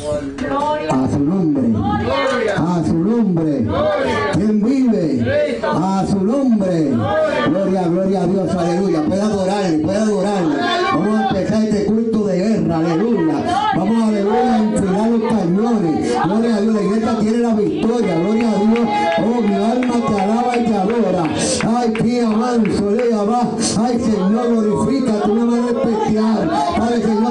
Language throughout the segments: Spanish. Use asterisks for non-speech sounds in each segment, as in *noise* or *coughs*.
A su nombre. A su nombre. ¿Quién vive? A su nombre. Gloria, gloria a Dios, aleluya. Puede adorarle, puede adorarle. Vamos a empezar este culto de guerra, aleluya. Vamos, aleluya, a enfilar los cañones. Gloria a Dios, la iglesia tiene la victoria. Gloria a Dios. Oh, mi alma te alaba y te adora. Ay, qué amanso, le va. Ay, Señor, glorifica una manera especial.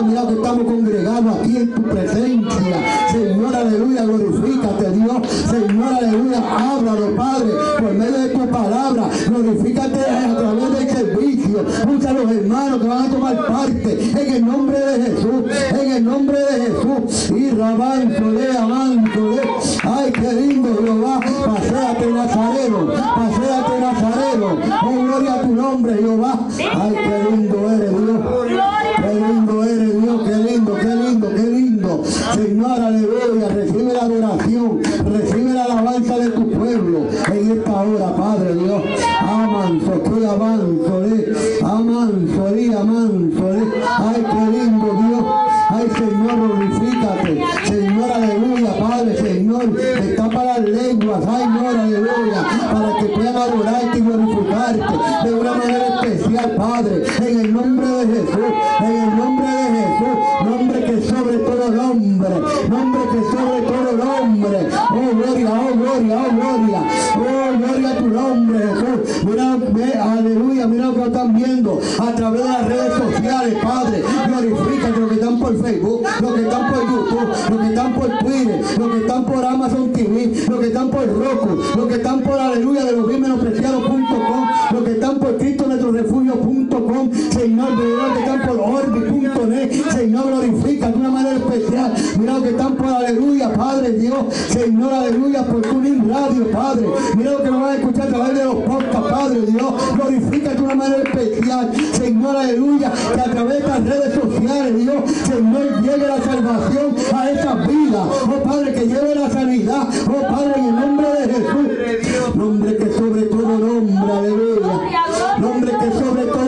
Mira que estamos congregados aquí en tu presencia. Señor, aleluya, glorifícate, Dios. Señor, aleluya, háblalo, Padre, por medio de tu palabra. Glorifícate a través del servicio. Usa a los hermanos que van a tomar parte. En el nombre de Jesús. En el nombre de Jesús. Y rabanzo, le amanso, le. Ay, qué lindo, Jehová. Paseate, Nazareno. Paseate, Nazareno. Oh, gloria a tu nombre, Jehová. Ay, qué lindo eres, Dios. Qué lindo eres, Dios. Qué lindo, qué lindo, qué lindo. Señor, aleluya. Recibe la adoración. Recibe la alabanza de tu pueblo. En esta hora, Padre Dios. Amanso, que amanso, le. Amanso, le, amanso, le. Ay, qué lindo, Dios. Ay, Señor, glorifícate. Señor, aleluya, Padre, Señor. Destapa las lenguas. Ay, Señor, aleluya. Para que puedan adorarte y glorificarte de una manera especial, Padre. En el nombre de Jesús. En el nombre gloria, gloria, oh, tu nombre, Jesús. Mira, aleluya, mira lo que están viendo a través de las redes sociales, Padre. Glorifícate los que están por Facebook, los que están por YouTube, los que están por Twitter, los que están por Amazon TV, los que están por Roku, los que están por aleluya de los bien los que están por Cristo Señor, mira los que están por orbi.net, Señor, glorifica de una manera especial. Mira los que están por aleluya, Padre Dios, Señor, aleluya, por tu radio, Padre. Mira lo que nos van a escuchar a través de los podcasts, Padre Dios, glorifica de una manera especial, Señor, aleluya, que a través de estas redes sociales, Dios, Señor, llegue la salvación a esas vidas. Oh Padre, que lleve la sanidad. Oh Padre, en el nombre de Jesús. Nombre que sobre todo nombre, aleluya. Nombre que sobre todo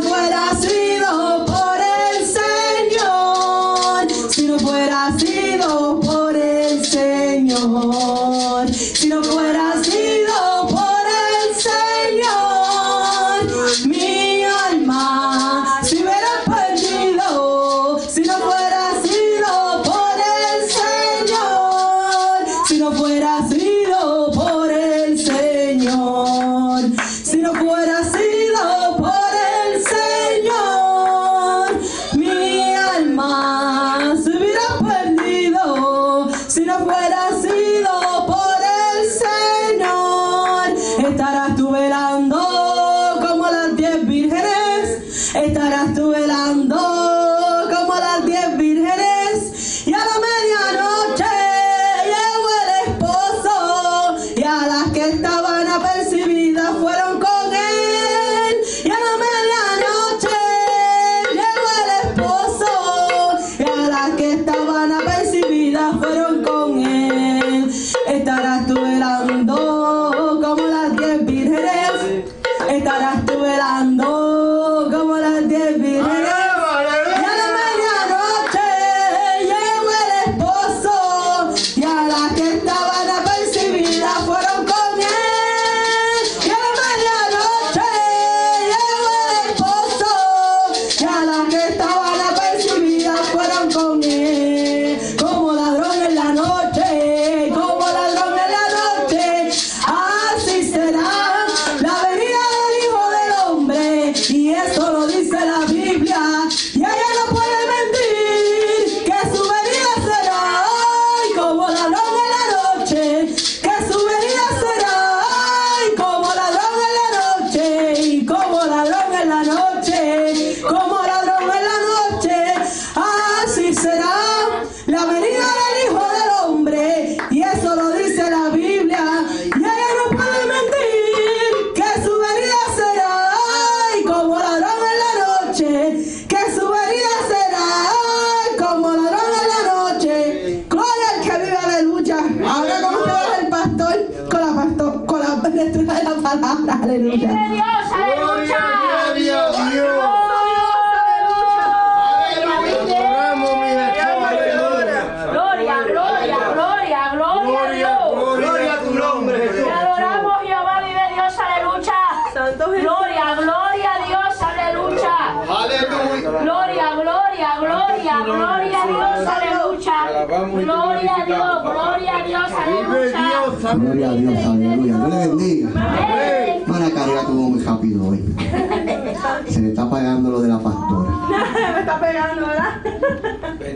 perdido. Si no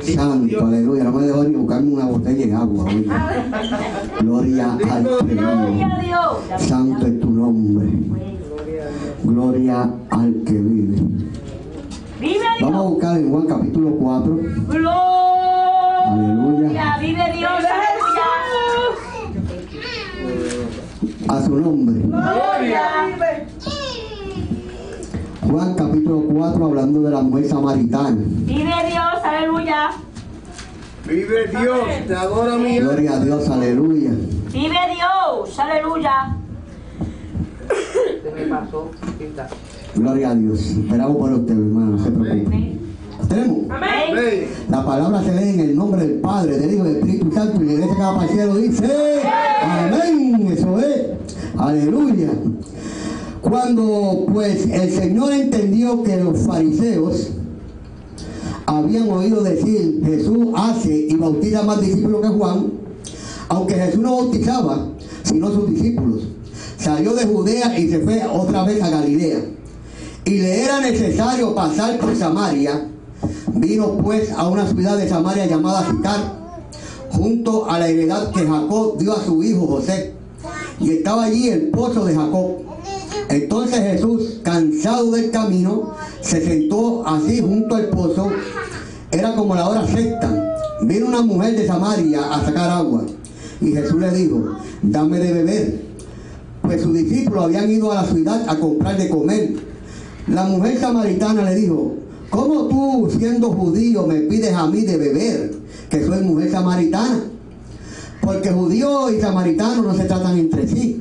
Santo, aleluya. No me dejó ni buscarme una botella de agua. Gloria al Gloria Señor. a Dios. Santo es tu nombre. Gloria al que vive. Vamos a buscar en Juan capítulo 4. Gloria. Aleluya. Vive Dios, aleluya. A su nombre. Gloria. Juan capítulo 4 hablando de la mujer samaritana. Vive Dios, aleluya. Vive Dios. Te adora mi. Gloria a Dios, aleluya. Vive Dios, aleluya. Gloria a Dios. Esperamos por usted, hermano. No se preocupe. Tenemos. Amén. Amén. La palabra se lee en el nombre del Padre, del Hijo y del Espíritu Santo y la iglesia que va para el cielo dice Amén. Eso es. Aleluya. Cuando pues el Señor entendió que los fariseos habían oído decir Jesús hace y bautiza más discípulos que Juan, aunque Jesús no bautizaba, sino sus discípulos, salió de Judea y se fue otra vez a Galilea. Y le era necesario pasar por Samaria. Vino pues a una ciudad de Samaria llamada Sicar, junto a la heredad que Jacob dio a su hijo José. Y estaba allí el pozo de Jacob. Entonces Jesús, cansado del camino, se sentó así junto al pozo. Era como la hora sexta. Vino una mujer de Samaria a sacar agua. Y Jesús le dijo, dame de beber. Pues sus discípulos habían ido a la ciudad a comprar de comer. La mujer samaritana le dijo, ¿cómo tú, siendo judío, me pides a mí de beber, que soy mujer samaritana? Porque judío y samaritano no se tratan entre sí.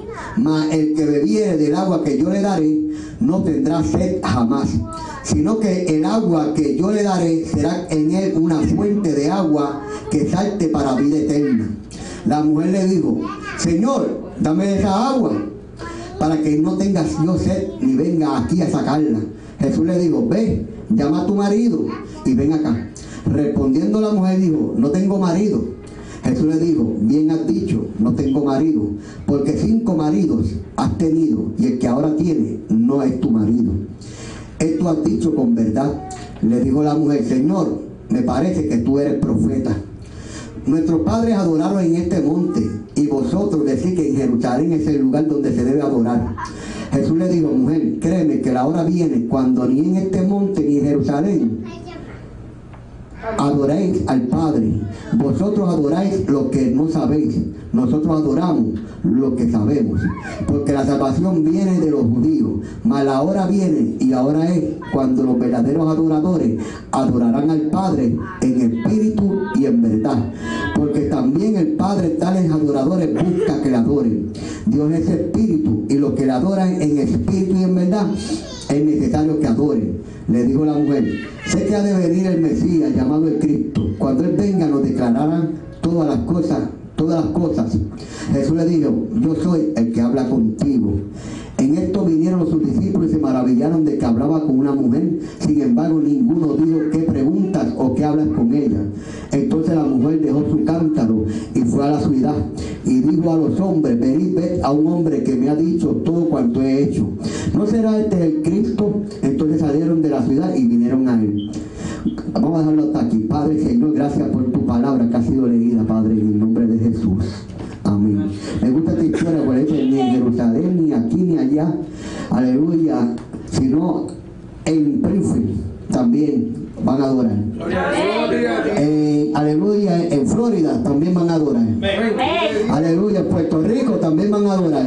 mas el que bebiere del agua que yo le daré no tendrá sed jamás, sino que el agua que yo le daré será en él una fuente de agua que salte para vida eterna. La mujer le dijo, Señor, dame esa agua para que no tengas yo sed ni venga aquí a sacarla. Jesús le dijo, ve, llama a tu marido y ven acá. Respondiendo la mujer dijo, no tengo marido. Jesús le dijo, bien has dicho, no tengo marido, porque cinco maridos has tenido y el que ahora tiene no es tu marido. Esto has dicho con verdad. Le dijo la mujer, Señor, me parece que tú eres profeta. Nuestros padres adoraron en este monte y vosotros decís que en Jerusalén es el lugar donde se debe adorar. Jesús le dijo, mujer, créeme que la hora viene cuando ni en este monte ni en Jerusalén adoréis al Padre. Vosotros adoráis lo que no sabéis. Nosotros adoramos lo que sabemos. Porque la salvación viene de los judíos. Mas la hora viene y ahora es cuando los verdaderos adoradores adorarán al Padre en espíritu y en verdad. Porque también el Padre tales adoradores busca que le adoren. Dios es espíritu y los que le adoran en espíritu y en verdad es necesario que adoren. Le dijo la mujer, sé que ha de venir el Mesías llamado el Cristo. Cuando Él venga nos declarará todas las cosas, todas las cosas. Jesús le dijo, yo soy el que habla contigo. En esto vinieron sus discípulos y se maravillaron de que hablaba con una mujer. Sin embargo, ninguno dijo qué preguntas o qué hablas con ella. Entonces la mujer dejó su cántaro y fue a la ciudad y dijo a los hombres, venid a un hombre que me ha dicho todo cuanto he hecho. ¿No será este el Cristo? Entonces salieron de la ciudad y vinieron a él. Vamos a dejarlo hasta aquí. Padre Señor, gracias por tu palabra que ha sido leída, Padre, en el nombre de Jesús. Amén. Me gusta esta historia, por eso ni ni aquí ni allá, aleluya, sino en Prince también van a adorar. Eh, aleluya, en Florida también van a adorar. Aleluya, en Puerto Rico también van a adorar.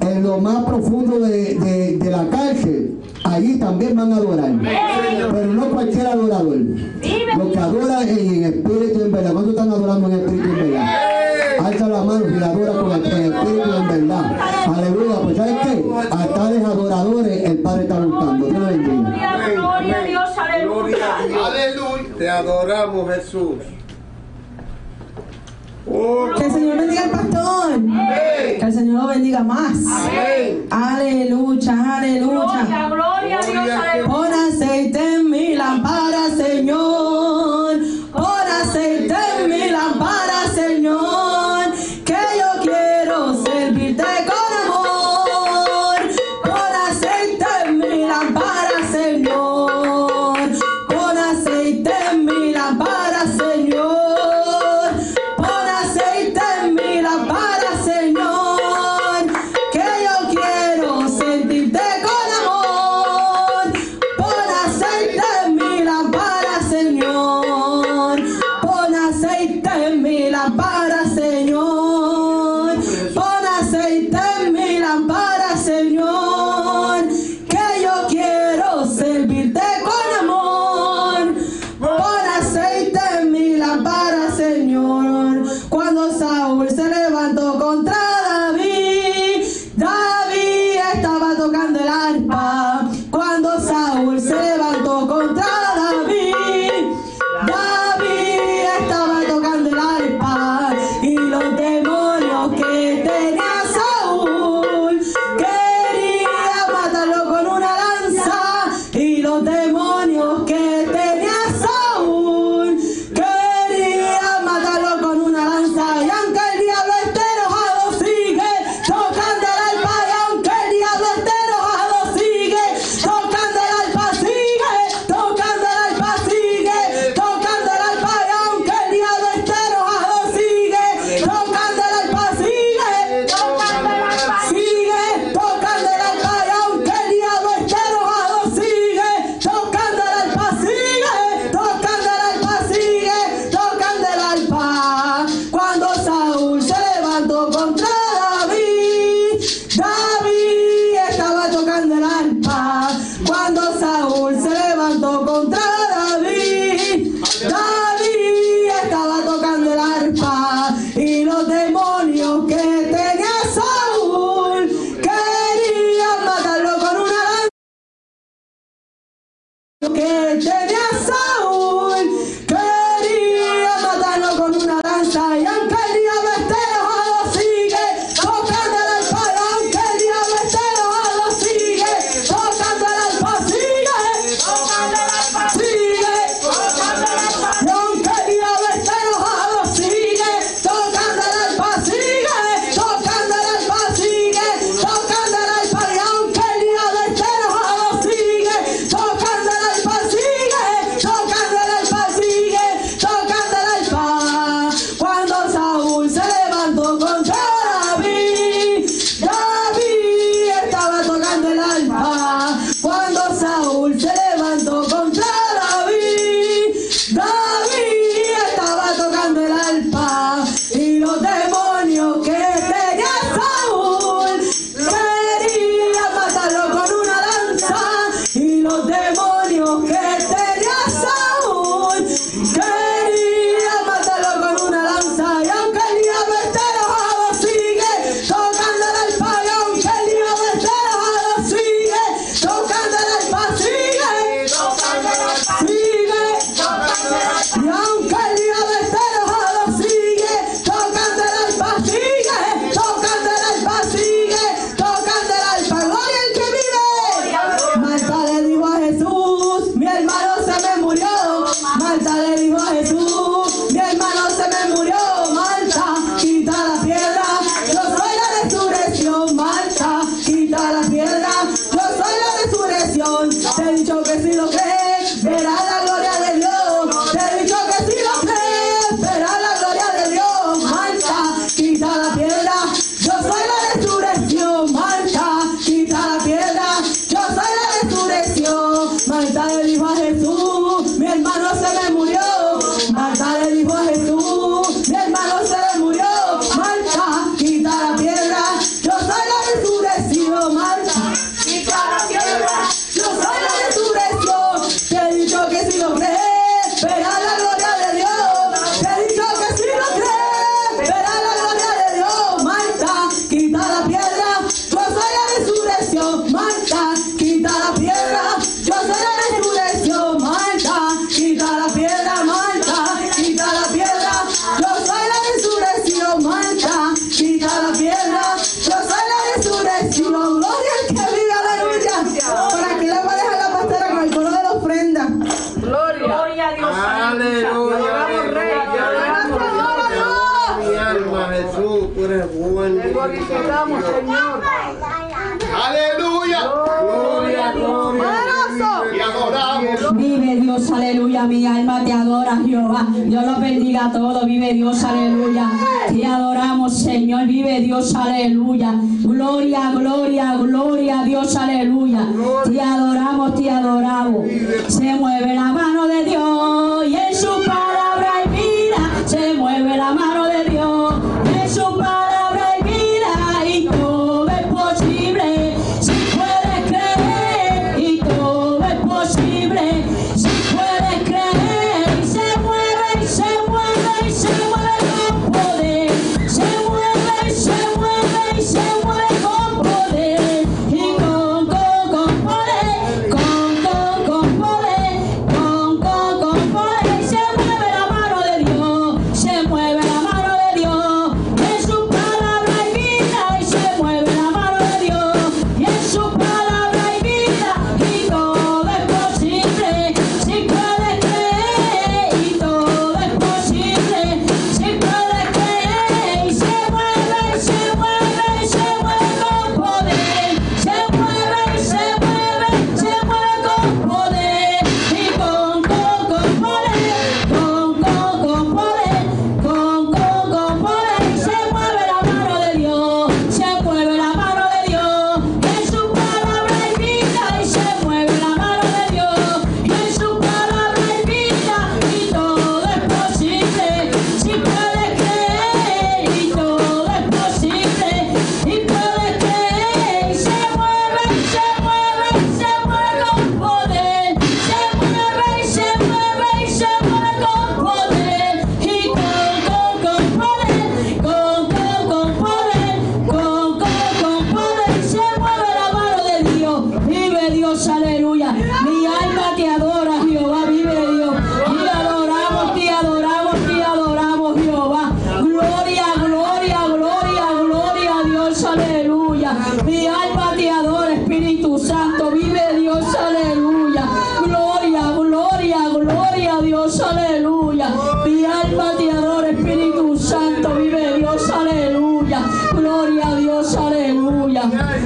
En lo más profundo de, la cárcel, allí también van a adorar. Pero no cualquier adorador. Los que adoran en, espíritu en verdad. ¿Cuántos están adorando en espíritu en verdad? Alza la mano y adora con el espíritu en verdad. adoramos, Jesús. Oh, que el Señor bendiga al pastor. Que el Señor lo bendiga más. Amén. Aleluya, aleluya. Gloria, gloria a Dios. Pon aceite en mi lámpara, Señor.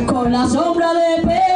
Con la sombra de Pedro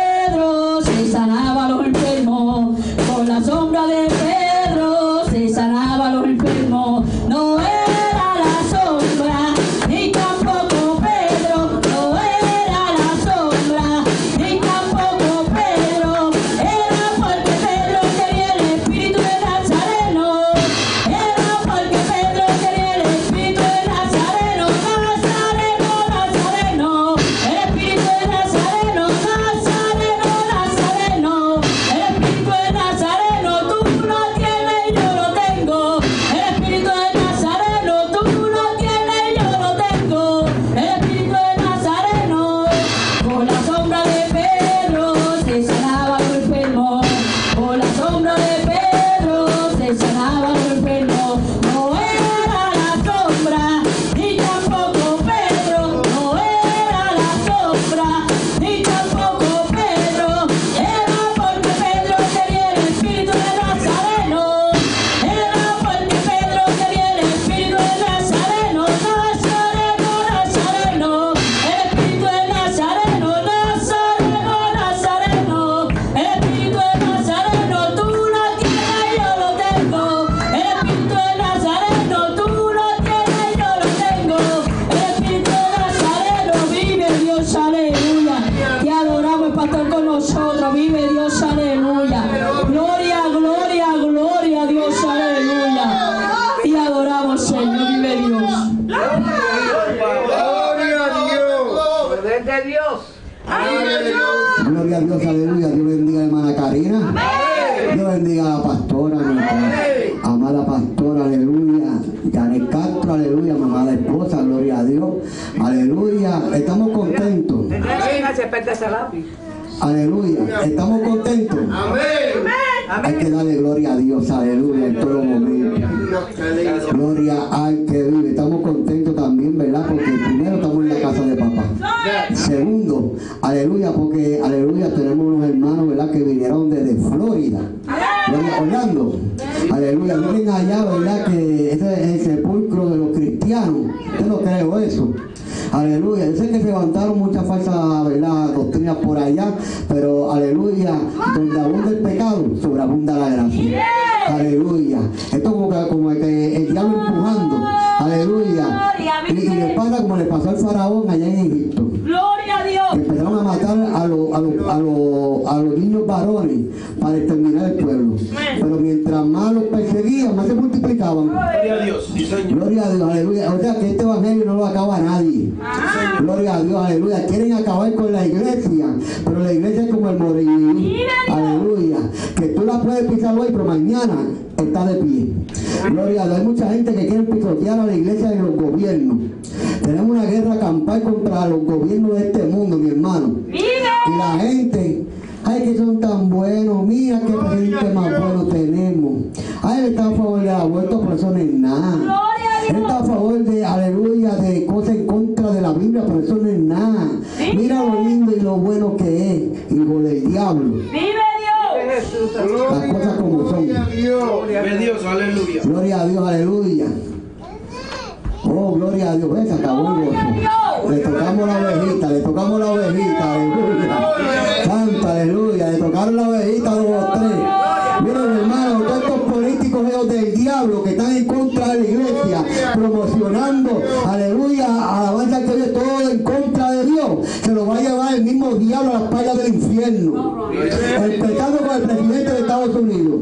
que están en contra de la iglesia, promocionando, aleluya, alabanza que Dios, todo en contra de Dios, se lo va a llevar el mismo diablo a las payas del infierno. Empezando con el presidente de Estados Unidos.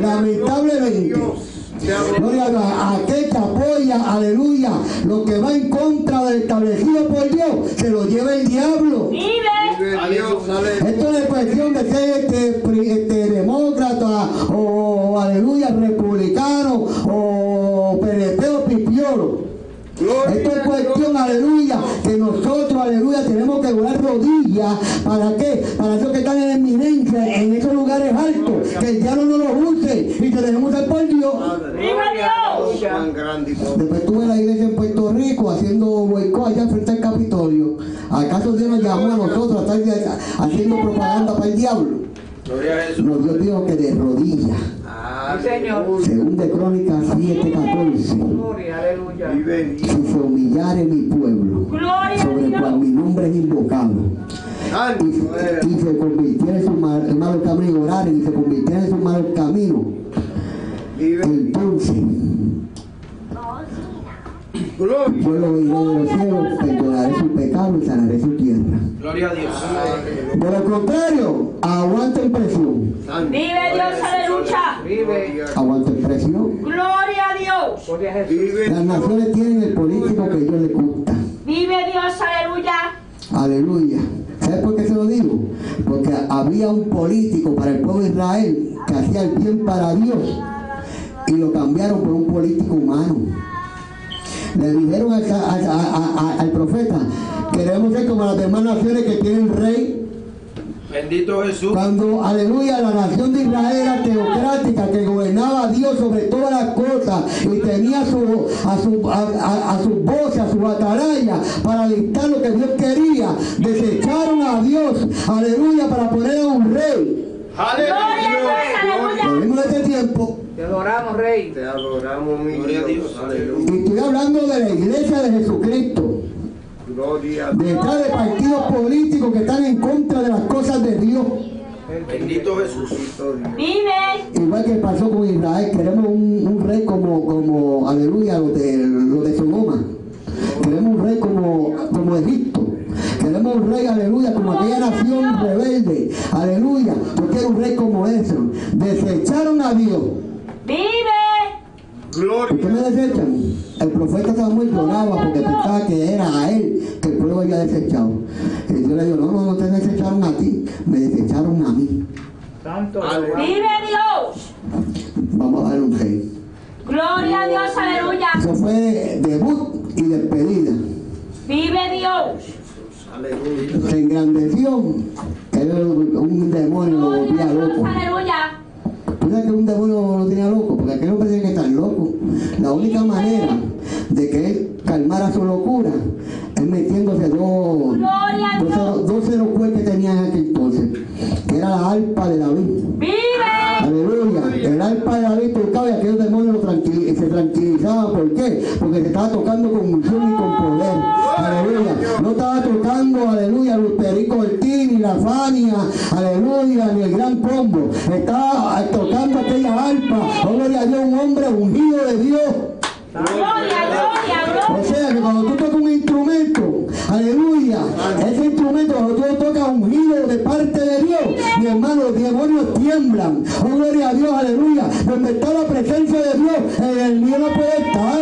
Lamentablemente. Gloria a aquel que apoya, aleluya, lo que va en contra del establecido por Dios, se lo lleva el diablo. Esto no es cuestión de ser este, este, demócrata o, aleluya, republicano o PNP o pipiolo. Esto es cuestión, aleluya, que nosotros, aleluya, tenemos que doblar rodillas. ¿Para qué? Para esos que están en eminencia, en esos lugares altos, que el diablo no los use y que dejemos usar por Dios. Después tuve la iglesia en Puerto Rico haciendo boicot allá frente al Capitolio. ¿Acaso Dios nos llamó a nosotros a estar haciendo propaganda para el diablo? Gloria a Jesús. Nos Dios dijo que de rodillas. Según de Crónicas 7:14. Gloria, aleluya. Vive Si se humillare mi pueblo, sobre Dios. cual mi nombre es invocado, eres. y, y se convirtiera en su mal, malo camino, orar y se convirtiera en su mal camino, entonces yo lo oiré de los cielos, perdonaré su pecado y sanaré su tierra. Gloria a Dios. De lo contrario, aguanten presión. Santo. Vive Dios. Aleluya. Vive. Aguanten presión. Gloria a Dios. Gloria a. Vive. Las naciones tienen el político que ellos les gusta. Vive Dios. Aleluya. Aleluya. ¿Sabes por qué se lo digo? Porque había un político para el pueblo de Israel que hacía el bien para Dios y lo cambiaron por un político humano. Le dijeron al, al- a- a- al profeta, queremos ser como las demás naciones que tienen rey. Bendito Jesús. Cuando, aleluya, la nación de Israel era teocrática, que gobernaba a Dios sobre todas las cosas y tenía su, a, su, a, a- a sus voces, a su atalaya para dictar lo que Dios quería. Desecharon a Dios, aleluya, para poner a un rey. Aleluya. Lo mismo de este tiempo. Te adoramos, Rey. Te adoramos, mi Gloria a Dios. Dios. Aleluya. Y estoy hablando de la iglesia de Jesucristo. Gloria a Dios. Detrás de partidos políticos que están en contra de las cosas de Dios. Bendito Jesús. Vive. Igual que pasó con Israel, queremos un, un rey como, como, aleluya, lo de, lo de Sodoma. Queremos un rey como, como Egipto. Queremos un rey, aleluya, como aquella nación rebelde. Aleluya. Yo quiero un rey como eso. Desecharon a Dios. Vive. ¿Por qué me desechan? El profeta Samuel lloraba porque pensaba que era a él que el pueblo había desechado. Y Dios le dijo, no, no, no te desecharon a ti, me desecharon a mí. Santo. Vive Dios. Vamos a dar un rey. Gloria a Dios. Aleluya. Eso fue debut y despedida. Vive Dios. Aleluya. Se engrandeció, era un demonio lo volvía loco. Aleluya. ¿Tú sabes que un demonio lo tenía loco? Porque aquel hombre tenía que estar loco. La única manera de que él calmara su locura es metiéndose dos, dos, dos que tenía en aquel entonces, que era la alpa de David. Vive. Aleluya. el arpa de David tocaba y aquellos demonios lo se tranquilizaban. ¿Por qué? Porque se estaba tocando con unción y con poder. Aleluya. No estaba tocando, aleluya, Luis Perico Ortiz, ni la Fania, aleluya, ni el gran combo. Estaba tocando aquella arpa. Oh, gloria a Dios, un hombre ungido de Dios. Gloria, gloria, O gloria. sea que cuando tú tocas un instrumento, aleluya, ese instrumento cuando tú tocas ungido de parte de Dios, mi hermano, los demonios tiemblan. Oh, gloria a Dios, aleluya. Donde está la presencia de Dios, en el mío no puede estar.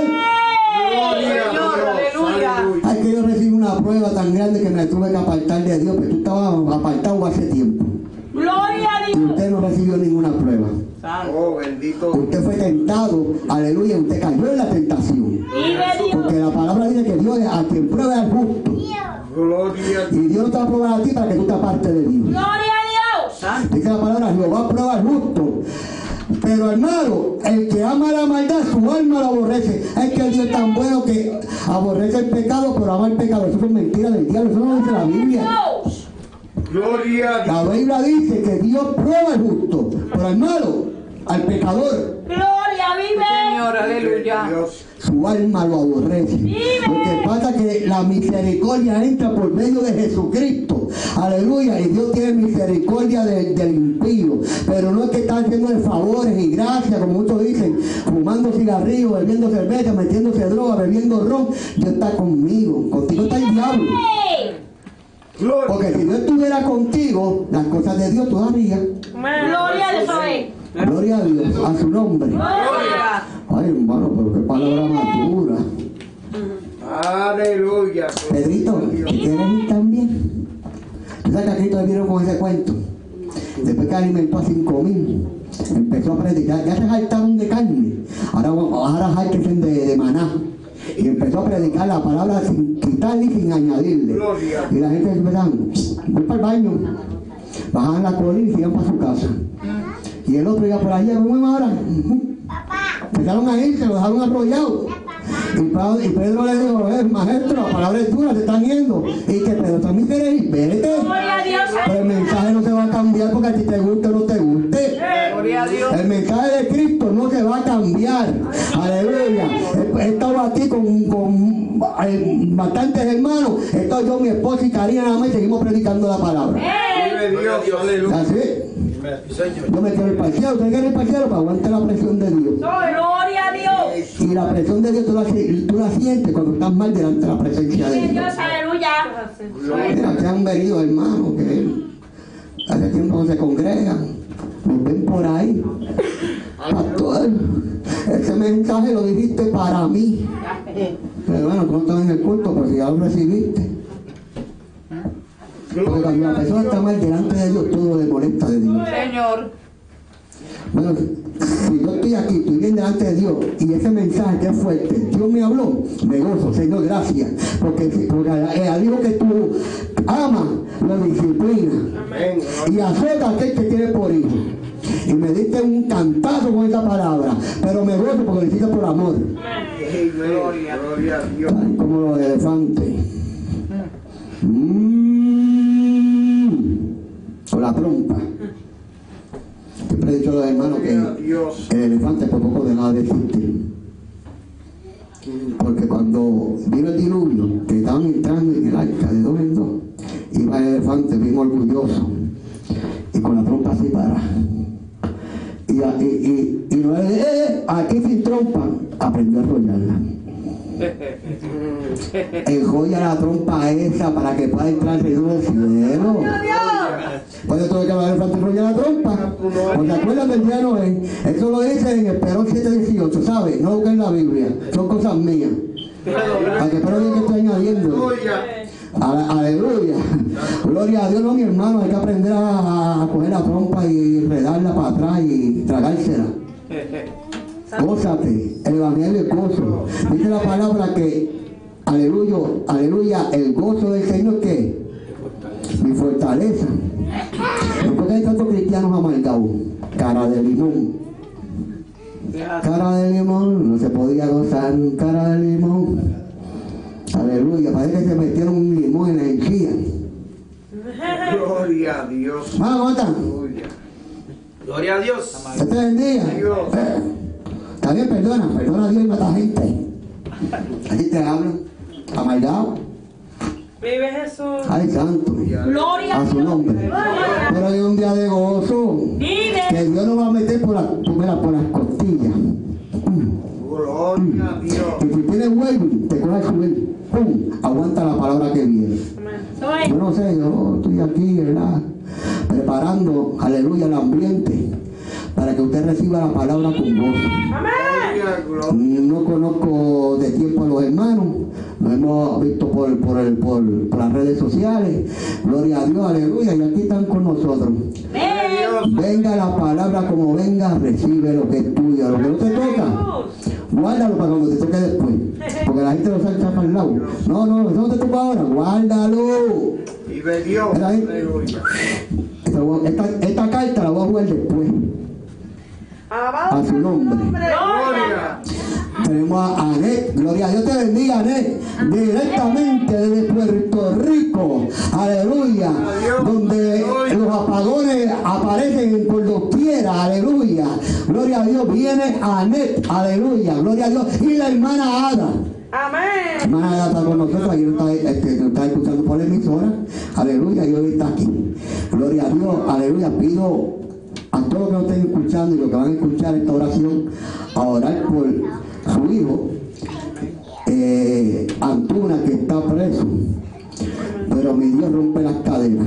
Señor, aleluya. Ay, que yo recibí una prueba tan grande que me tuve que apartar de Dios, pero tú estabas apartado hace tiempo. Gloria a Y Dios. usted no recibió ninguna prueba. Oh, bendito. Usted fue tentado, aleluya, usted cayó en la tentación. Porque la palabra dice que Dios a quien prueba al justo. Gloria a Y Dios no te va a probar a ti para que tú te apartes de Dios. Gloria a Dios. Dice la palabra, Jehová prueba al justo. Pero hermano, el que ama la maldad, su alma lo aborrece. Es que Dios es tan bueno que aborrece el pecado, pero ama el pecado. Eso son mentiras del diablo, eso no lo dice la Biblia. Gloria a Dios. La Biblia dice que Dios prueba al justo, pero malo, al pecador, Gloria, vive. Señor, aleluya. Dios. su alma lo aborrece. Lo que pasa es que la misericordia entra por medio de Jesucristo. Aleluya. Y Dios tiene misericordia de- del impío. Pero no es que está haciendo favores y gracias, como muchos dicen, fumando cigarrillos, bebiendo cerveza, metiéndose droga, bebiendo ron. Dios está conmigo. Contigo está el diablo. Porque si Dios estuviera contigo, las cosas de Dios tú harías. Gloria a Dios. Gloria a Dios, a su nombre. Gloria. Ay, hermano, pero qué palabra más dura. Aleluya. Pedrito, ¿quieres ir también? Tú sabes que a Cristo le dieron con ese cuento. Después que alimentó a cinco mil, empezó a predicar. Ya se saltaron de carne. Ahora, ahora jáltense de, de maná. Y empezó a predicar la palabra sin quitarle y sin añadirle. Gloria. Y la gente empezaba, voy para el baño. Bajaban la colina y se iban para su casa. Y el otro iba por allá, ¿cómo ahora? Empezaron a ir, se lo dejaron arrollado. Y, Pedro le dijo, eh, maestro, la palabra es dura, se están yendo. Y que Pedro también quiere ir, vete. Gloria a Dios. Pero el mensaje no se va a cambiar porque a ti te guste o no te guste. Gloria a Dios. El mensaje de Cristo no se va a cambiar. Aleluya. He, he estado aquí con, con eh, bastantes hermanos. Estoy yo, mi esposa y Karina nada más y seguimos predicando la palabra. Dios. Aleluya. Así. Yo me quiero ir para el cielo, usted quiere ir para el cielo para aguantar la presión de Dios. Gloria a Dios. Y la presión de Dios tú la, tú la sientes cuando estás mal delante de la presencia de Dios. Dios. Aleluya. Mira, que han venido hermanos que hace tiempo no se congregan, nos ven por ahí. Pastor, ese mensaje lo dijiste para mí. Pero bueno, tú no estás en el culto, pero si ya lo recibiste. Porque cuando la persona está mal delante de Dios, todo le molesta de Dios. Señor. Bueno, si yo estoy aquí, estoy bien delante de Dios y ese mensaje que es fuerte, Dios me habló, me gozo, Señor, gracias. Porque, porque el hijo que tú amas, lo disciplina Amén. y azota a aquel que tiene por hijo. Y me diste un cantazo con esa palabra, pero me gozo porque lo hiciste por amor, Amén. Gloria a Dios. Ay, como los elefantes. Mm. La trompa. Siempre he dicho a los hermanos que el elefante por poco dejaba de existir. Porque cuando vino el diluvio, que estaban entrando en el arca de dos en dos, iba el elefante bien orgulloso y con la trompa así para. Y, a- y, y, y no eh, eh, aquí sin trompa, aprendió a enrollarla. Enjolla la trompa esa para que pueda entrar el Señor del cielo. Eso tuve que haber elefante enrollar la trompa. Porque acuerdan del día no es. Eso lo dice en el Perón 718, ¿sabe? No busquen en la Biblia. Son cosas mías. Para que espero que estoy añadiendo. Aleluya. Ale- Aleluya. Gloria a Dios, no, mi hermano. Hay que aprender a coger la trompa y redarla para atrás y tragársela. Gózate, el evangelio es gozo. Dice la palabra que, aleluya, aleluya, el gozo del Señor que mi fortaleza. ¿Por qué hay tantos cristianos amargados? Cara de limón. Cara de limón, no se podía gozar, cara de limón. Aleluya, parece que se metieron un limón en la encía. Gloria a Dios. Vamos. Aleluya. Gloria a Dios. Dios te bendiga. Eh, Está bien, perdona, perdona a Dios y mata gente. Aquí te hablo, amargado. Vive Jesús. Ay, santo. Gloria A su nombre. Pero hay un día de gozo. Vive. Que Dios nos va a meter por, la, mira, por las costillas. Gloria a Dios. Y si tienes huevo, te coges su huevo. ¡Pum! Aguanta la palabra que viene. Soy. Yo no sé, yo estoy aquí, ¿verdad? Preparando, aleluya, el ambiente para que usted reciba la palabra con gozo. No conozco de tiempo a los hermanos, lo hemos visto por, por, el- por, por las redes sociales. Gloria a Dios, aleluya, y aquí están con nosotros. Ven. Venga la palabra como venga, recibe lo que es tuyo. Lo que no te toca, guárdalo para cuando te toque después. Porque la gente lo saca para el lado. No, no, eso no te toca ahora, guárdalo. Vive Dios. Esta, esta- carta la voy a jugar después, a su nombre. Gloria. Tenemos a Anet, gloria a Dios. Te bendiga, Anet, directamente desde Puerto Rico, aleluya, donde los apagones aparecen por doquiera, aleluya, gloria a Dios, viene Anet, aleluya, gloria a Dios, y la hermana Ada. Amén. Hermana Ada está con nosotros, ayer está, este, nos está escuchando por la emisora, aleluya, y hoy está aquí. Gloria a Dios, aleluya, pido a todos los que nos estén escuchando y los que van a escuchar esta oración, a orar por su hijo, eh, Antuna, que está preso. Pero mi Dios rompe las cadenas.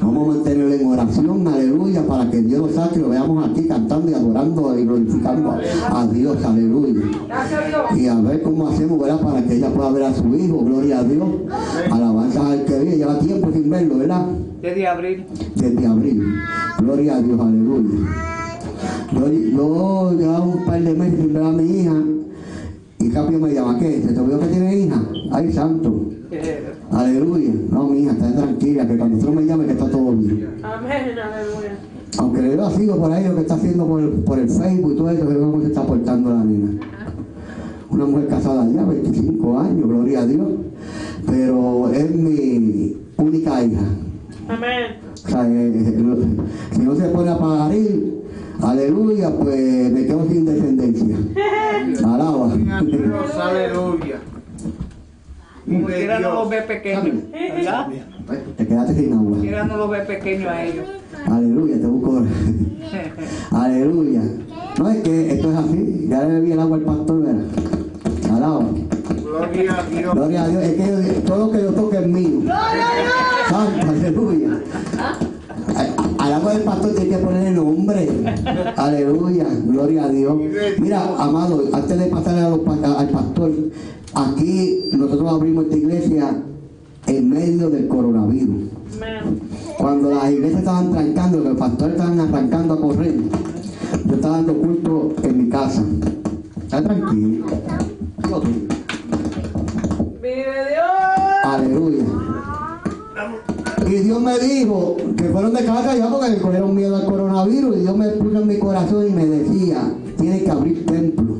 Vamos a mantenerlo en oración, aleluya, para que Dios lo saque y lo veamos aquí cantando y adorando y glorificando a, Dios, aleluya. Gracias a Dios. Y a ver cómo hacemos, ¿verdad? Para que ella pueda ver a su hijo, gloria a Dios. Alabanza al que vive, lleva tiempo sin verlo, ¿verdad? Desde abril. Desde abril. Gloria a Dios, aleluya. Yo, yo llevaba un par de meses sin ver a mi hija y Capio me llama, ¿qué? ¿Se te olvidó que tiene hija? Ay, santo. Aleluya. No, mi hija, está tranquila, que cuando tú me llames que está todo bien. Amén. Aleluya. Aunque le veo sigo por ahí lo que está haciendo por, por el Facebook y todo eso, que cómo se está portando la nena. Una mujer casada ya, 25 años, gloria a Dios. Pero es mi única hija. Amén. O sea, si no se pone a parir, aleluya, pues me quedo sin descendencia. *laughs* Alaba. Aleluya. Como Vive quiera no los Dios. ve pequeños. ¿Verdad? Te quedaste sin agua. Quiera no los ve pequeños a ellos. Aleluya, te busco. *laughs* Aleluya. No es que esto es así. Ya le bebí el agua al pastor, ¿verdad? Alaba. Gloria a Dios. Gloria a Dios. Es que yo- todo lo que yo toque es mío. Santo, aleluya. A- Al agua del pastor tiene que ponerle nombre. Aleluya. Gloria a Dios. Mira, amado, antes de pasarle a los a- al pastor, aquí nosotros abrimos esta iglesia en medio del coronavirus. Cuando las iglesias estaban trancando, los pastores estaban arrancando a correr, yo estaba dando culto en mi casa. Está tranquilo. Vive Dios. Aleluya. Y Dios me dijo que fueron de casa ya porque le cogieron miedo al coronavirus. Y Dios me puso en mi corazón y me decía, tienes que abrir templo.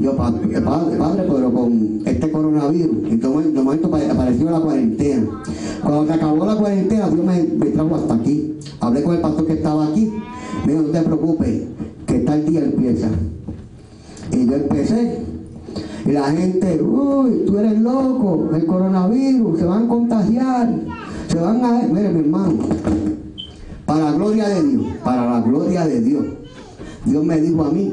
Yo, padre, padre, pero con este coronavirus. Y de momento- apareció la cuarentena. Cuando se acabó la cuarentena, Dios me, me trajo hasta aquí. Hablé con el pastor que estaba aquí. Me dijo, no te preocupes, que tal día empieza. Y yo empecé. Y la gente, uy, tú eres loco, el coronavirus, se van a contagiar, se van a... Mire, mi hermano, para la gloria de Dios, para la gloria de Dios, Dios me dijo a mí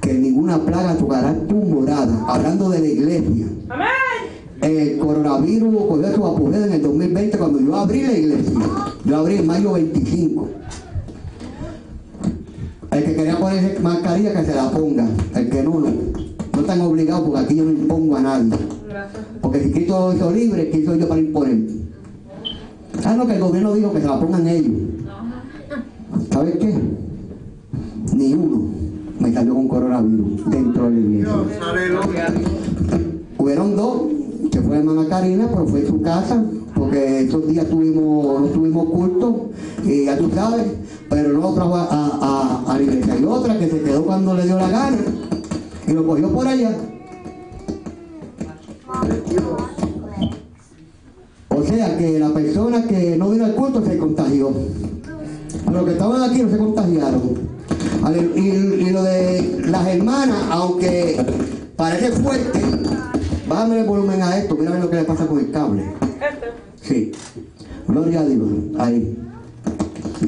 que ninguna plaga tocará tu morada, hablando de la iglesia. Amén. El coronavirus cogió su apogeo en el 2020 cuando yo abrí la iglesia. Yo abrí en mayo 25. El que quería ponerse mascarilla que se la ponga. El que no, no. No están obligados porque aquí yo no impongo a nadie. Porque si Cristo hizo libre, ¿quién soy yo para imponer? ¿Sabes lo que el gobierno dijo? Que se la pongan ellos. ¿Sabes qué? Ni uno me salió con coronavirus dentro de la iglesia. Dios. Aleluya. Hubieron dos, que fue hermana Karina, pero fue en su casa, porque esos días tuvimos, no tuvimos culto, y ya tú sabes, pero no trajo a, a, a- a la iglesia. Y otra que se quedó cuando le dio la gana, y lo cogió por allá. O sea que la persona que no vino al culto se contagió. Los que estaban aquí no se contagiaron. Y, y lo de las hermanas, aunque parece fuerte, bájame el volumen a esto, mira lo que le pasa con el cable. Sí. Gloria a Dios. Ahí.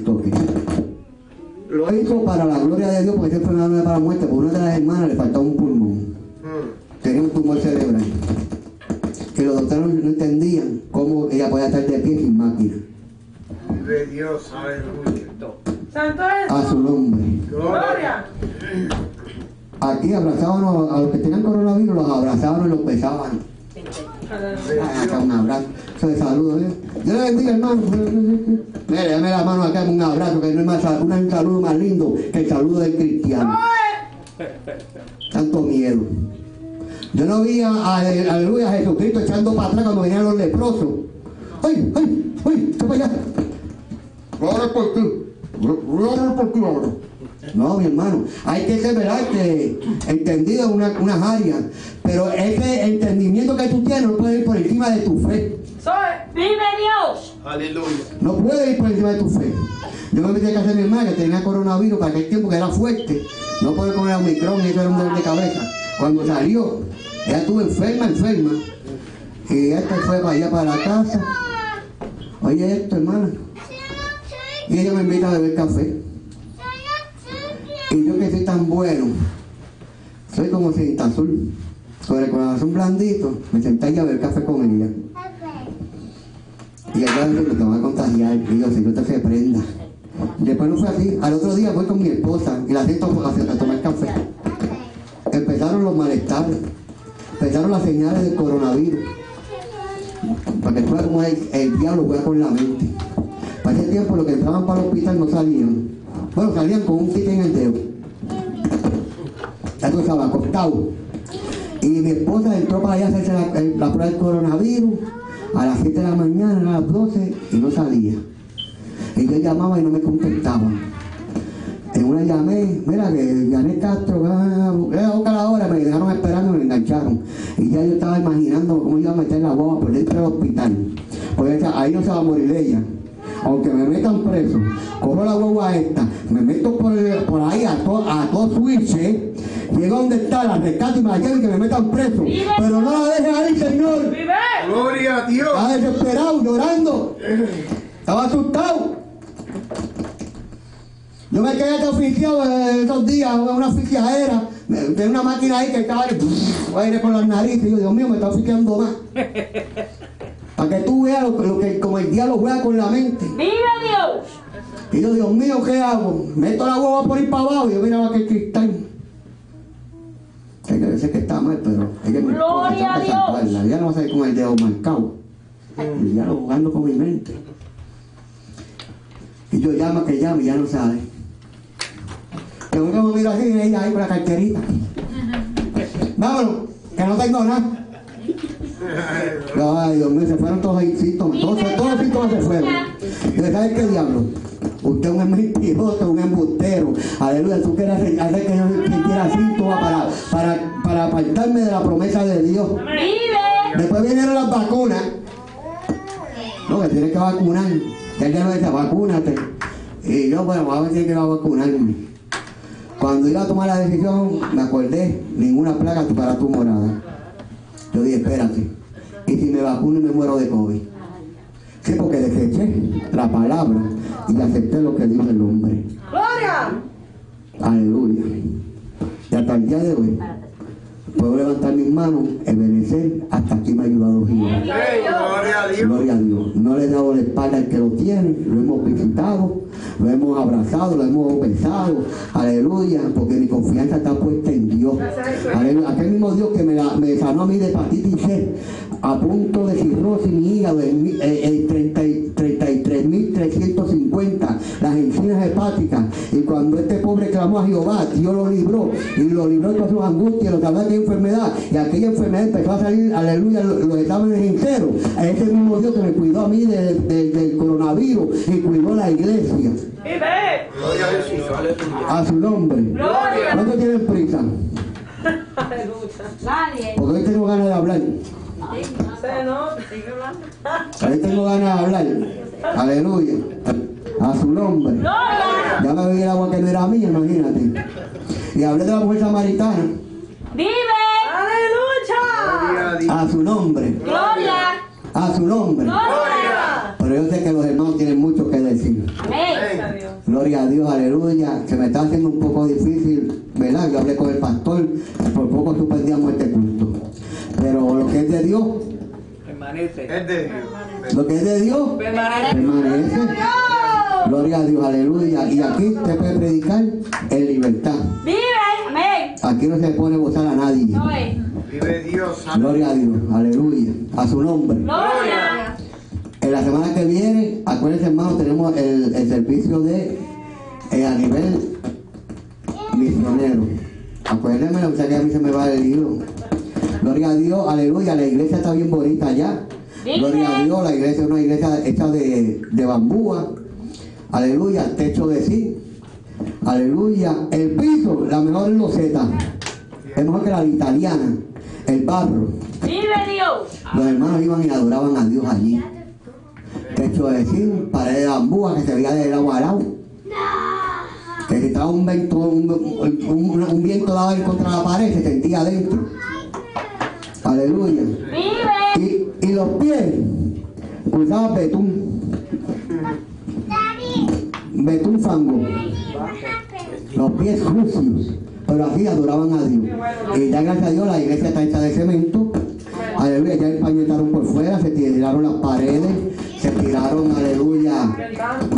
Toque. Lo hizo para la gloria de Dios, porque enfermedad no para la muerte, porque una de las hermanas le faltaba un pulmón. Tenía un tumor cerebral. Que los doctores no entendían cómo ella podía estar de pie sin máquina. Vive Dios, aleluya. Santo A su nombre. Gloria. Aquí abrazábamos a los que tenían coronavirus, los abrazábamos y los besaban. Acá un abrazo. Eso de saludo, ¿eh? Dios le bendiga, hermano. Mire, dame la mano acá, un abrazo, que no es más, un saludo más lindo que el saludo del cristiano. Tanto miedo. Yo no vi a, a- aleluya, a Jesucristo echando para atrás cuando venían los leprosos. ¡Ay, ay, ay! ¡Qué para allá! Ahora por ti. Por ahora. No, mi hermano, hay que que entendido en una- unas áreas, pero ese entendimiento que tú tienes no puede ir por encima de tu fe. Soy. ¡Vive Dios! Aleluya. No puede ir por encima de tu fe. Yo me metí a casa de mi hermana que tenía coronavirus para aquel tiempo que era fuerte. No puede comer omicron y eso era un dolor de cabeza. Cuando salió, ella estuvo enferma, enferma. Y esta fue para allá, para la casa. Oye esto, hermana. Y ella me invita a beber café. Y yo que soy tan bueno, soy como cinta azul. Con el corazón blandito, me senté a beber café con ella. Y ella dijo, te va a contagiar. Y yo, Señor, te se prenda. Después no fue así. Al otro día fui con mi esposa y la siento a, tomar café. Empezaron los malestares. Empezaron las señales del coronavirus. Para que tú veas cómo el, el diablo juega con la mente. Para ese tiempo los que entraban para el hospital no salían. Bueno, salían con un kit en el dedo. Ya sabes, acostado. Y mi esposa entró para allá a hacerse la, la prueba del coronavirus a las 7 de la mañana, a las 12 y no salía. Y yo llamaba y no me contestaban. En una llamé, mira que Janet Castro, ah, la hora, me dejaron esperando me engancharon. Y ya yo estaba imaginando cómo iba a meter la guagua por dentro del hospital. Porque ahí no se va a morir ella. Aunque me metan preso, cojo la guagua esta, me meto por, el- por ahí a todo a todo switch, ¿eh? llego donde está, la rescato y me y que me metan preso. Pero no la dejes ahí, Señor. Vive. Gloria a Dios. Estaba desesperado, llorando. Estaba asustado. Yo me quedé hasta oficiado eh, esos días, una oficiadera. Tenía una máquina ahí que estaba aire por las narices. Y yo, Dios mío, me está oficiando más. *laughs* Para que tú veas lo, que- lo que como el diablo juega con la mente. ¡Vive Dios! Y yo, Dios mío, ¿qué hago? Meto la hueva por ir para abajo y yo miraba aquel cristal. Que yo sé que está mal, pero ella me Gloria a que Dios. salvarla. Ya no va a salir con el dedo marcado. Y ya lo jugando con mi mente. Y yo llamo que llame y ya no sabe. Que uno me mira así y ella ahí con la carterita. Vámonos, que no tengo nada. No, ay, Dios mío, se fueron todos los síntomas, todos, todos los síntomas se fueron. ¿Y sabes qué diablo? Usted es un mentiroso, un embustero. Aleluya, tú quieres hacer que yo sintiera síntomas para, para, para apartarme de la promesa de Dios. Después vinieron las vacunas. No, que tienes que vacunar. Ya ya no decía, vacúnate. Y yo, bueno, vamos a ver si que va a vacunarme. Cuando iba a tomar la decisión, me acordé, ninguna plaga para tu morada. Yo dije, espérate. Y si me vacuno y me muero de COVID. Sí, porque deseché la palabra y acepté lo que dijo el hombre. Gloria. Aleluya. Y hasta el día de hoy puedo levantar mis manos, obedecer, hasta aquí me ha ayudado Jehová. Gloria a Dios. Gloria a Dios. No le he dado la espalda al que lo tiene, lo hemos visitado, lo hemos abrazado, lo hemos besado. Aleluya, porque mi confianza está puesta en Dios. Aleluya. Aquel mismo Dios que me, la- me sanó a mí de hepatitis C, a punto de cirrosis mi hígado en, mi- eh, en 30 33.350, las encinas hepáticas. Y cuando este pobre clamó a Jehová, Dios lo libró y lo libró de todas sus angustias, lo que hablaba de enfermedad. Y aquella enfermedad empezó a salir, aleluya, los, exámenes enteros. A ese mismo Dios que me cuidó a mí de- de- del coronavirus y cuidó la iglesia. Gloria a Jesús. Aleluya. A su nombre. Gloria. ¿Cuánto tienen prisa? Nadie. Porque hoy tengo ganas de hablar. Hoy tengo ganas de hablar. Aleluya. A su nombre. Gloria. Ya me bebí el agua que no era mía, imagínate. Y hablé de la mujer samaritana. Vive. Aleluya. A su nombre. Gloria. A su nombre. Gloria. Pero yo sé que los hermanos tienen mucho que decir. Amén. Dios. Gloria a Dios, aleluya. Se me está haciendo un poco difícil, ¿verdad? Yo hablé con el pastor, por poco suspendíamos este culto. Pero lo que es de Dios, Permanece. Es de Dios. lo que es de Dios, Permanece. permanece. Gloria a Dios, aleluya. Y aquí se puede predicar en libertad. Vive. Amén. Aquí no se pone gozar a nadie. No es. Vive Dios. Gloria a Dios, aleluya. A su nombre. Gloria. En la semana que viene, acuérdense hermano, tenemos el, el servicio de eh, a nivel misionero. Acuérdense, o sea que a mí se me va el hilo. Gloria a Dios, aleluya, la iglesia está bien bonita allá. Gloria a Dios, la iglesia es una iglesia hecha de, de bambúa. Aleluya, techo de zinc. Aleluya, el piso, la mejor loseta. Es mejor que la italiana. El barro. Vive Dios. Los hermanos iban y adoraban a Dios allí. Techo de zinc, pared de bambúa que se veía del agua al agua. Que si estaba un viento, un, un- un viento en contra la pared, se sentía adentro. Aleluya. Vive. Y, y los pies usaban betún. Betún fango. Los pies sucios. Pero así adoraban a Dios. Y ya gracias a Dios la iglesia está hecha de cemento. Aleluya, ya empañetaron por fuera, se tiraron las paredes, se tiraron, aleluya,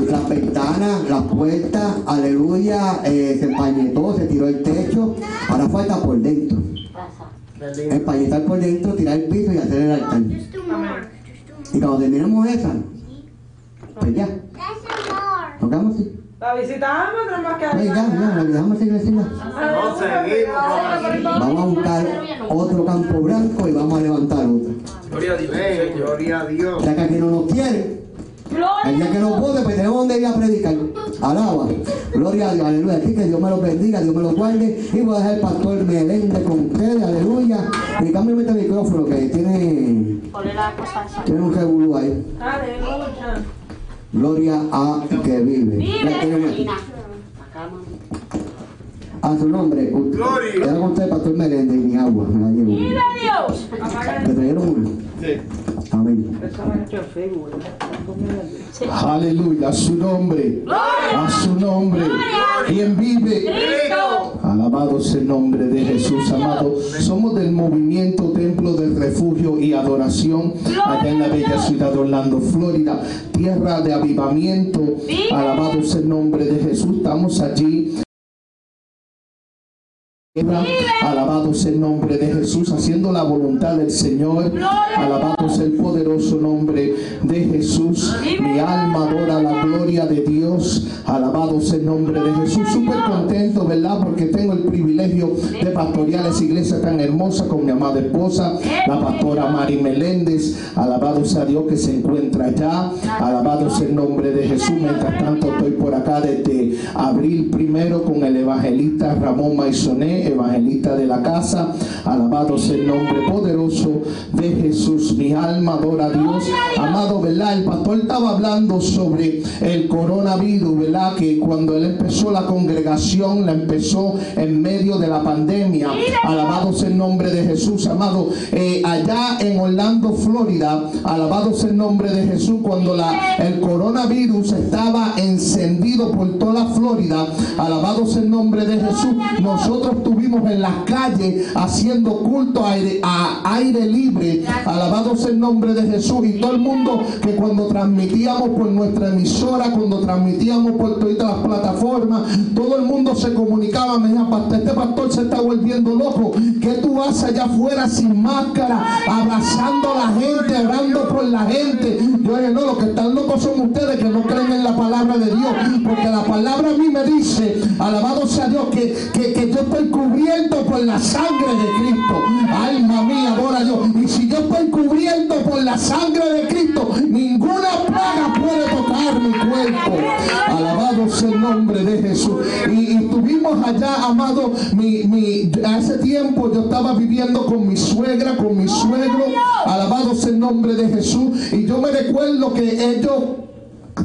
las ventanas, las puertas, aleluya, eh, se empañetó, se tiró el techo. Ahora falta por dentro. Empañetar por dentro, tirar el piso y hacer el altar. Y cuando terminemos esa, pues ya, tocamos así. La visitamos, que Pues ya, ya, la dejamos así, así, ya. No seguimos. Vamos a buscar otro campo blanco y vamos a levantar otro. Gloria a Dios. Gloria a Dios. Ya que aquí no nos quiere, el día que no puede, pues tenemos donde ir a predicar. Alaba. Gloria a Dios, aleluya. Así que Dios me lo bendiga, Dios me lo guarde. Y voy a dejar el pastor Meléndez con ustedes, aleluya. Y cámbiame este micrófono que tiene, tiene un revolú ahí. Aleluya. Gloria a que vive. Vive. A su nombre. Gloria. Queda con usted, pastor Meléndez, y mi agua. Me la llevo. Vive Dios. ¿Te trajeron una? Sí. Amén. Aleluya, a su nombre. A su nombre. ¿Quién vive? Alabado sea el nombre de Jesús, amado. Somos del movimiento Templo del Refugio y Adoración, allá en la bella ciudad de Orlando, Florida, tierra de avivamiento. Alabado sea el nombre de Jesús. Estamos allí. Alabado sea el nombre de Jesús, haciendo la voluntad del Señor. Alabado sea el poderoso nombre de Jesús. Mi alma adora la gloria de Dios. Alabado sea el nombre de Jesús. Súper contento, ¿verdad? Porque tengo el privilegio de pastorear esa iglesia tan hermosa con mi amada esposa, la pastora Mari Meléndez. Alabado sea Dios que se encuentra allá. Alabado sea el nombre de Jesús. Mientras tanto, estoy por acá desde abril primero con el evangelista Ramón Evangelista de la casa. Alabado sea el nombre poderoso de Jesús. Mi alma adora a Dios. Amado, ¿verdad? El pastor estaba hablando sobre el coronavirus, ¿verdad? Que cuando él empezó la congregación, la empezó en medio de la pandemia. Alabado sea el nombre de Jesús, amado. Eh, allá en Orlando, Florida, alabado sea el nombre de Jesús, cuando la, el coronavirus estaba encendido por toda la Florida, alabado sea el nombre de Jesús, nosotros estuvimos en las calles haciendo culto a aire, a aire libre, alabado sea el nombre de Jesús, y todo el mundo que cuando transmitíamos por nuestra emisora, cuando transmitíamos por todas las plataformas, todo el mundo se comunicaba, me decía, pastor, este pastor se está volviendo loco, que tú haces allá afuera sin máscara, abrazando a la gente, orando por la gente. Yo dije, no, los que están locos son ustedes que no creen en la palabra de Dios, porque la palabra a mí me dice, alabado sea Dios, que, que, que yo estoy cubierto por la sangre de Cristo. Alma mía, adora a Dios. Y si yo estoy cubierto por la sangre de Cristo, ninguna plaga puede tocar mi cuerpo. Alabado sea el nombre de Jesús. Y, y estuvimos allá, amado, mi, mi, hace tiempo yo estaba viviendo con mi suegra, con mi suegro. Alabado sea el nombre de Jesús. Y yo me recuerdo que ellos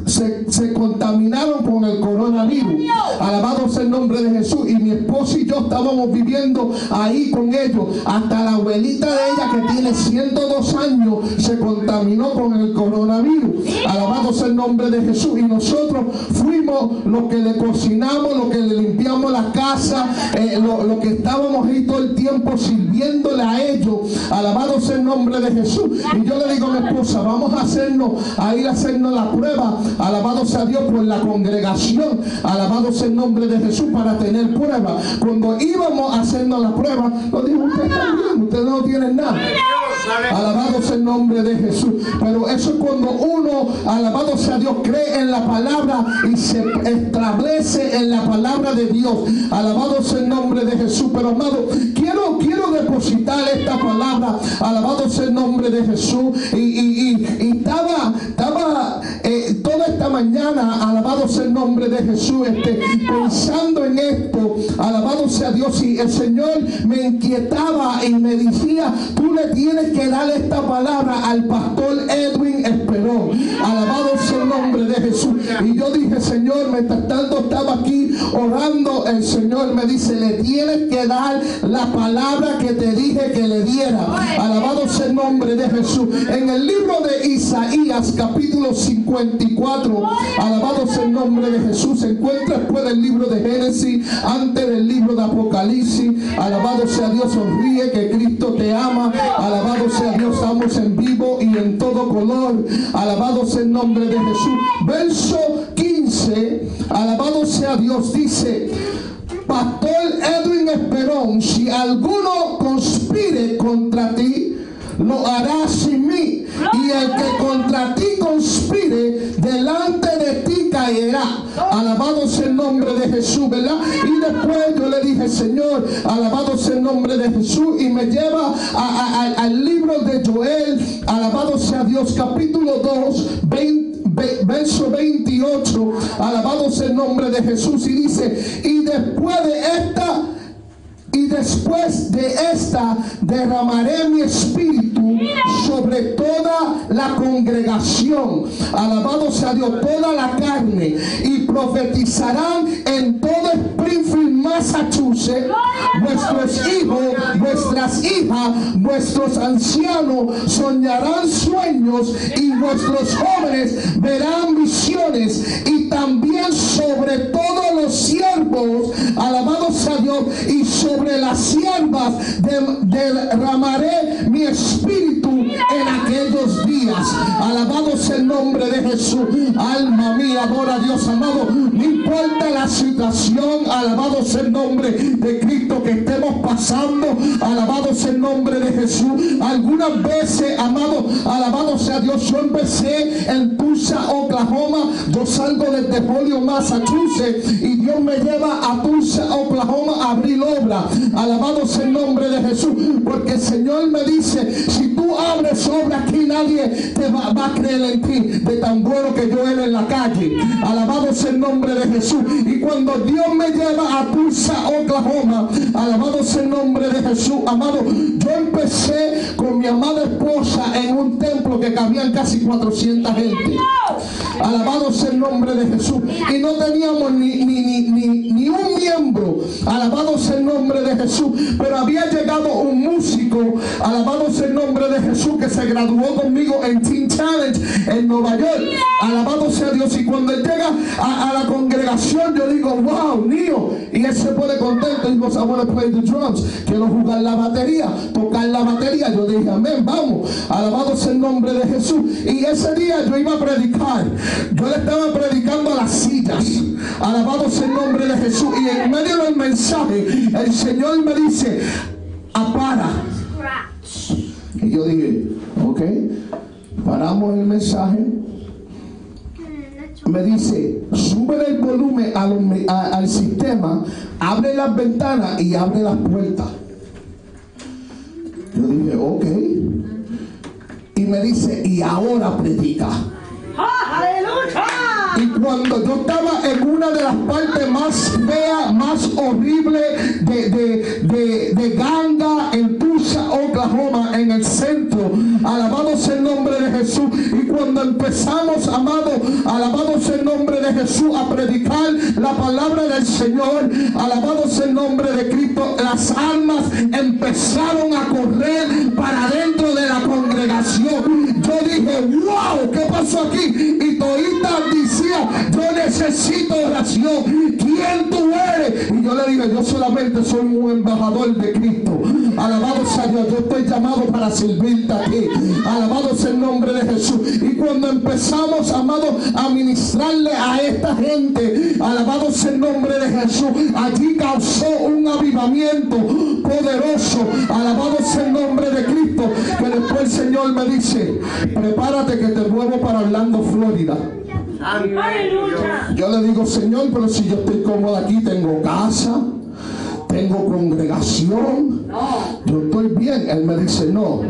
se, contaminaron con el coronavirus. Alabado sea el nombre de Jesús. Y mi esposo y yo estábamos viviendo ahí con ellos. Hasta la abuelita de ella que tiene 102 años se contaminó con el coronavirus. Alabado sea el nombre de Jesús. Y nosotros fuimos los que le cocinamos, los que le limpiamos la casa, eh, lo, lo que estábamos ahí todo el tiempo sirviéndole a ellos. Alabado sea el nombre de Jesús. Y yo le digo a mi esposa, vamos a hacernos, a ir a hacernos la prueba. Alabado sea Dios por la congregación. Alabado sea el nombre de Jesús para tener prueba. Cuando íbamos a hacernos la prueba, nos dijo, no tiene nada. Alabado sea el nombre de Jesús. Pero eso es cuando uno, alabado sea Dios, cree en la palabra y se establece en la palabra de Dios. Alabado sea el nombre de Jesús. Pero amado, quiero, quiero depositar esta palabra. Alabado sea el nombre de Jesús. Y, y- y- estaba, estaba eh, toda esta mañana, alabado sea el nombre de Jesús, este, pensando en esto. Alabado sea Dios. Y el Señor me inquietaba y me decía, tú le tienes que dar esta palabra al pastor Edwin Esperón. Alabado sea el nombre de Jesús. Y yo dije, Señor, mientras tanto estaba aquí orando, el Señor me dice, le tienes que dar la palabra que te dije que le diera. Alabado sea el nombre de Jesús. En el libro de Isaías, capítulo 54, alabado sea el nombre de Jesús. Se encuentra después del libro de Génesis, antes del libro de Apocalipsis. Alabado sea Dios, sonríe que Cristo te ama. Alabado sea Dios, estamos en vivo y en todo color. Alabado sea el nombre de Jesús. Verso 15, alabado sea Dios, dice. Pastor Edwin Esperón, si alguno conspire contra ti, lo hará sin mí. Y el que contra ti conspire, delante caerá. Alabado sea el nombre de Jesús, ¿verdad? Y después yo le dije, Señor, alabado sea el nombre de Jesús. Y me lleva al libro de Joel, alabado sea Dios, capítulo 2, 20 ve- verso 28, alabado sea el nombre de Jesús, y dice, y después de esta, y después de esta, derramaré mi espíritu sobre toda la congregación, alabado sea Dios, toda la carne, y profetizarán en todo Springfield, Massachusetts, vuestros hijos, vuestras hijas, vuestros ancianos soñarán sueños y vuestros jóvenes verán visiones. Y también sobre todos los siervos, alabado sea Dios, y sobre las siervas de- derramaré mi espíritu en aquellos días. Alabado sea el nombre de Jesús. Alma mía, adora a Dios amado. No importa la situación, alabado sea el nombre de Cristo que estemos pasando. Alabado sea el nombre de Jesús. Algunas veces, amado, alabado sea Dios. Yo empecé en Tulsa, Oklahoma. Yo salgo desde Polio, Massachusetts. Y Dios me lleva a Tulsa, Oklahoma a abrir obra. Alabado sea el nombre de Jesús. Porque el Señor me dice, si tú abres obra aquí, nadie te va, va a creer en ti. De tan bueno que yo era en la calle. Alabado sea el nombre de Jesús. Y cuando Dios me lleva a Tulsa, Oklahoma, alabado sea el nombre de Jesús. Amado, yo empecé con mi amada esposa en un templo que cabían casi 400 gente. Alabado sea el nombre de Jesús. Y no teníamos ni, ni, ni, ni, ni un miembro. Alabado sea el nombre de Jesús. Pero había llegado un músico. Alabado sea el nombre de Jesús que se graduó conmigo en Teen Challenge en Nueva York. Alabado sea Dios. Y cuando él llega a, la congregación, yo digo, wow, niño. Y él se pone contento. Y digo, I play the drums. Quiero jugar la batería, tocar la batería. Yo dije, amén, vamos. Alabado sea el nombre de Jesús. Y ese día yo iba a predicar. Yo le estaba predicando a las sillas. Alabado sea el nombre de Jesús. Y en medio del mensaje, el Señor me dice, apara. Y yo dije, ok, paramos el mensaje. Me dice, sube el volumen al sistema, abre las ventanas y abre las puertas. Yo dije, ok. Y me dice, y ahora predica. ¡Aleluya! Y cuando yo estaba en una de las partes más feas, más horribles de, de, de, de ganga en Tulsa, Oklahoma, en el centro. Alabado sea el nombre de Jesús. Y cuando empezamos, amado, alabado sea el nombre de Jesús a predicar la palabra del Señor, alabado sea el nombre de Cristo, las almas empezaron a correr para dentro de la congregación. Yo dije, wow, ¿qué pasó aquí? Y todita yo necesito oración. ¿Quién tú eres? Y yo le dije, yo solamente soy un embajador de Cristo. Alabado sea Dios, yo estoy llamado para servirte a ti. Alabado sea el nombre de Jesús. Y cuando empezamos, amado, a ministrarle a esta gente, alabado sea el nombre de Jesús, allí causó un avivamiento poderoso. Alabado sea el nombre de Cristo. Que después el Señor me dice, prepárate que te muevo para Orlando, Florida. Aleluya. Yo le digo, Señor, pero si yo estoy cómodo aquí, tengo casa, tengo congregación, yo estoy bien. Él me dice, no,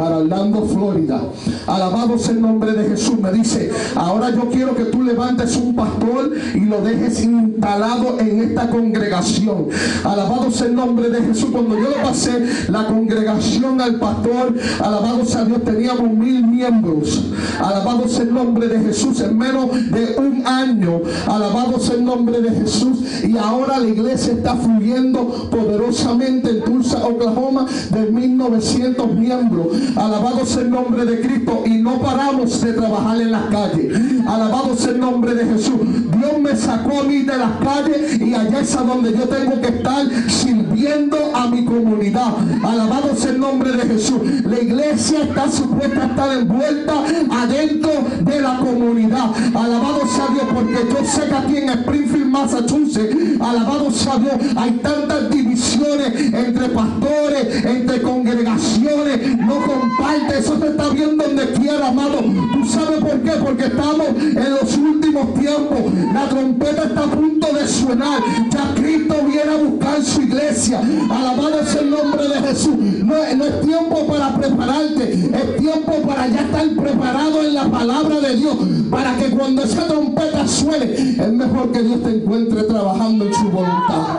para Orlando, Florida. Alabado sea el nombre de Jesús. Me dice, ahora yo quiero que tú levantes un pastor y lo dejes instalado en esta congregación. Alabado sea el nombre de Jesús. Cuando yo le pasé la congregación al pastor, alabado sea Dios, teníamos mil miembros. Alabado sea el nombre de Jesús en menos de un año. Alabado sea el nombre de Jesús. Y ahora la iglesia está fluyendo poderosamente en Tulsa, Oklahoma, de 1900 miembros. Alabado sea el nombre de Cristo. Y no paramos de trabajar en las calles. Alabado sea el nombre de Jesús. Dios me sacó a mí de las calles y allá es a donde yo tengo que estar sirviendo a mi comunidad. Alabado sea el nombre de Jesús. La iglesia está supuesta a estar envuelta adentro de la comunidad. Alabado sea Dios, porque yo sé que aquí en Springfield, Massachusetts, alabado sea Dios, hay tantas divisiones entre pastores, entre congregaciones, no comparte, eso se está viendo donde quiera, amado. ¿Tú sabes por qué? Porque estamos en los últimos tiempos. La trompeta está a punto de sonar. Ya Cristo viene a buscar su iglesia. Alabado sea el nombre de Jesús. No, es- no es tiempo para prepararte, es tiempo para ya estar preparado en la palabra de Dios. Para que cuando esa trompeta suene, es mejor que Dios te encuentre trabajando en su voluntad.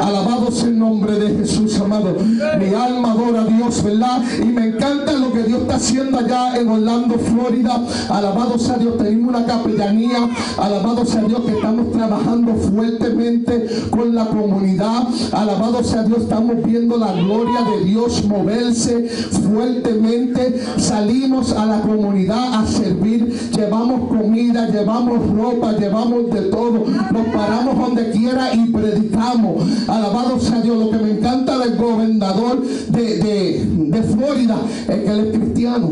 Alabado sea el nombre de Jesús, amado. Mi alma adora a Dios, ¿verdad? Y me encanta lo que Dios está haciendo allá en Orlando, Florida. Alabado sea Dios, tenemos una capellanía. Alabado sea Dios que estamos trabajando fuertemente con la comunidad. Alabado sea Dios, estamos viendo la gloria de Dios moverse fuertemente. Salimos a la comunidad a servir. Llevamos comida, llevamos ropa, llevamos de todo. Nos paramos donde quiera y predicamos. Alabado sea Dios. Lo que me encanta del gobernador de, Florida es que él es cristiano.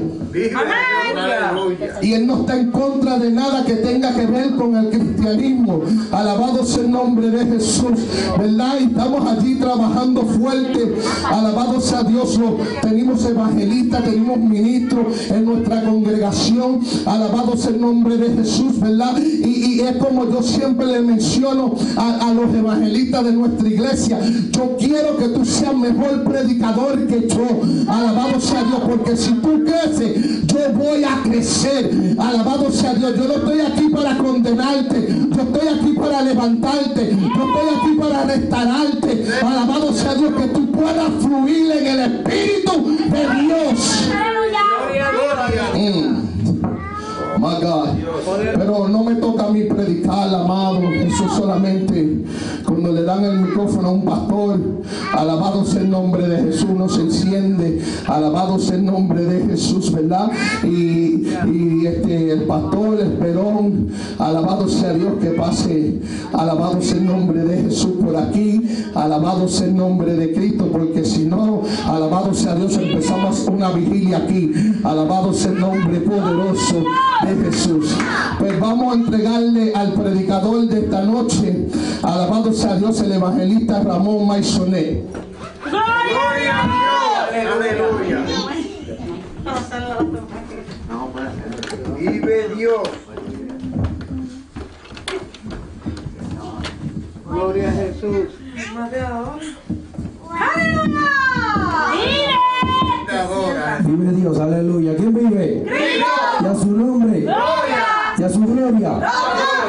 Y él no está en contra de nada que tenga que ver con el cristianismo. Alabado sea el nombre de Jesús. ¿Verdad? Y estamos allí trabajando fuerte. Alabado sea Dios. Tenemos evangelistas, tenemos ministros en nuestra congregación. Alabado sea el nombre de Jesús. ¿Verdad? Y, y es como yo siempre le menciono a, a los evangelistas de nuestra iglesia. Yo quiero que tú seas mejor predicador que yo. Alabado sea Dios. Porque si tú creces, yo voy a crecer. Alabado sea Dios. Yo no estoy aquí para condenarte. Yo estoy aquí para levantarte. Yo estoy aquí para restaurarte. Alabado sea Dios que tú puedas fluir en el Espíritu de Dios. Mm. My God. Pero no me toca a mí predicar, amado. Eso solamente cuando le dan el micrófono a un pastor. Alabado sea el nombre de Jesús, no se enciende. Alabado sea el nombre de Jesús, ¿verdad? Y, este, el pastor Esperón, alabado sea Dios que pase. Alabado sea el nombre de Jesús por aquí. Alabado sea el nombre de Cristo, porque si no, alabado sea Dios, empezamos una vigilia aquí. Alabado sea el nombre poderoso de Jesús. Pues vamos a entregarle al predicador de esta noche, alabado sea Dios, el evangelista Ramón Maisonet. Gloria a Dios. Aleluya. Vive Dios. Gloria a Jesús. Vive. Te adora. Vive Dios, aleluya. ¿Quién vive? Y a su nombre. Y a su gloria.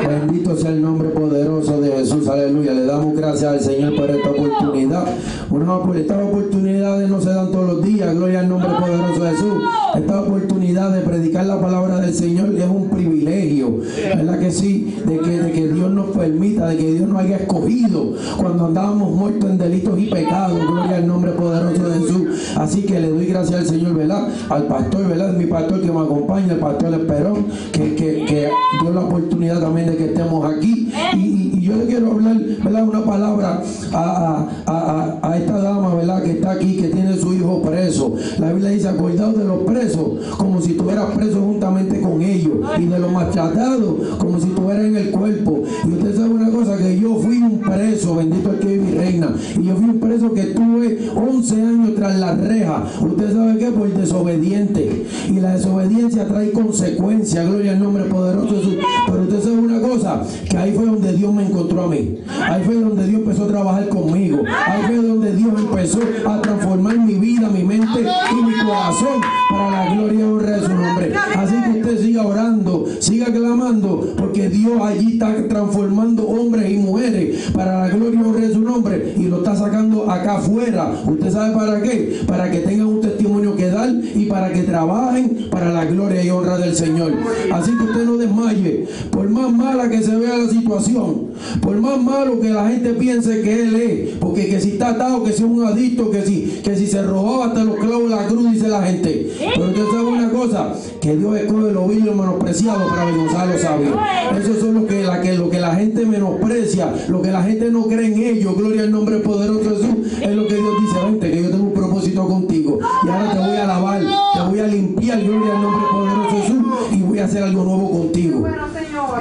Bendito sea el nombre poderoso de Jesús, aleluya. Le damos gracias al Señor por esta oportunidad. op- estas oportunidades no se dan todos los días, gloria al nombre poderoso de Jesús. Esta oportunidad de predicar la palabra del Señor es un privilegio, ¿verdad que sí? De que, de que Dios nos permita, de que Dios nos haya escogido cuando andábamos muertos en delitos y pecados, gloria al nombre poderoso de Jesús. Así que le doy gracias al Señor, ¿verdad? Al pastor, ¿verdad? Mi pastor que me acompaña, el pastor Esperón, que, que, que dio la oportunidad también de que estemos aquí. Y, yo le quiero hablar, ¿verdad? Una palabra a, a- a- a- esta dama, ¿verdad? Que está aquí, que tiene su hijo preso. La Biblia dice, acordaos de los presos, como si estuvieras preso juntamente con ellos. Y de los maltratados, como si estuvieras en el cuerpo. Y usted sabe una cosa, que yo fui un preso, bendito el que vive reina. Y yo fui un preso que estuve 11 años tras la reja. ¿Usted sabe qué? Por desobediente. Y la desobediencia trae consecuencias, gloria al nombre poderoso. Pero usted sabe una cosa, que ahí fue donde Dios me encontró a mí. Ahí fue donde Dios empezó a trabajar conmigo. Ahí fue donde Dios empezó a transformar mi vida, mi mente y mi corazón para la gloria y honra de su nombre. Así que usted siga orando, siga clamando, porque Dios allí está transformando hombres y mujeres para la gloria y honra de su nombre y lo está sacando acá afuera. ¿Usted sabe para qué? Para que tengan un testimonio que dar y para que trabajen para la gloria y honra del Señor. Así que usted no desmaye. Por más mala que se vea la situación, por más malo que la gente piense que él es, porque que si está atado, que si es un adicto, que si, que si se robaba hasta los clavos de la cruz, dice la gente. Pero usted sabe una cosa, que Dios escoge los viles menospreciados para avergonzar a los. Eso son lo que, la, que, lo que la gente menosprecia, lo que la gente no cree en ellos. Gloria al nombre poderoso de Jesús. Es lo que Dios dice, vente, que yo tengo un propósito contigo. Y ahora te voy a lavar, te voy a limpiar, gloria al nombre poderoso de Jesús. Y voy a hacer algo nuevo contigo.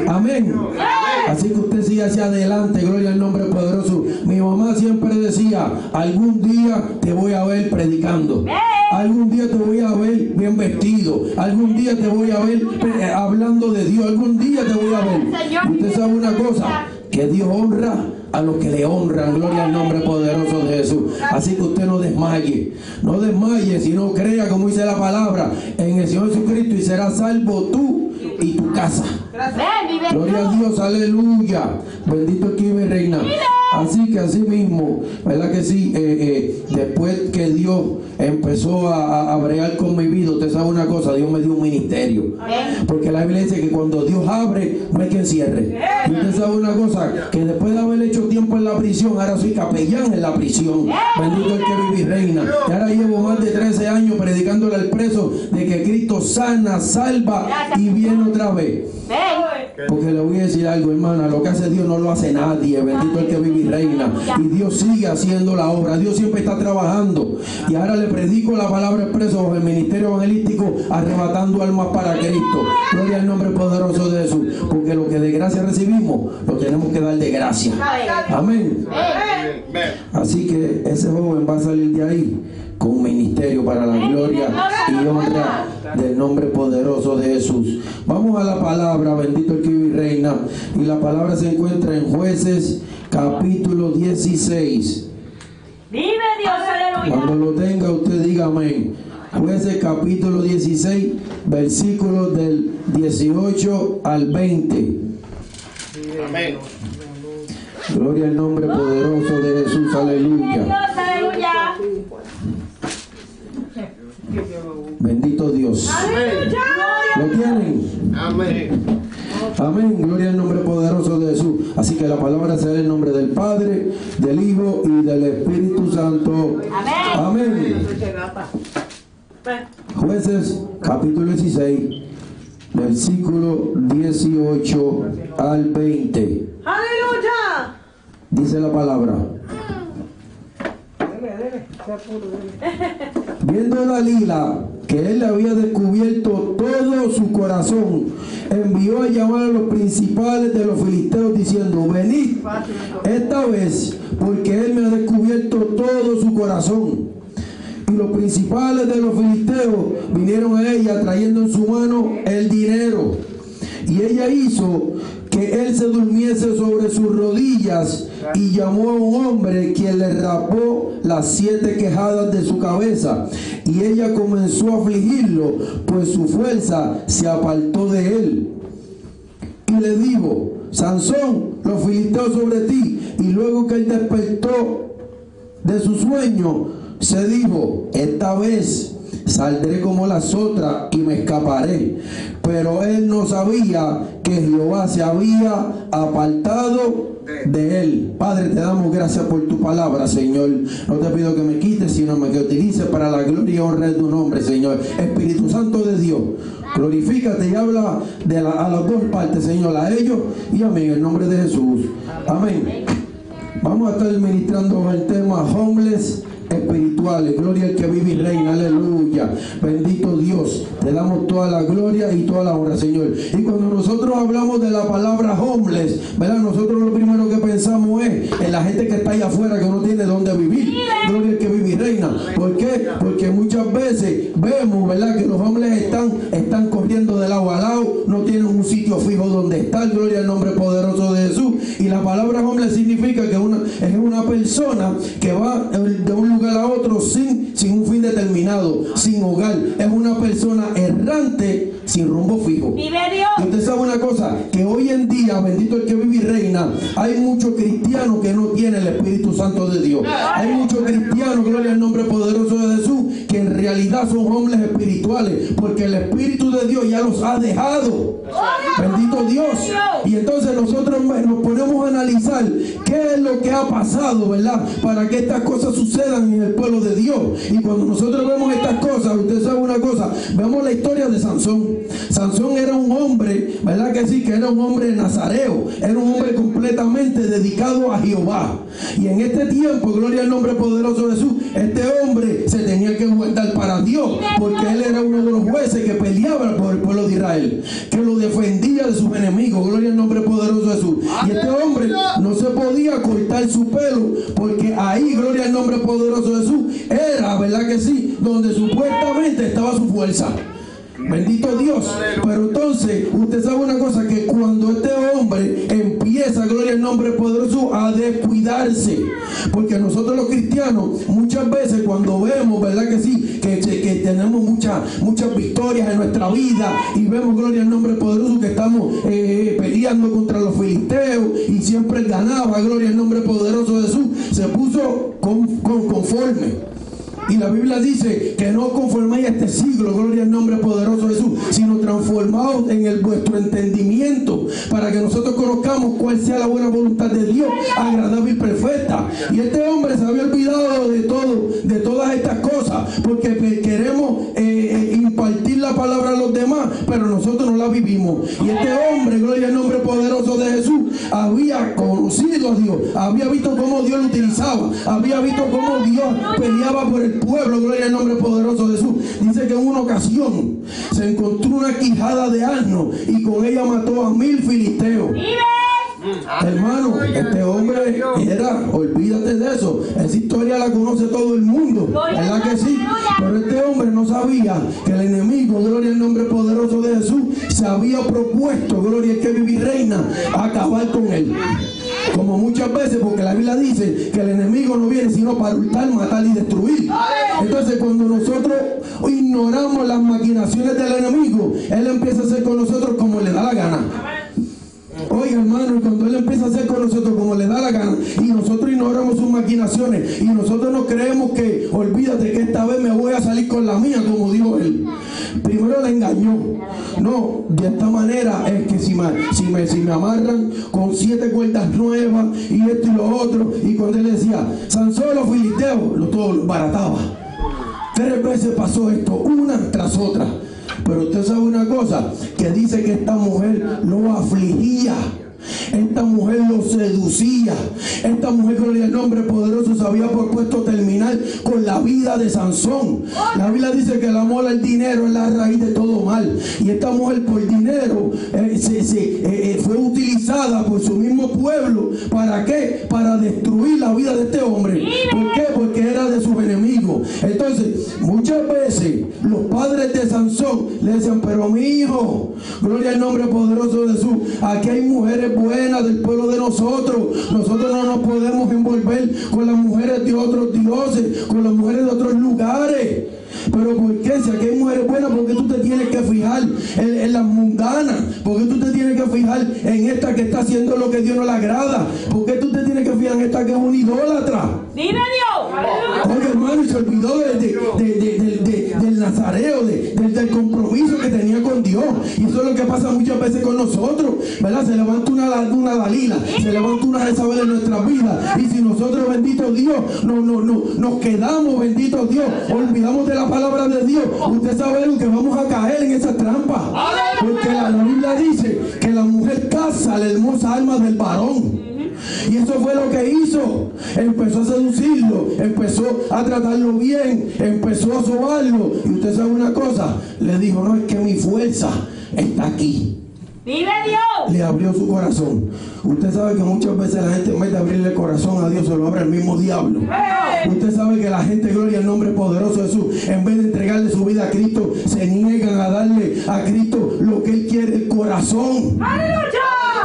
Amén. Así que usted sigue hacia adelante, gloria al nombre poderoso. Mi mamá siempre decía, algún día te voy a ver predicando. Algún día te voy a ver bien vestido. Algún día te voy a ver eh, hablando de Dios. Algún día te voy a ver. Usted sabe una cosa, que Dios honra a los que le honran. Gloria al nombre poderoso de Jesús. Así que usted no desmaye. No desmaye, sino crea, como dice la palabra, en el Señor Jesucristo y será salvo tú y tu casa. Gloria a Dios, aleluya. Bendito vive y reina. Así que así mismo, ¿verdad que sí? Eh, eh, después que Dios empezó a, a, bregar con mi vida, usted sabe una cosa, Dios me dio un ministerio. Porque la Biblia dice que cuando Dios abre, no hay quien cierre. Y usted sabe una cosa, que después de haber hecho tiempo en la prisión, ahora soy capellán en la prisión. Bendito el que vive y reina. Y ahora llevo más de 13 años predicándole al preso de que Cristo sana, salva y viene otra vez. Porque le voy a decir algo, hermana, lo que hace Dios no lo hace nadie, bendito el que vive y reina. Y Dios sigue haciendo la obra, Dios siempre está trabajando. Y ahora le predico la palabra expreso bajo el ministerio evangelístico, arrebatando almas para Cristo. Gloria al nombre poderoso de Jesús. Porque lo que de gracia recibimos, lo tenemos que dar de gracia. Amén. Así que ese joven va a salir de ahí con un ministerio para la gloria y honra del nombre poderoso de Jesús. Vamos a la palabra, bendito el que vive y reina. Y la palabra se encuentra en jueces capítulo 16. Vive Dios, aleluya. Cuando lo tenga usted diga amén. Jueces capítulo 16, versículos del 18 al 20. Amén. Gloria al nombre poderoso de Jesús, aleluya. Bendito Dios. ¿Lo tienen? Amén. Amén, gloria al nombre poderoso de Jesús. Así que la palabra será en nombre del Padre, del Hijo y del Espíritu Santo. Amén. Jueces capítulo 16, versículo 18 al 20. Aleluya. Dice la palabra. Viendo Dalila que él había descubierto todo su corazón, envió a llamar a los principales de los filisteos diciendo, venid esta vez, porque él me ha descubierto todo su corazón. Y los principales de los filisteos vinieron a ella trayendo en su mano el dinero. Y ella hizo que él se durmiese sobre sus rodillas y llamó a un hombre quien le rapó las siete quejadas de su cabeza. Y ella comenzó a afligirlo, pues su fuerza se apartó de él. Y le dijo, Sansón, los filisteos sobre ti. Y luego que él despertó de su sueño, se dijo, esta vez saldré como las otras y me escaparé. Pero él no sabía que Jehová se había apartado de él. Padre, te damos gracias por tu palabra, Señor. No te pido que me quites, sino que utilices para la gloria y honra de tu nombre, Señor. Espíritu Santo de Dios, glorifícate y habla de la- a las dos partes, Señor, a ellos y a mí, en el nombre de Jesús. Amén. Vamos a estar ministrando el tema homeless espirituales. Gloria al que vive y reina. Aleluya. Bendito Dios. Te damos toda la gloria y toda la honra, Señor. Y cuando nosotros hablamos de la palabra homeless, ¿verdad? Nosotros lo primero que pensamos es en la gente que está allá afuera que no tiene dónde vivir. Gloria al que vive y reina. ¿Por qué? Porque muchas veces vemos, ¿verdad? Que los hombres están, están corriendo de lado a lado, no tienen un sitio fijo donde estar. Gloria al nombre poderoso de Jesús. Y la palabra homeless significa que una, es una persona que va de un lugar a otro sin, sin un fin determinado, sin hogar. Es una persona errante sin rumbo fijo. Y usted sabe una cosa, que hoy en día, bendito el que vive y reina, hay muchos cristianos que no tienen el Espíritu Santo de Dios. Hay muchos cristianos, gloria al nombre poderoso de Jesús, que en realidad son hombres espirituales, porque el Espíritu de Dios ya los ha dejado. Bendito Dios. Y entonces nosotros nos ponemos a analizar qué es lo que ha pasado, ¿verdad? Para que estas cosas sucedan en el pueblo de Dios. Y cuando nosotros vemos estas cosas, usted sabe una cosa, vemos la historia de Sansón. Sansón era un hombre, ¿verdad que sí? Que era un hombre nazareo, era un hombre completamente dedicado a Jehová. Y en este tiempo, gloria al nombre poderoso de Jesús, este hombre se tenía que guardar para Dios, porque él era uno de los jueces que peleaba por el pueblo de Israel, que lo defendía de sus enemigos, gloria al nombre poderoso de Jesús. Y este hombre no se podía cortar su pelo, porque ahí, gloria al nombre poderoso Jesús, era, ¿verdad que sí? Donde supuestamente estaba su fuerza. Bendito Dios. Pero entonces, usted sabe una cosa, que cuando este hombre empieza, gloria al nombre poderoso, a descuidarse, porque nosotros los cristianos, muchas veces cuando vemos, ¿verdad que sí? Que, tenemos muchas, muchas victorias en nuestra vida y vemos, gloria al nombre poderoso, que estamos eh, peleando contra los filisteos y siempre ganaba, gloria al nombre poderoso de Jesús, se puso con, con- conforme. Y la Biblia dice que no conforméis este siglo, gloria al nombre poderoso de Jesús, sino transformados en el vuestro entendimiento, para que nosotros conozcamos cuál sea la buena voluntad de Dios, agradable y perfecta. Y este hombre se había olvidado de todo, de todas estas cosas, porque queremos eh, la palabra a los demás, pero nosotros no la vivimos. Y este hombre, gloria al nombre poderoso de Jesús, había conocido a Dios, había visto cómo Dios lo utilizaba, había visto cómo Dios peleaba por el pueblo, gloria al nombre poderoso de Jesús. Dice que en una ocasión se encontró una quijada de asno y con ella mató a mil filisteos. Hermano, este hombre era, olvídate de eso, esa historia la conoce todo el mundo, ¿verdad que sí? Pero este hombre no sabía que el enemigo, gloria al nombre poderoso de Jesús, se había propuesto, gloria al que vive y reina, acabar con él. Como muchas veces, porque la Biblia dice que el enemigo no viene sino para hurtar, matar y destruir. Entonces, cuando nosotros ignoramos las maquinaciones del enemigo, él empieza a hacer con nosotros como le da la gana. Oiga, hermano, cuando Él empieza a hacer con nosotros como le da la gana, y nosotros ignoramos sus maquinaciones, y nosotros no creemos que, olvídate que esta vez me voy a salir con la mía, como dijo Él. Primero le engañó. No, de esta manera es que si me, si me, si me amarran con siete cuerdas nuevas, y esto y lo otro, y cuando Él decía, Sansón los filisteos, lo todo lo barataba. Tres veces pasó esto, una tras otra. Pero usted sabe una cosa, que dice que esta mujer lo afligía. Esta mujer lo seducía. Esta mujer, gloria al nombre poderoso, se había propuesto terminar con la vida de Sansón. La Biblia dice que el amor al dinero es la raíz de todo mal. Y esta mujer por dinero eh, se- se, eh, eh, fue utilizada por su mismo pueblo. ¿Para qué? Para destruir la vida de este hombre. ¿Por qué? Porque era de sus enemigos. Entonces, muchas veces los padres de Sansón le decían, pero mi hijo, gloria al nombre poderoso de Jesús, aquí hay mujeres buenas del pueblo de nosotros. Nosotros no nos podemos envolver con las mujeres de otros dioses, con las mujeres de otros lugares. Pero ¿por qué? Si aquí hay mujeres buenas, ¿por qué tú te tienes que fijar en, en las mundanas? ¿Por qué tú te tienes que fijar en esta que está haciendo lo que Dios no le agrada? ¿Por qué tú te tienes que fijar en esta que es un idólatra? Vive Dios. Oye, hermano, y se olvidó de- de- de- de- de- de- nazareo, de- del- compromiso que tenía con Dios. Y eso es lo que pasa muchas veces con nosotros, ¿verdad? Se levanta una, una Dalila, se levanta una Jezabel en nuestras vidas. Y si nosotros, bendito Dios, no, no, no, nos quedamos, bendito Dios, olvidamos de la palabra de Dios, usted sabe que vamos a caer en esa trampa. Porque la, la Biblia dice que la mujer caza la hermosa alma del varón. Y eso fue lo que hizo. Empezó a seducirlo, empezó a tratarlo bien, empezó a sobarlo. Y usted sabe una cosa, le dijo, no, es que mi fuerza está aquí. ¡Vive Dios! Le abrió su corazón. Usted sabe que muchas veces la gente en vez de abrirle el corazón a Dios se lo abre el mismo diablo. Usted sabe que la gente, gloria al nombre poderoso de Jesús, en vez de entregarle su vida a Cristo, se niegan a darle a Cristo lo que Él quiere, el corazón.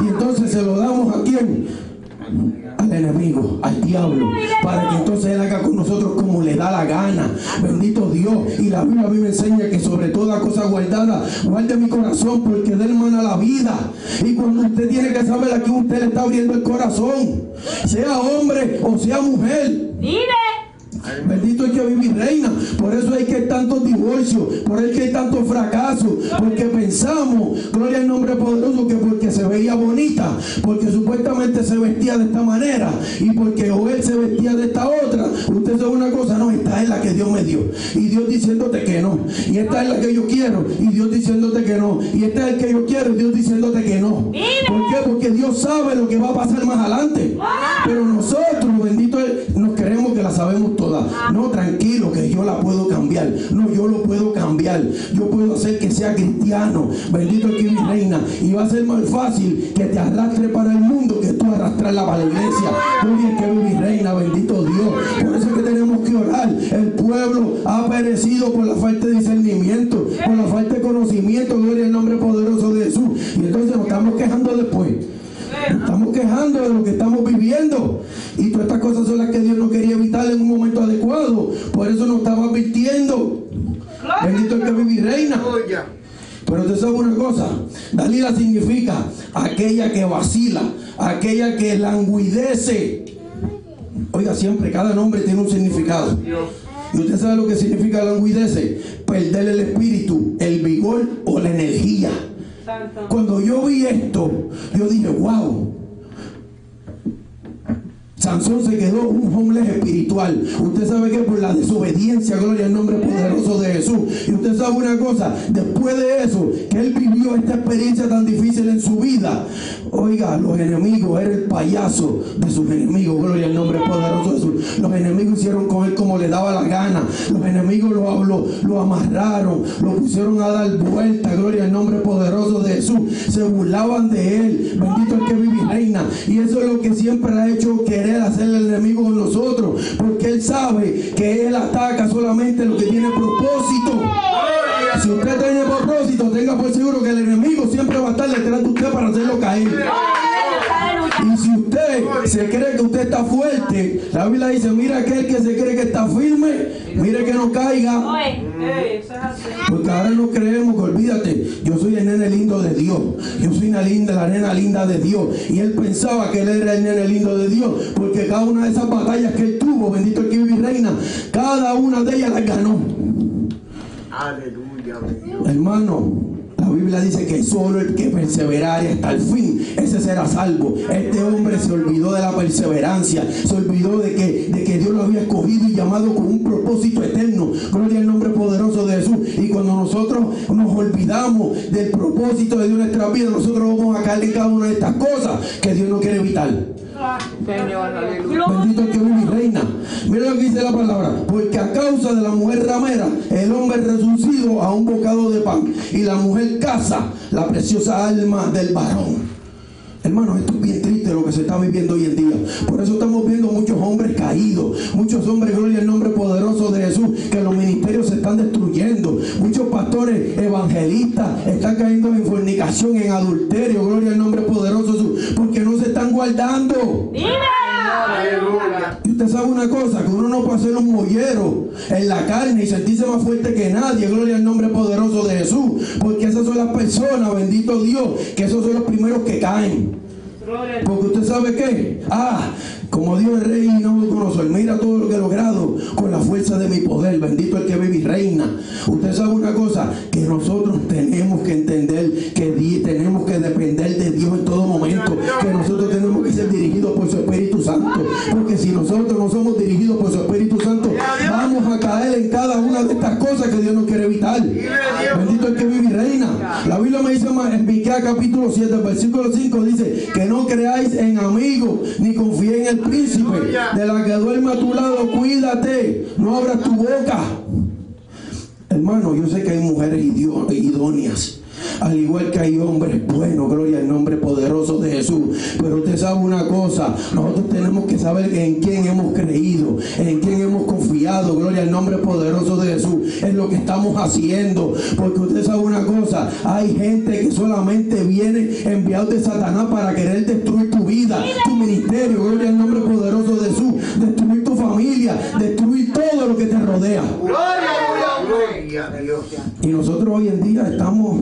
Y entonces se lo damos a quién? Al enemigo, al diablo, para que entonces Él haga con nosotros como le da la gana. Bendito Dios. Y la Biblia a mí me enseña que sobre toda cosa guardada, guarde mi corazón porque de hermana la vida. Y cuando usted tiene que saber a quién usted le está abriendo el corazón, sea hombre o sea mujer. ¡Vive! Bendito hay que vivir reina. Por eso hay que hay tantos divorcios, por eso hay que hay tantos fracasos, porque pensamos, gloria al nombre poderoso, que porque se veía bonita, porque supuestamente se vestía de esta manera y porque o él se vestía de esta otra. Usted sabe una cosa, no, esta es la que Dios me dio. Y Dios diciéndote que no. Y esta es la que yo quiero. Y Dios diciéndote que no. Y esta es el que yo quiero. Y Dios diciéndote que no. ¿Por qué? Porque Dios sabe lo que va a pasar más adelante. Pero nosotros, bendito que la sabemos toda. No, tranquilo, que yo la puedo cambiar. No, yo lo puedo cambiar. Yo puedo hacer que sea cristiano. Bendito que mi reina. Y va a ser más fácil que te arrastre para el mundo que tú arrastrarla para la iglesia. Gloria al que mi reina, bendito Dios. Por eso es que tenemos que orar. El pueblo ha perecido por la falta de discernimiento, por la falta de conocimiento. Gloria al nombre poderoso de Jesús. Y entonces nos estamos quejando después. Nos estamos quejando de lo que estamos viviendo. Y todas estas cosas son las que Dios no quería evitar en un momento adecuado. Por eso nos estaba advirtiendo. Bendito el que vive y reina. Pero usted sabe una cosa, Dalila significa aquella que vacila, aquella que languidece. Oiga, siempre cada nombre tiene un significado. Y usted sabe lo que significa languidece, perder el espíritu, el vigor o la energía. Cuando yo vi esto, yo dije, wow. Sansón se quedó un homeless espiritual. Usted sabe que por la desobediencia, gloria al nombre poderoso de Jesús. Y usted sabe una cosa, después de eso, que él vivió esta experiencia tan difícil en su vida. Oiga, los enemigos, era el payaso de sus enemigos, gloria al nombre poderoso de Jesús. Los enemigos hicieron con él como le daba la gana. Los enemigos lo, amarraron, lo pusieron a dar vuelta, gloria al nombre poderoso de Jesús. Se burlaban de él. Bendito el que vive y reina. Y eso es lo que siempre ha hecho querer hacerle el enemigo con nosotros. Porque él sabe que él ataca solamente lo que tiene propósito. Si usted tiene propósito, tenga por seguro que el enemigo siempre va a estar detrás de usted para hacerlo caer. Y si usted se cree que usted está fuerte, la Biblia dice, mira aquel que se cree que está firme, mire que no caiga. Porque ahora no creemos que olvídate, yo soy el nene lindo de Dios. Yo soy una linda, la nena linda de Dios. Y él pensaba que él era el nene lindo de Dios. Porque cada una de esas batallas que él tuvo, bendito el que vive y reina, cada una de ellas las ganó. Aleluya. Hermano, Biblia dice que solo el que perseverare hasta el fin, ese será salvo. Este hombre se olvidó de la perseverancia, se olvidó de que, de que Dios lo había escogido y llamado con un propósito eterno. Gloria al nombre poderoso de Jesús. Y cuando nosotros nos olvidamos del propósito de Dios en nuestra vida, nosotros vamos a caer en cada una de estas cosas que Dios no quiere evitar. Bendito el que vive reina. Mira lo que dice la palabra. Porque a causa de la mujer ramera, el hombre reducido a un bocado de pan. Y la mujer caza la preciosa alma del varón. Hermano, esto es bien triste lo que se está viviendo hoy en día. Por eso estamos viendo muchos hombres caídos, muchos hombres, gloria al nombre poderoso de Jesús, que los ministerios se están destruyendo. Muchos pastores evangelistas están cayendo en fornicación, en adulterio, gloria al nombre poderoso de Jesús, porque no se están guardando. Aleluya. Y usted sabe una cosa, que uno no puede ser un mollero en la carne y sentirse más fuerte que nadie, gloria al nombre poderoso de Jesús, porque esas son las personas, bendito Dios, que esos son los primeros que caen. Porque usted sabe qué, ah, Como Dios es rey y no me conoce, mira todo lo que he logrado con la fuerza de mi poder. Bendito el que vive y reina. Usted sabe una cosa, que nosotros tenemos que entender que tenemos que depender de Dios en todo momento. Que nosotros tenemos por su Espíritu Santo. Porque si nosotros no somos dirigidos por su Espíritu Santo, vamos a caer en cada una de estas cosas que Dios nos quiere evitar. Bendito el que vive y reina. La Biblia me dice más en Miqueas capítulo 7, versículo 5 dice que no creáis en amigos ni confíe en el príncipe de la que duerme a tu lado, cuídate, no abras tu boca. Hermano, yo sé que hay mujeres idóneas. Al igual que hay hombres buenos, gloria al nombre poderoso de Jesús. Pero usted sabe una cosa, nosotros tenemos que saber en quién hemos creído, en quién hemos confiado, gloria al nombre poderoso de Jesús. Es lo que estamos haciendo. Porque usted sabe una cosa, hay gente que solamente viene enviado de Satanás para querer destruir tu vida, tu ministerio, gloria al nombre poderoso de Jesús, destruir tu familia, destruir todo lo que te rodea. Gloria a Dios. Y nosotros hoy en día estamos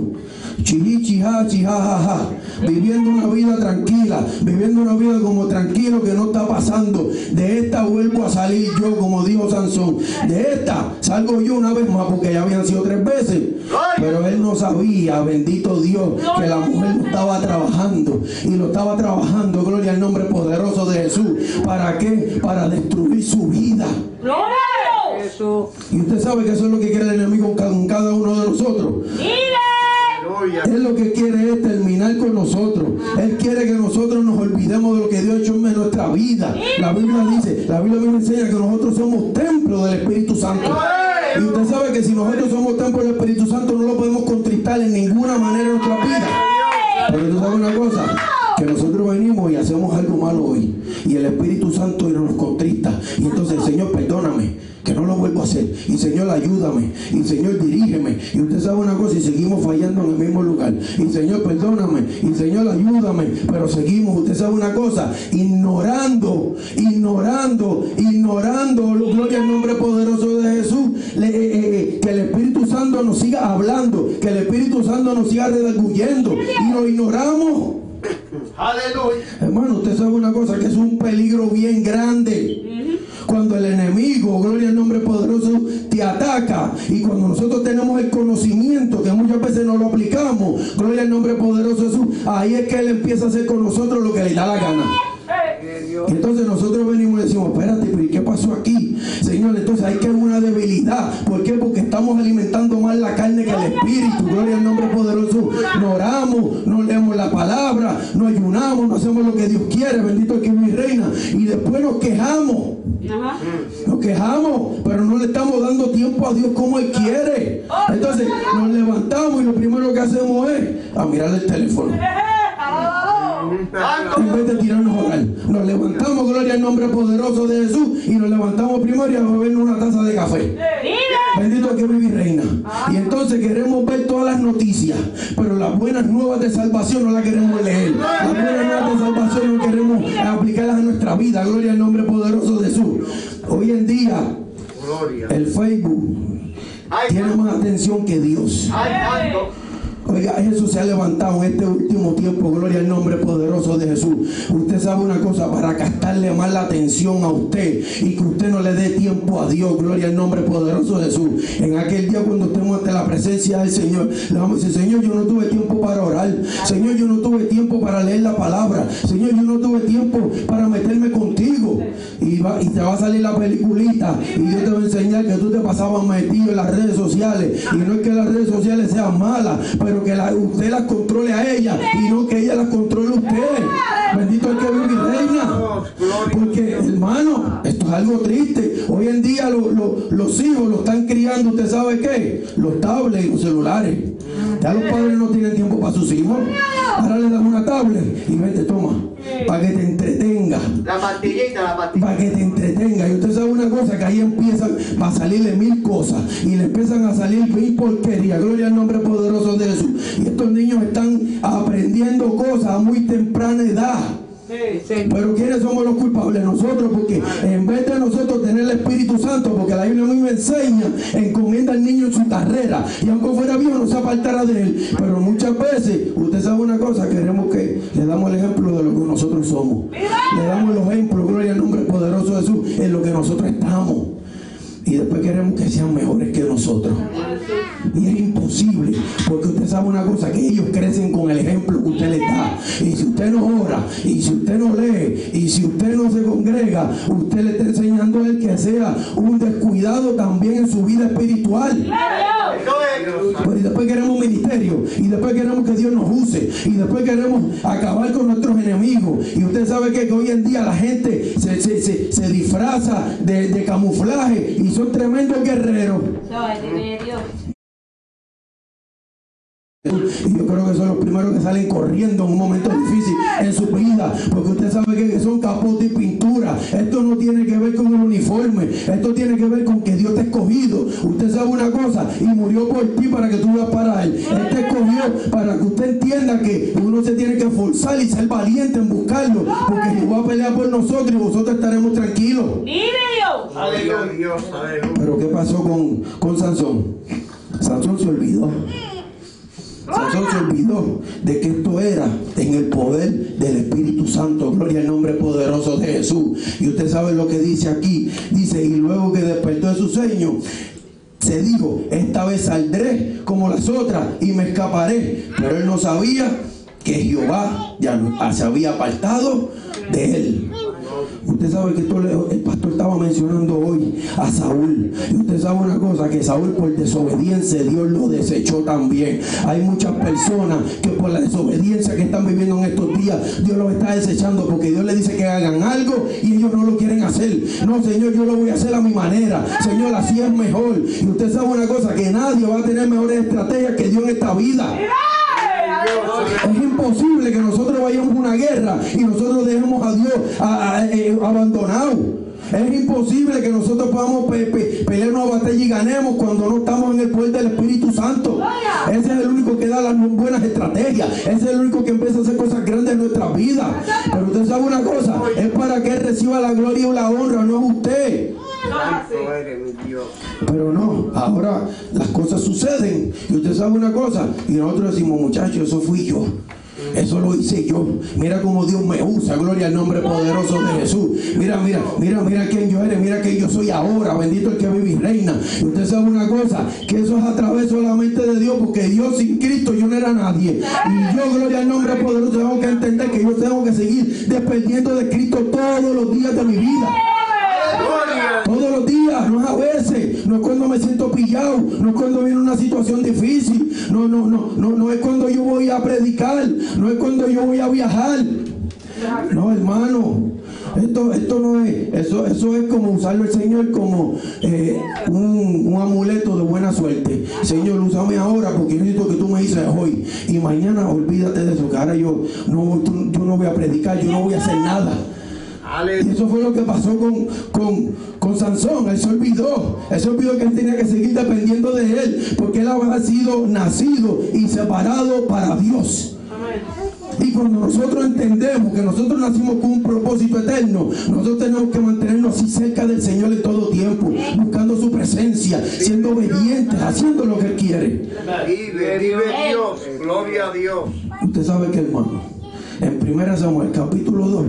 chihi, chija, chija, ja, ja, viviendo una vida tranquila, viviendo una vida como tranquilo que no está pasando. De esta vuelvo a salir yo, como dijo Sansón. De esta salgo yo una vez más porque ya habían sido tres veces. Pero él no sabía, bendito Dios, que la mujer lo estaba trabajando. Y lo estaba trabajando, gloria al nombre poderoso de Jesús. ¿Para qué? Para destruir su vida. Y usted sabe que eso es lo que quiere el enemigo con cada uno de nosotros. Él lo que quiere es terminar con nosotros. Él quiere que nosotros nos olvidemos de lo que Dios ha hecho en nuestra vida. La Biblia dice, la Biblia me enseña que nosotros somos templo del Espíritu Santo. Y usted sabe que si nosotros somos templo del Espíritu Santo no lo podemos contristar en ninguna manera en nuestra vida. Pero tú sabes una cosa, que nosotros venimos y hacemos algo malo hoy. Y el Espíritu Santo nos contrista. Y entonces Señor, perdóname, no lo vuelvo a hacer. Y Señor, ayúdame. Y Señor, dirígeme. Y usted sabe una cosa, y seguimos fallando en el mismo lugar. Y Señor, perdóname. Y Señor, ayúdame. Pero seguimos, usted sabe una cosa, ignorando, ignorando, ignorando, gloria al nombre poderoso de Jesús. Le- eh, eh, que el Espíritu Santo nos siga hablando, que el Espíritu Santo nos siga redarguyendo. Y lo ignoramos. *coughs* Aleluya. Hermano, usted sabe una cosa, que es un peligro bien grande. Cuando el enemigo, gloria al nombre poderoso, te ataca. Y cuando nosotros tenemos el conocimiento, que muchas veces no lo aplicamos, gloria al nombre poderoso de Jesús, ahí es que Él empieza a hacer con nosotros lo que le da la gana. Y entonces nosotros venimos y decimos, espérate, pero ¿y qué pasó aquí? Señor, entonces hay que una debilidad. ¿Por qué? Porque estamos alimentando más la carne que el espíritu. Gloria al nombre poderoso. No oramos, no leemos la palabra, no ayunamos, no hacemos lo que Dios quiere. Bendito el que mi reina. Y después nos quejamos. Nos quejamos, pero no le estamos dando tiempo a Dios como Él quiere. Entonces nos levantamos y lo primero que hacemos es a mirar el teléfono. En vez de tirarnos a orar, nos levantamos, gloria al nombre poderoso de Jesús, y nos levantamos primero y a bebernos una taza de café. Bendito que vive y reina. Y entonces queremos ver todas las noticias, pero las buenas nuevas de salvación no las queremos leer. Las buenas nuevas de salvación no queremos aplicarlas a nuestra vida. Gloria al nombre poderoso de Jesús. Hoy en día, el Facebook tiene más atención que Dios. Oiga, Jesús se ha levantado en este último tiempo, gloria al nombre poderoso de Jesús. Usted sabe una cosa, para captarle más la atención a usted y que usted no le dé tiempo a Dios, gloria al nombre poderoso de Jesús. En aquel día cuando estemos ante la presencia del Señor, le vamos a decir, Señor, yo no tuve tiempo para orar. Señor, yo no tuve tiempo para leer la palabra. Señor, yo no tuve tiempo para meterme contigo. Y, va, y te va a salir la peliculita y yo te voy a enseñar que tú te pasabas metido en las redes sociales. Y no es que las redes sociales sean malas, pero que la- usted las controle a ellas y no que ella las controle a usted. Bendito el que vive y reina. Porque, hermano, esto es algo triste. Hoy en día lo- lo- los hijos lo están criando, ¿usted sabe qué? Los tablets y los celulares. Ya los padres no tienen tiempo para sus hijos. Ahora le dan una tablet y vete, toma, para que te entretenga La pastillita, la pastilla. para que te entretenga. Y usted sabe una cosa, que ahí empiezan a salirle mil cosas y le empiezan a salir mil porquería. Gloria al nombre poderoso de Jesús. Y estos niños están aprendiendo cosas a muy temprana edad. Pero ¿quiénes somos los culpables? Nosotros, porque en vez de nosotros tener el Espíritu Santo, porque la Biblia a mí me enseña, encomienda al niño en su carrera y aunque fuera viejo no se apartará de él. Pero muchas veces, usted sabe una cosa, queremos que le damos el ejemplo de lo que nosotros somos. Le damos el ejemplo, gloria al nombre poderoso de Jesús, en lo que nosotros estamos. Y después queremos que sean mejores que nosotros. Y es imposible, porque usted sabe una cosa, que ellos crecen con el ejemplo que usted les da. Y si usted no ora, y si usted no lee, y si usted no se congrega, usted le está enseñando a él que sea un descuidado también en su vida espiritual. Y después queremos ministerio, y después queremos que Dios nos use, y después queremos acabar con nuestros enemigos. Y usted sabe que hoy en día la gente se, se- se- se disfraza de, de camuflaje son tremendos guerreros. Y yo creo que son los primeros que salen corriendo en un momento difícil en su vida, porque usted sabe que son capote y pintura. Esto no tiene que ver con el uniforme, esto tiene que ver con que Dios te ha escogido. Usted sabe una cosa, y murió por ti para que tú vivas para Él. Él te escogió para que usted entienda que uno se tiene que esforzar y ser valiente en buscarlo, porque Jehová va a pelear por nosotros y nosotros estaremos tranquilos. Aleluya, Dios, aleluya. Pero ¿qué pasó con, con Sansón? Sansón se olvidó. Sansón se olvidó de que esto era en el poder del Espíritu Santo. Gloria al nombre poderoso de Jesús. Y usted sabe lo que dice aquí. Dice, y luego que despertó de su sueño, se dijo, esta vez saldré como las otras y me escaparé. Pero él no sabía que Jehová ya se había apartado de él. Usted sabe que el pastor estaba mencionando hoy a Saúl. Y usted sabe una cosa, que Saúl por desobediencia Dios lo desechó también. Hay muchas personas que por la desobediencia que están viviendo en estos días, Dios los está desechando porque Dios le dice que hagan algo y ellos no lo quieren hacer. No, Señor, yo lo voy a hacer a mi manera. Señor, así es mejor. Y usted sabe una cosa, que nadie va a tener mejores estrategias que Dios en esta vida. Es imposible que nosotros vayamos a una guerra y nosotros dejemos a Dios eh, abandonado. Es imposible que nosotros podamos pe- pe- pelear una batalla y ganemos cuando no estamos en el poder del Espíritu Santo. Ese es el único que da las buenas estrategias. Ese es el único que empieza a hacer cosas grandes en nuestra vida. Pero usted sabe una cosa, es para que reciba la gloria y la honra, no es usted. Santo eres mi Dios. Pero no, ahora las cosas suceden. Y usted sabe una cosa, y nosotros decimos, muchachos, eso fui yo. Eso lo hice yo. Mira cómo Dios me usa. Gloria al nombre poderoso de Jesús. Mira, mira, mira, mira quién yo eres. Mira que yo soy ahora. Bendito el que vive y reina. Y usted sabe una cosa, que eso es a través solamente de Dios, porque Dios sin Cristo yo no era nadie. Y yo, gloria al nombre poderoso, tengo que entender que yo tengo que seguir dependiendo de Cristo todos los días de mi vida. No es a veces, no es cuando me siento pillado, no es cuando viene una situación difícil, no, no, no, no, no es cuando yo voy a predicar, no es cuando yo voy a viajar. No, hermano, esto, esto no es, eso, eso es como usarlo el Señor como eh, un, un amuleto de buena suerte. Señor, úsame ahora porque necesito que tú me dices hoy. Y mañana olvídate de eso, que ahora yo no, yo no voy a predicar, yo no voy a hacer nada. Y eso fue lo que pasó con, con, con Sansón. Él se olvidó. Él se olvidó que él tenía que seguir dependiendo de él. Porque él había sido nacido y separado para Dios. Y cuando nosotros entendemos que nosotros nacimos con un propósito eterno, nosotros tenemos que mantenernos así cerca del Señor en todo tiempo, buscando su presencia, siendo obedientes, haciendo lo que Él quiere. Vive, vive Dios. Gloria a Dios. Usted sabe que hermano, en 1 Samuel capítulo 2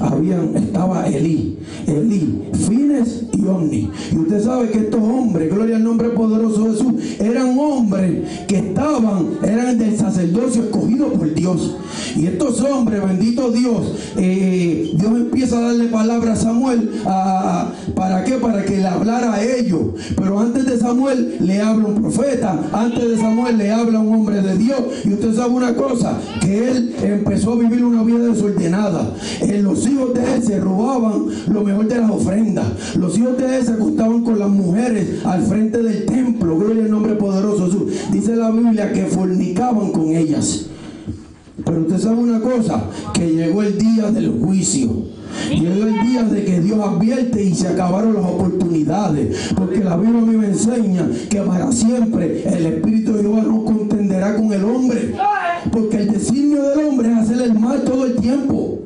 habían, estaba Elí, Elí, Fines y usted sabe que estos hombres, gloria al nombre poderoso de Jesús, eran hombres que estaban, eran del sacerdocio escogido por Dios. Y estos hombres, bendito Dios, eh, Dios empieza a darle palabra a Samuel, ¿para qué? Para que le hablara a ellos. Pero antes de Samuel le habla un profeta, antes de Samuel le habla un hombre de Dios. Y usted sabe una cosa, que él empezó a vivir una vida desordenada. Eh, los hijos de él se robaban lo mejor de las ofrendas. Los hijos de él se acostaban con las mujeres al frente del templo. Gloria al nombre poderoso. Dice la Biblia que fornicaban con ellas. Pero usted sabe una cosa, que llegó el día del juicio. Llegó el día de que Dios advierte y se acabaron las oportunidades. Porque la Biblia me enseña que para siempre el Espíritu de Jehová no contenderá con el hombre. Porque el designio del hombre es hacer el mal todo el tiempo.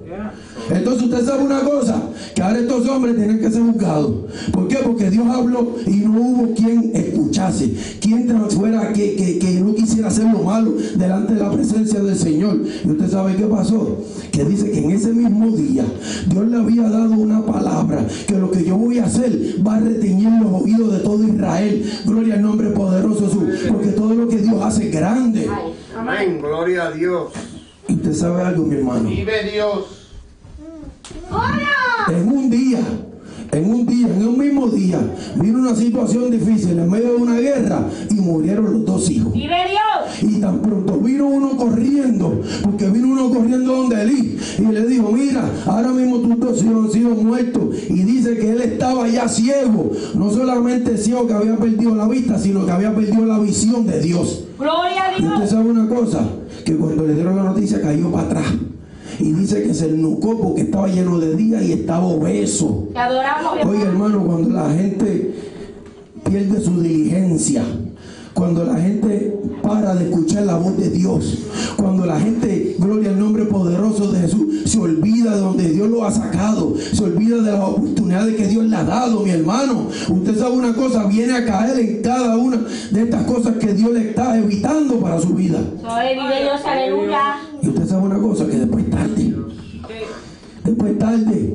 Entonces usted sabe una cosa, que ahora estos hombres tienen que ser juzgados. ¿Por qué? Porque Dios habló y no hubo quien escuchase, quien fuera que, que, que no quisiera hacer lo malo delante de la presencia del Señor. Y usted sabe qué pasó, que dice que en ese mismo día Dios le había dado una palabra, que lo que yo voy a hacer va a reteñir los oídos de todo Israel. Gloria al nombre poderoso de Jesús, porque todo lo que Dios hace es grande. Amén. Gloria a Dios. Y usted sabe algo, mi hermano. Vive Dios. En un día, en un día, en un mismo día, vino una situación difícil en medio de una guerra y murieron los dos hijos. Dios. Y tan pronto vino uno corriendo, porque vino uno corriendo donde Elí y le dijo, mira, ahora mismo tus dos hijos han sido muertos. Y dice que él estaba ya ciego, no solamente ciego que había perdido la vista, sino que había perdido la visión de Dios. Gloria a Y usted Dios. sabe una cosa, que cuando le dieron la noticia cayó para atrás. Y dice que se nucó porque estaba lleno de días y estaba obeso. Te adoramos, Oye hermano. cuando la gente pierde su diligencia, cuando la gente para de escuchar la voz de Dios, cuando la gente, gloria al nombre poderoso de Jesús, se olvida de donde Dios lo ha sacado, se olvida de las oportunidades que Dios le ha dado, mi hermano. Usted sabe una cosa, viene a caer en cada una de estas cosas que Dios le está evitando para su vida. Soy Dios, aleluya. Y usted sabe una cosa, que después tarde, después tarde,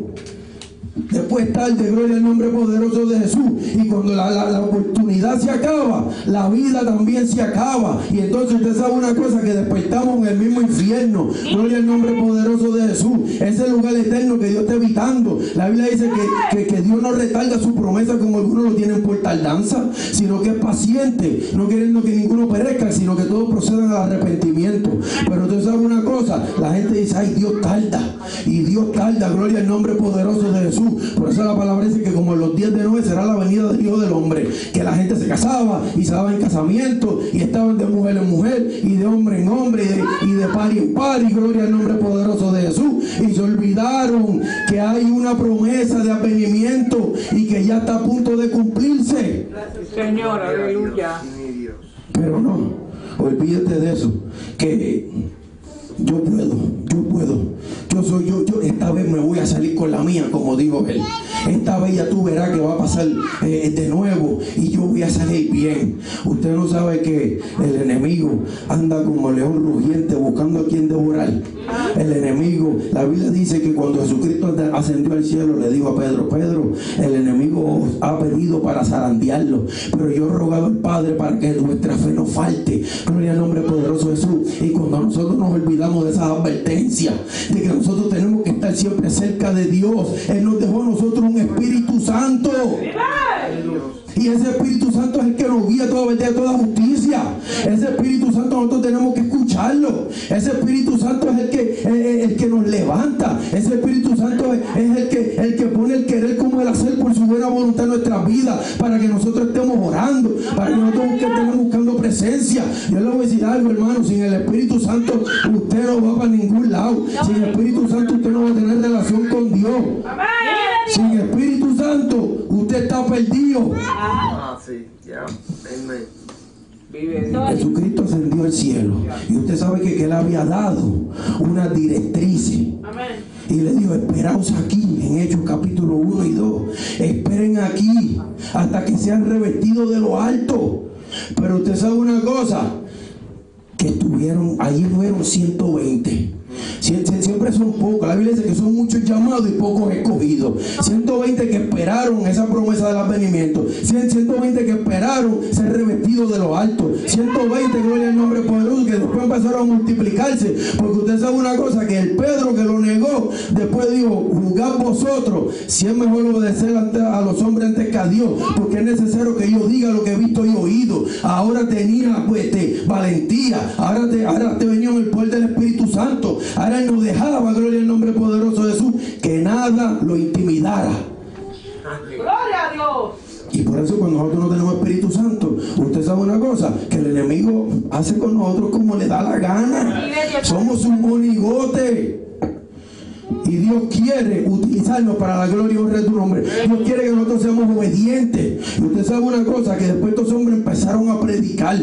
después tarde, gloria al nombre poderoso de Jesús. Y cuando la, la- oportunidad se acaba, la vida también se acaba. Y entonces usted sabe una cosa, que despertamos en el mismo infierno. Gloria al nombre poderoso de Jesús. Ese lugar eterno que Dios está evitando. La Biblia dice que, que- que Dios no retarda su promesa como algunos lo tienen por tardanza, sino que es paciente, no queriendo que ninguno perezca, sino que todos procedan al arrepentimiento. Pero usted sabe una cosa, la gente dice, ay, Dios tarda. Y Dios tarda, gloria al nombre poderoso de Jesús. Por eso la palabra dice que como en los días de Noé será la venida del Hijo del Hombre. Que la gente se casaba y se daba en casamiento y estaban de mujer en mujer y de hombre en hombre y de, y de par en par. Y gloria al nombre poderoso de Jesús. Y se olvidaron que hay una promesa de avenimiento y que ya está a punto de cumplirse. Señor, aleluya. Pero no, olvídate de eso. Que yo puedo, yo puedo. Yo soy yo, yo esta vez me voy a salir con la mía, como dijo él. Esta vez ya tú verás que va a pasar eh, de nuevo y yo voy a salir bien. Usted no sabe que el enemigo anda como león rugiente buscando a quien devorar. El enemigo, la Biblia dice que cuando Jesucristo ascendió al cielo le dijo a Pedro, Pedro, el enemigo os ha pedido para zarandearlo, pero yo he rogado al Padre para que nuestra fe no falte. Gloria al nombre poderoso de Jesús. Y cuando nosotros nos olvidamos de esas advertencias, de que nosotros tenemos que estar siempre cerca de Dios, Él nos dejó a nosotros un Espíritu Santo. Y ese Espíritu Santo es el que nos guía toda verdad toda justicia. Ese Espíritu Santo nosotros tenemos que escucharlo. Ese Espíritu Santo es el que, eh, eh, el que nos levanta. Ese Espíritu Santo es, es el, que, el que pone el querer como el hacer por su buena voluntad en nuestras vidas. Para que nosotros estemos orando. Para que nosotros que estemos buscando presencia. Yo le voy a decir algo, hermano. Sin el Espíritu Santo usted no va para ningún lado. Sin el Espíritu Santo usted no va a tener relación con Dios. Sin el Espíritu Santo usted está perdido. Ah, sí. Ya. Amén. Jesucristo ascendió al cielo. Y usted sabe que, que él había dado una directriz. Y le dijo esperaos aquí en Hechos capítulo 1 y 2 esperen aquí hasta que sean revestidos de lo alto. Pero usted sabe una cosa que estuvieron allí fueron 120 Sie- sie- Siempre son pocos. La Biblia dice que son muchos llamados y pocos escogidos. 120 que esperaron esa promesa del advenimiento. 100, 120 que esperaron ser revestidos de lo alto. 120, gloria al nombre poderoso, que después empezaron a multiplicarse. Porque usted sabe una cosa, que el Pedro que lo negó, después dijo, juzgad vosotros, si es mejor obedecer a los hombres antes que a Dios. Porque es necesario que yo diga lo que he visto y oído. Ahora tenía pues valentía. Ahora te, ahora te venía en el poder del Espíritu Santo. Ahora él nos dejaba, gloria al nombre poderoso de Jesús, que nada lo intimidara. Gloria a Dios. Y por eso cuando nosotros no tenemos Espíritu Santo, usted sabe una cosa, que el enemigo hace con nosotros como le da la gana. Somos un monigote. Y Dios quiere utilizarnos para la gloria y honra de tu nombre. Dios quiere que nosotros seamos obedientes. Y usted sabe una cosa, que después estos hombres empezaron a predicar.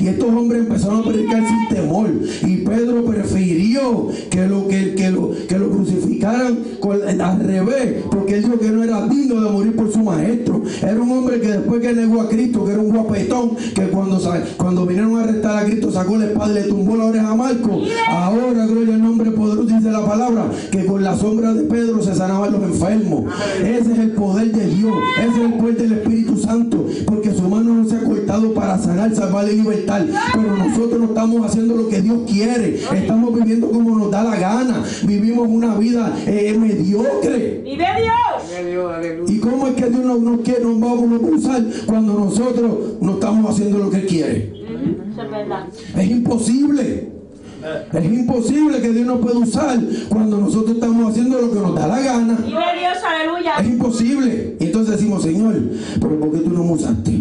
Y estos hombres empezaron a predicar sin temor. Y Pedro prefirió que lo, que, lo, que lo crucificaran con- al revés, porque él dijo que no era digno de morir por su maestro. Era un hombre que después que negó a Cristo, que era un guapetón, que cuando, cuando vinieron a arrestar a Cristo sacó la espada y le tumbó la oreja a Marco. Ahora, gloria al nombre poderoso, dice la palabra, que con la sombra de Pedro se sanaban los enfermos. Ese es el poder de Dios, ese es el poder del Espíritu Santo, porque su mano no se ha cortado para sanar, salvar y libertar. Pero nosotros no estamos haciendo lo que Dios quiere, estamos viviendo como nos da la gana, vivimos una vida eh, mediocre. Gloria a Dios. ¿Y cómo es que Dios nos, nos quiere, nos vamos a usar cuando nosotros no estamos haciendo lo que Él quiere? Es imposible. Es imposible que Dios nos pueda usar cuando nosotros estamos haciendo lo que nos da la gana. Dios, aleluya. Es imposible. Entonces decimos, Señor, pero ¿por qué tú no me usaste?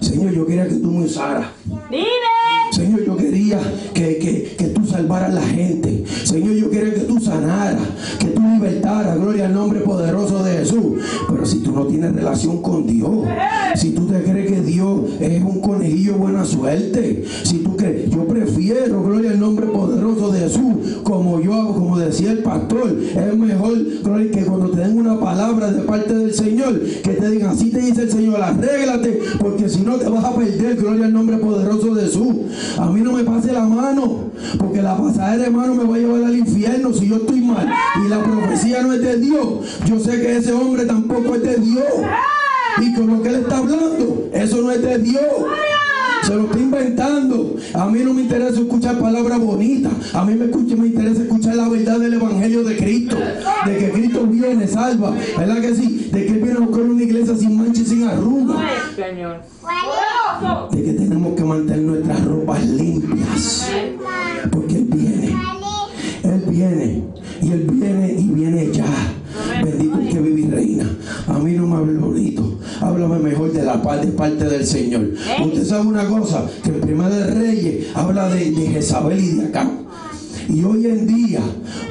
Señor, yo quería que tú me usaras. Señor, yo quería que, que, que tú salvaras la gente. Señor, yo quería que tú sanaras, que tú libertaras. Gloria al nombre poderoso de Jesús. Pero si tú no tienes relación con Dios, si tú te crees que Dios es un conejillo buena suerte, si tú crees, yo prefiero, gloria al nombre poderoso de Jesús, como yo hago, como decía el pastor, es mejor, que cuando te den una palabra de parte del Señor, que te digan, así te dice el Señor, arréglate, porque si no te vas a perder, gloria al nombre poderoso de Jesús. A mí no me pase la mano, porque la pasadera de mano me va a llevar al infierno si yo estoy mal. Y la profecía no es de Dios. Yo sé que ese hombre tampoco es de Dios. Y con lo que él está hablando, eso no es de Dios. Se lo está inventando. A mí no me interesa escuchar palabras bonitas. A mí me, escucha, me interesa escuchar la verdad del Evangelio de Cristo. De que Cristo viene, salva. ¿Verdad que sí? De que Él viene a buscar una iglesia sin mancha y sin arruga. De que tenemos que mantener nuestras ropas limpias. Porque Él viene. Él viene. Y Él viene y viene ya. No me hable bonito. Háblame mejor de la paz de parte del Señor. Usted sabe una cosa, que el primer de Reyes habla de, de Jezabel y de acá. Y hoy en día,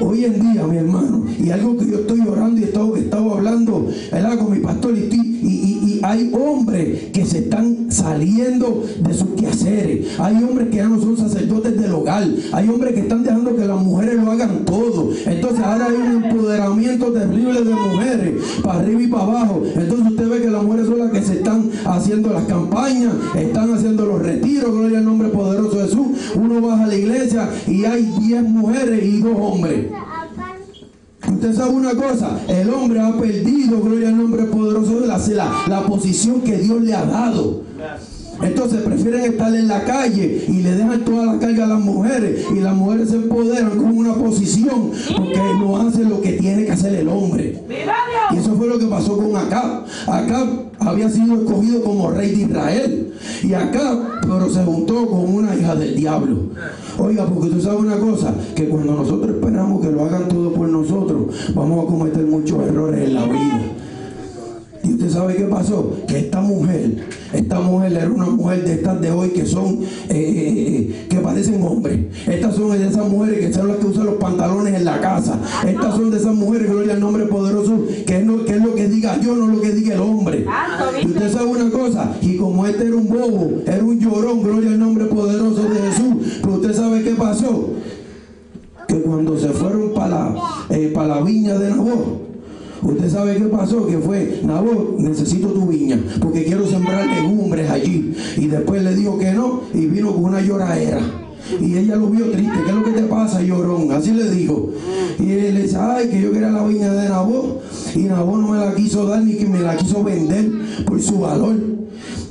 hoy en día, mi hermano, y algo que yo estoy orando y he estado, hablando ¿verdad? con mi pastor, y, y- hay hombres que se están saliendo de sus quehaceres. Hay hombres que ya no son sacerdotes del hogar. Hay hombres que están dejando que las mujeres lo hagan todo. Entonces ahora hay un empoderamiento terrible de mujeres, para arriba y para abajo. Entonces usted ve que las mujeres son las que se están haciendo las campañas, están haciendo los retiros, gloria al nombre poderoso de Jesús. Uno baja a la iglesia y hay 10 mujeres y dos hombres. Usted sabe una cosa, el hombre ha perdido, gloria al nombre poderoso de la, la, la posición que Dios le ha dado. Entonces prefieren estar en la calle y le dejan toda la carga a las mujeres y las mujeres se empoderan con una posición porque no hacen lo que tiene que hacer el hombre. ¡Vive Y eso fue lo que pasó con Acab. Acab había sido escogido como rey de Israel. Y Acab, pero se juntó con una hija del diablo. Oiga, porque tú sabes una cosa, que cuando nosotros esperamos que lo hagan todo por nosotros, vamos a cometer muchos errores en la vida. Y usted sabe qué pasó, que esta mujer, esta mujer era una mujer de estas de hoy que son, eh, eh, que parecen hombres. Estas son de esas mujeres que son las que usan los pantalones en la casa. Estas son de esas mujeres, gloria al nombre poderoso, que es, lo, que es lo que diga yo, no lo que diga el hombre. Y usted sabe una cosa, y como este era un bobo, era un llorón, gloria al nombre poderoso de Jesús, pero usted sabe qué pasó, que cuando se fueron para la, eh, para la viña de Nabot, Usted sabe qué pasó, que fue, Nabot, necesito tu viña, porque quiero sembrar legumbres allí. Y después le dijo que no, y vino con una lloradera. Y ella lo vio triste, ¿qué es lo que te pasa, llorón? Así le dijo. Y él le dice, ay, que yo quería la viña de Nabot. Y Nabot no me la quiso dar ni que me la quiso vender por su valor.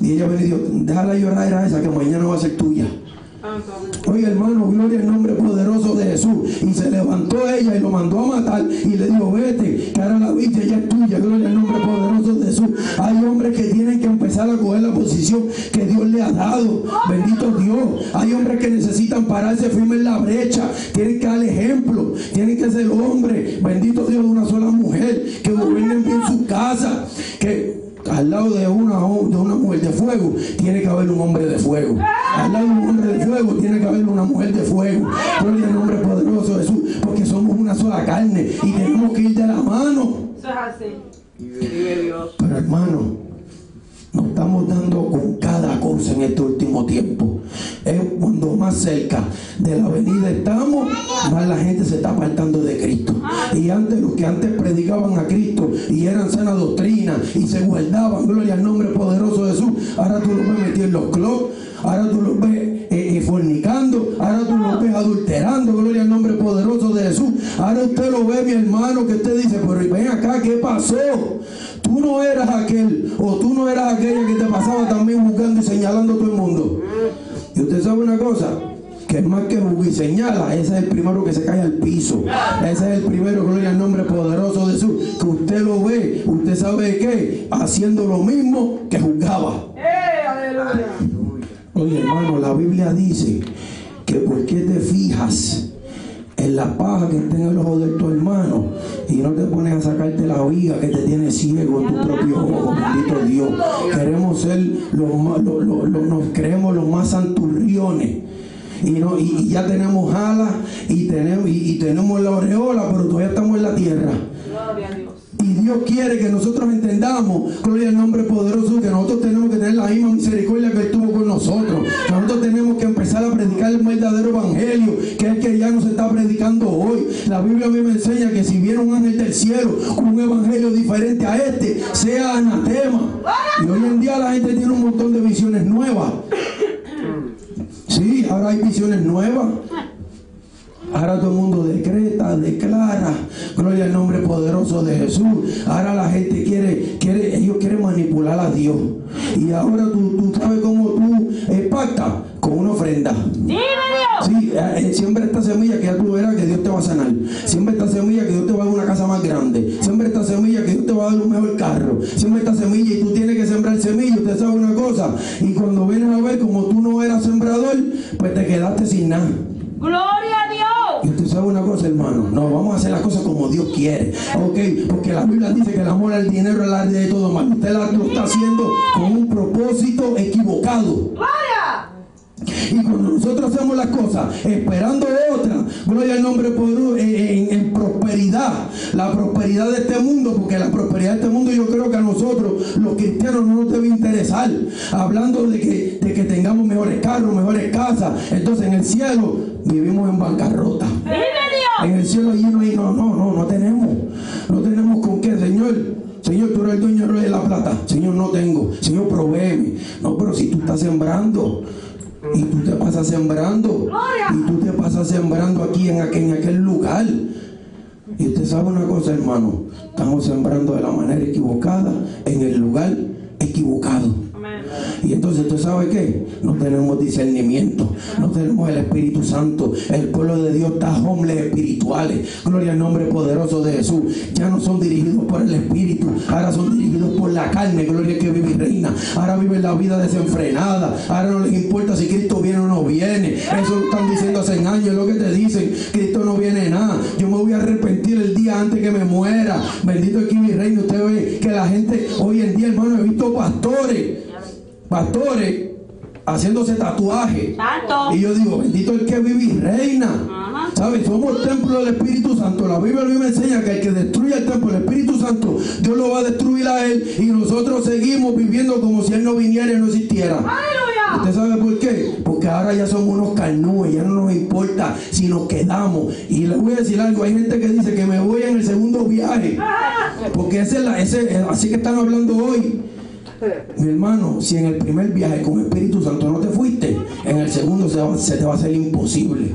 Y ella me dijo, deja la lloradera esa que mañana va a ser tuya. Oye hermano, gloria al nombre poderoso de Jesús. Y se levantó ella y lo mandó a matar y le dijo, vete, que ahora la vista ya es tuya, gloria al nombre poderoso de Jesús. Hay hombres que tienen que empezar a coger la posición que Dios le ha dado. Bendito Dios. Hay hombres que necesitan pararse firme en la brecha. Tienen que dar ejemplo. Tienen que ser hombres. Bendito Dios de una sola mujer. Que gobiernen bien su casa. Que al lado de una, de una mujer de fuego tiene que haber un hombre de fuego. Al lado de un hombre de fuego tiene que haber una mujer de fuego. Gloria al nombre poderoso de Jesús, porque somos una sola carne y tenemos que ir de la mano. Eso es así. Pero hermano, nos estamos dando con cada cosa en este último tiempo. Es cuando más cerca de la venida estamos, más la gente se está apartando de Cristo. Y antes los que antes predicaban a Cristo y eran sana doctrina y se guardaban, gloria al nombre poderoso de Jesús, ahora tú los ves en los clubs, ahora tú los ves eh, eh, fornicando, ahora tú los ves adulterando, gloria al nombre poderoso de Jesús. Ahora usted lo ve, mi hermano, que usted dice, pero ven acá, ¿qué pasó? Tú no eras aquel, o tú no eras aquella que te pasaba también buscando y señalando a todo el mundo. Y usted sabe una cosa, que es más que y señala, ese es el primero que se cae al piso. Ese es el primero, gloria al nombre poderoso de Jesús. Que usted lo ve, usted sabe qué, haciendo lo mismo que juzgaba. Oye, hermano, la Biblia dice que por qué te fijas en la paja que está en el ojo de tu hermano y no te pones a sacarte la viga que te tiene ciego en tu propio ojo, bendito Dios. Queremos ser los más, lo- lo- lo- nos creemos los más santurriones. Y, no, y, ya tenemos alas y tenemos, y, y tenemos la aureola, pero todavía estamos en la tierra. Y Dios quiere que nosotros entendamos, gloria al nombre poderoso, que nosotros tenemos que tener la misma misericordia que Él tuvo con nosotros. Nosotros tenemos que empezar a predicar el verdadero evangelio, que es el que ya nos está predicando hoy. La Biblia a mí me enseña que si viene un ángel del cielo un evangelio diferente a este, sea anatema. Y hoy en día la gente tiene un montón de visiones nuevas. Sí, ahora hay visiones nuevas. Ahora todo el mundo decreta, declara, gloria al nombre poderoso de Jesús. Ahora la gente quiere, quiere, ellos quieren manipular a Dios. Y ahora tú, tú sabes cómo tú eh, pactas con una ofrenda. Sí, eh, siembra esta semilla que ya tú verás que Dios te va a sanar. Siembra esta semilla que Dios te va a dar una casa más grande. Siembra esta semilla que Dios te va a dar un mejor carro. Siembra esta semilla y tú tienes que sembrar semilla. Usted sabe una cosa. Y cuando vienes a ver como tú no eras sembrador, pues te quedaste sin nada. Gloria a Dios. Y usted sabe una cosa, hermano. No, vamos a hacer las cosas como Dios quiere. Ok, porque la Biblia dice que el amor al dinero es la de todo mal. Usted la- lo está haciendo con un propósito equivocado. Y cuando nosotros hacemos las cosas esperando otra, gloria al nombre poderoso, en, prosperidad, la prosperidad de este mundo, porque la prosperidad de este mundo yo creo que a nosotros, los cristianos, no nos debe interesar. Hablando de que, de que tengamos mejores carros, mejores casas, entonces en el cielo vivimos en bancarrota. En el cielo allí no hay, no, no, no, no tenemos. No tenemos con qué, Señor. Señor, tú eres el dueño de la plata. Señor, no tengo. Señor, provéeme. No, pero si tú estás sembrando y tú te pasas sembrando y tú te pasas sembrando aquí en aquel, en aquel lugar. Y usted sabe una cosa, hermano. Estamos sembrando de la manera equivocada en el lugar equivocado. Y entonces, ¿usted sabe qué? No tenemos discernimiento, no tenemos el Espíritu Santo. El pueblo de Dios está hombres espirituales. Gloria al nombre poderoso de Jesús. Ya no son dirigidos por el Espíritu, ahora son dirigidos por la carne. Gloria que vive y reina. Ahora viven la vida desenfrenada. Ahora no les importa si Cristo viene o no viene. Eso están diciendo hace años, lo que te dicen. Cristo no viene nada. Yo me voy a arrepentir el día antes que me muera. Bendito es mi reino. Usted ve que la gente hoy en día, hermano, he visto pastores pastores haciéndose tatuajes. Santo. Y yo digo, bendito el que vive y reina. Ajá. ¿Sabes? Somos templo del Espíritu Santo. La Biblia a mí me enseña que el que destruye el templo del Espíritu Santo, Dios lo va a destruir a él y nosotros seguimos viviendo como si él no viniera y no existiera. Aleluya. ¿Usted sabe por qué? Porque ahora ya somos unos carnúes, ya no nos importa si nos quedamos. Y le voy a decir algo, hay gente que dice que me voy en el segundo viaje. Porque ese es la, ese, así que están hablando hoy. Mi hermano, si en el primer viaje con Espíritu Santo no te fuiste, en el segundo se, va- se te va a hacer imposible.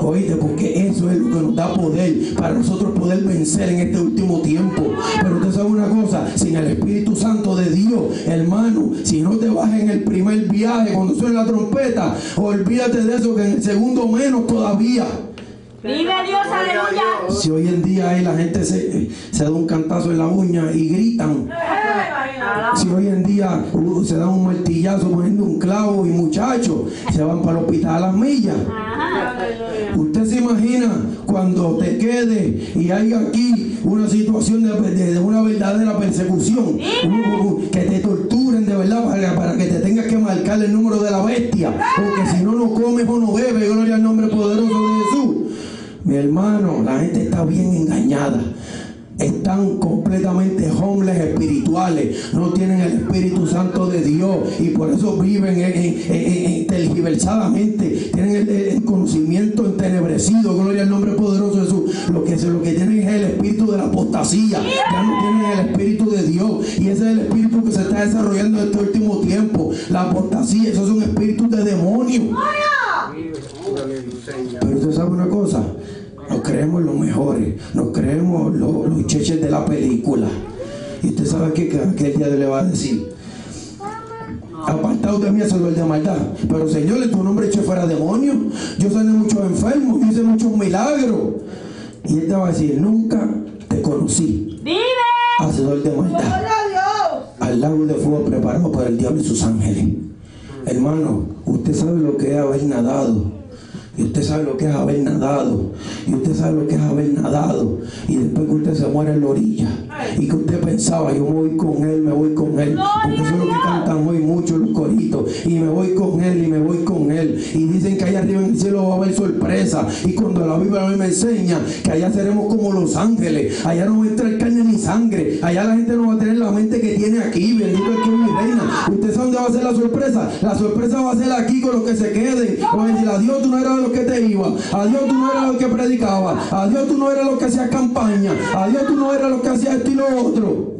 Oíste, porque eso es lo que nos da poder para nosotros poder vencer en este último tiempo. Pero usted sabe una cosa, sin el Espíritu Santo de Dios, hermano, si no te vas en el primer viaje cuando suena la trompeta, olvídate de eso que en el segundo menos todavía. Vive Dios, aleluya. Si hoy en día ahí la gente se, se da un cantazo en la uña y gritan, si hoy en día uh, se da un martillazo poniendo un clavo y muchachos se van para el hospital a las millas. Usted se imagina cuando te quede y hay aquí una situación de, de- de una verdadera persecución, que te torturen de verdad para, para que te tengas que marcar el número de la bestia, porque si no, no comes o no bebes, gloria al nombre poderoso de Jesús. Mi hermano, la gente está bien engañada. Están completamente homeless espirituales, no tienen el Espíritu Santo de Dios y por eso viven en, en- en- tergiversadamente, tienen el, el conocimiento entenebrecido, gloria al nombre poderoso de Jesús. Lo que, lo que tienen es el espíritu de la apostasía, ya no tienen el espíritu de Dios y ese es el espíritu que se está desarrollando en este último tiempo. La apostasía, esos son espíritus de demonios. Pero usted sabe una cosa, nos creemos los mejores, nos creemos los, los cheches de la película. Y usted sabe que que aquel día le va a decir, apartado de mí el de maldad. Pero Señor, en tu nombre eché fuera demonios. Yo sané muchos enfermos, yo hice muchos milagros. Y él te va a decir, nunca te conocí, Vive. hacedor de maldad al lago de fuego preparado para el diablo y sus ángeles. Hermano, usted sabe lo que es haber nadado. Y usted sabe lo que es haber nadado. Y usted sabe lo que es haber nadado. Y después que usted se muere en la orilla. Y que usted pensaba, yo voy con él, me voy con él. Porque eso es lo que cantan hoy muchos los coritos. Y me voy con él, y me voy con él. Y dicen que allá arriba en el cielo va a haber sorpresa. Y cuando la Biblia a mí me enseña que allá seremos como los ángeles. Allá no va a entrar carne ni sangre. Allá la gente no va a tener la mente que tiene aquí. Bendito el que es mi reina. ¿Usted sabe dónde va a ser la sorpresa? La sorpresa va a ser aquí con los que se queden. Van a decir, adiós, tú no eras de los que te iba. Adiós, tú no eras los que predicaba. Adiós, tú no eras los que hacías campaña. Adiós, tú no eras los que hacías esto y lo otro.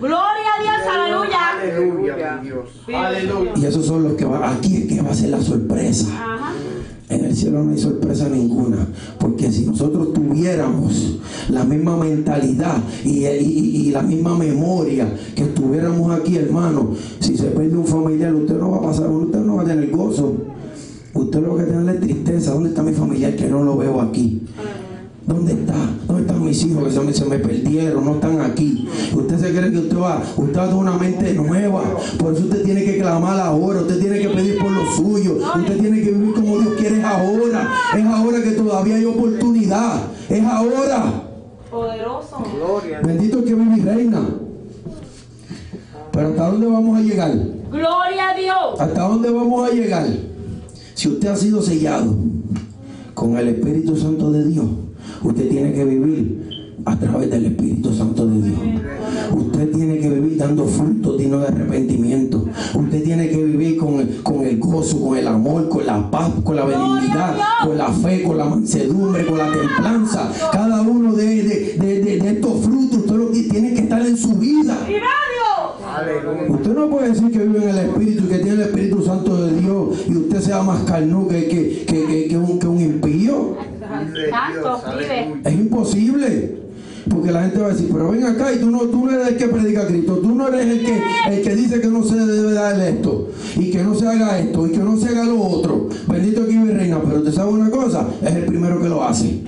Gloria a Dios, aleluya. Aleluya, Dios. Aleluya. Y esos son los que van. Aquí es que va a ser la sorpresa. Ajá. En el cielo no hay sorpresa ninguna, porque si nosotros tuviéramos la misma mentalidad y, y- y la misma memoria que tuviéramos aquí, hermano, si se pierde un familiar, usted no va a pasar, usted no va a tener gozo. Usted lo que tiene es tristeza. ¿Dónde está mi familiar que no lo veo aquí? ¿Dónde está? ¿Dónde están mis hijos que se me, se me perdieron? No están aquí. Usted se cree que usted va, usted va a tener una mente nueva. Por eso usted tiene que clamar ahora. Usted tiene que pedir por lo suyo. Usted tiene que vivir como Dios quiere. Ahora. Es ahora que todavía hay oportunidad. Es ahora. Poderoso. Gloria. Bendito que vive y reina. Pero ¿hasta dónde vamos a llegar? Gloria a Dios. ¿Hasta dónde vamos a llegar? Si usted ha sido sellado con el Espíritu Santo de Dios, usted tiene que vivir a través del Espíritu Santo de Dios. Usted tiene que vivir dando frutos dignos de arrepentimiento. Usted tiene que vivir con con el gozo, con el amor, con la paz, con la benignidad, con la fe, con la mansedumbre, con la templanza. Cada uno de, de- de- de- estos frutos, tiene que estar en su vida. Usted no puede decir que vive en el Espíritu y que tiene el Espíritu Santo de Dios y usted sea más carnú que, que, que, que- que un, que un impío. Es imposible. Porque la gente va a decir, pero ven acá y tú no, tú no eres el que predica a Cristo, tú no eres el que, el que dice que no se debe dar esto, y que no se haga esto, y que no se haga lo otro. Bendito que vive reina, pero te sabe una cosa, es el primero que lo hace.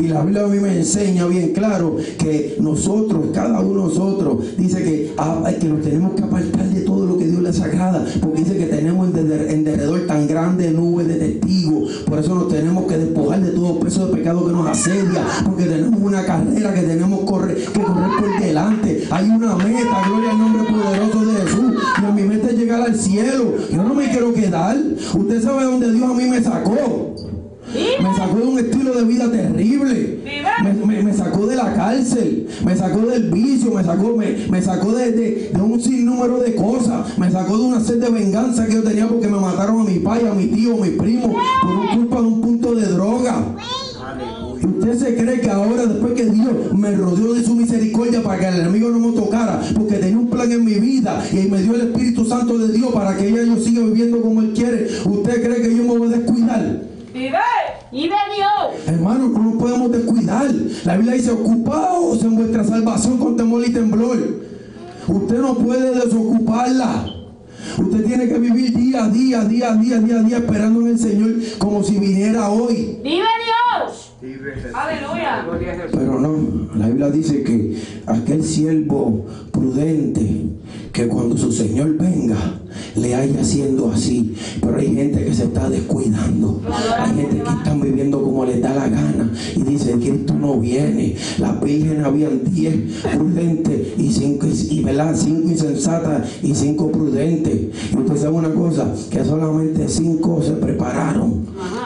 Y la Biblia a mí me enseña bien claro que nosotros, cada uno de nosotros, dice que, ah, que nos tenemos que apartar de todo lo que Dios le sagrada, porque dice que tenemos en derredor tan grande nube de testigos, por eso nos tenemos que despojar de todo peso de pecado que nos asedia, porque tenemos una carrera que tenemos corre- que correr por delante, hay una meta, gloria al nombre poderoso de Jesús, y a mi meta es llegar al cielo, yo no me quiero quedar, usted sabe dónde Dios a mí me sacó, me sacó de un estilo de vida terrible. Me, sacó de la cárcel. Me sacó del vicio. Me sacó, me, me sacó de, de- de un sinnúmero de cosas. Me sacó de una sed de venganza que yo tenía porque me mataron a mi padre, a mi tío, a mi primo, por culpa de un punto de droga. Usted se cree que ahora, después que Dios me rodeó de su misericordia para que el enemigo no me tocara, porque tenía un plan en mi vida y me dio el Espíritu Santo de Dios para que ella yo siga viviendo como Él quiere. ¿Usted cree que yo me voy a descuidar? Vive. ¡Vive Dios! Hermano, no nos podemos descuidar. La Biblia dice, ocupaos en vuestra salvación con temor y temblor. Usted no puede desocuparla. Usted tiene que vivir día a día, día a día, día a día, esperando en el Señor como si viniera hoy. ¡Vive Dios! Pero no, la Biblia dice que aquel siervo prudente, que cuando su Señor venga, le haya siendo así. Pero hay gente que se está descuidando. Hay gente que están viviendo como les da la gana. Y dice, Cristo no viene. Las vírgenes habían 10 prudentes y 5 y, ¿verdad? cinco insensatas y 5 prudentes. Y usted sabe una cosa, que solamente 5 se prepararon.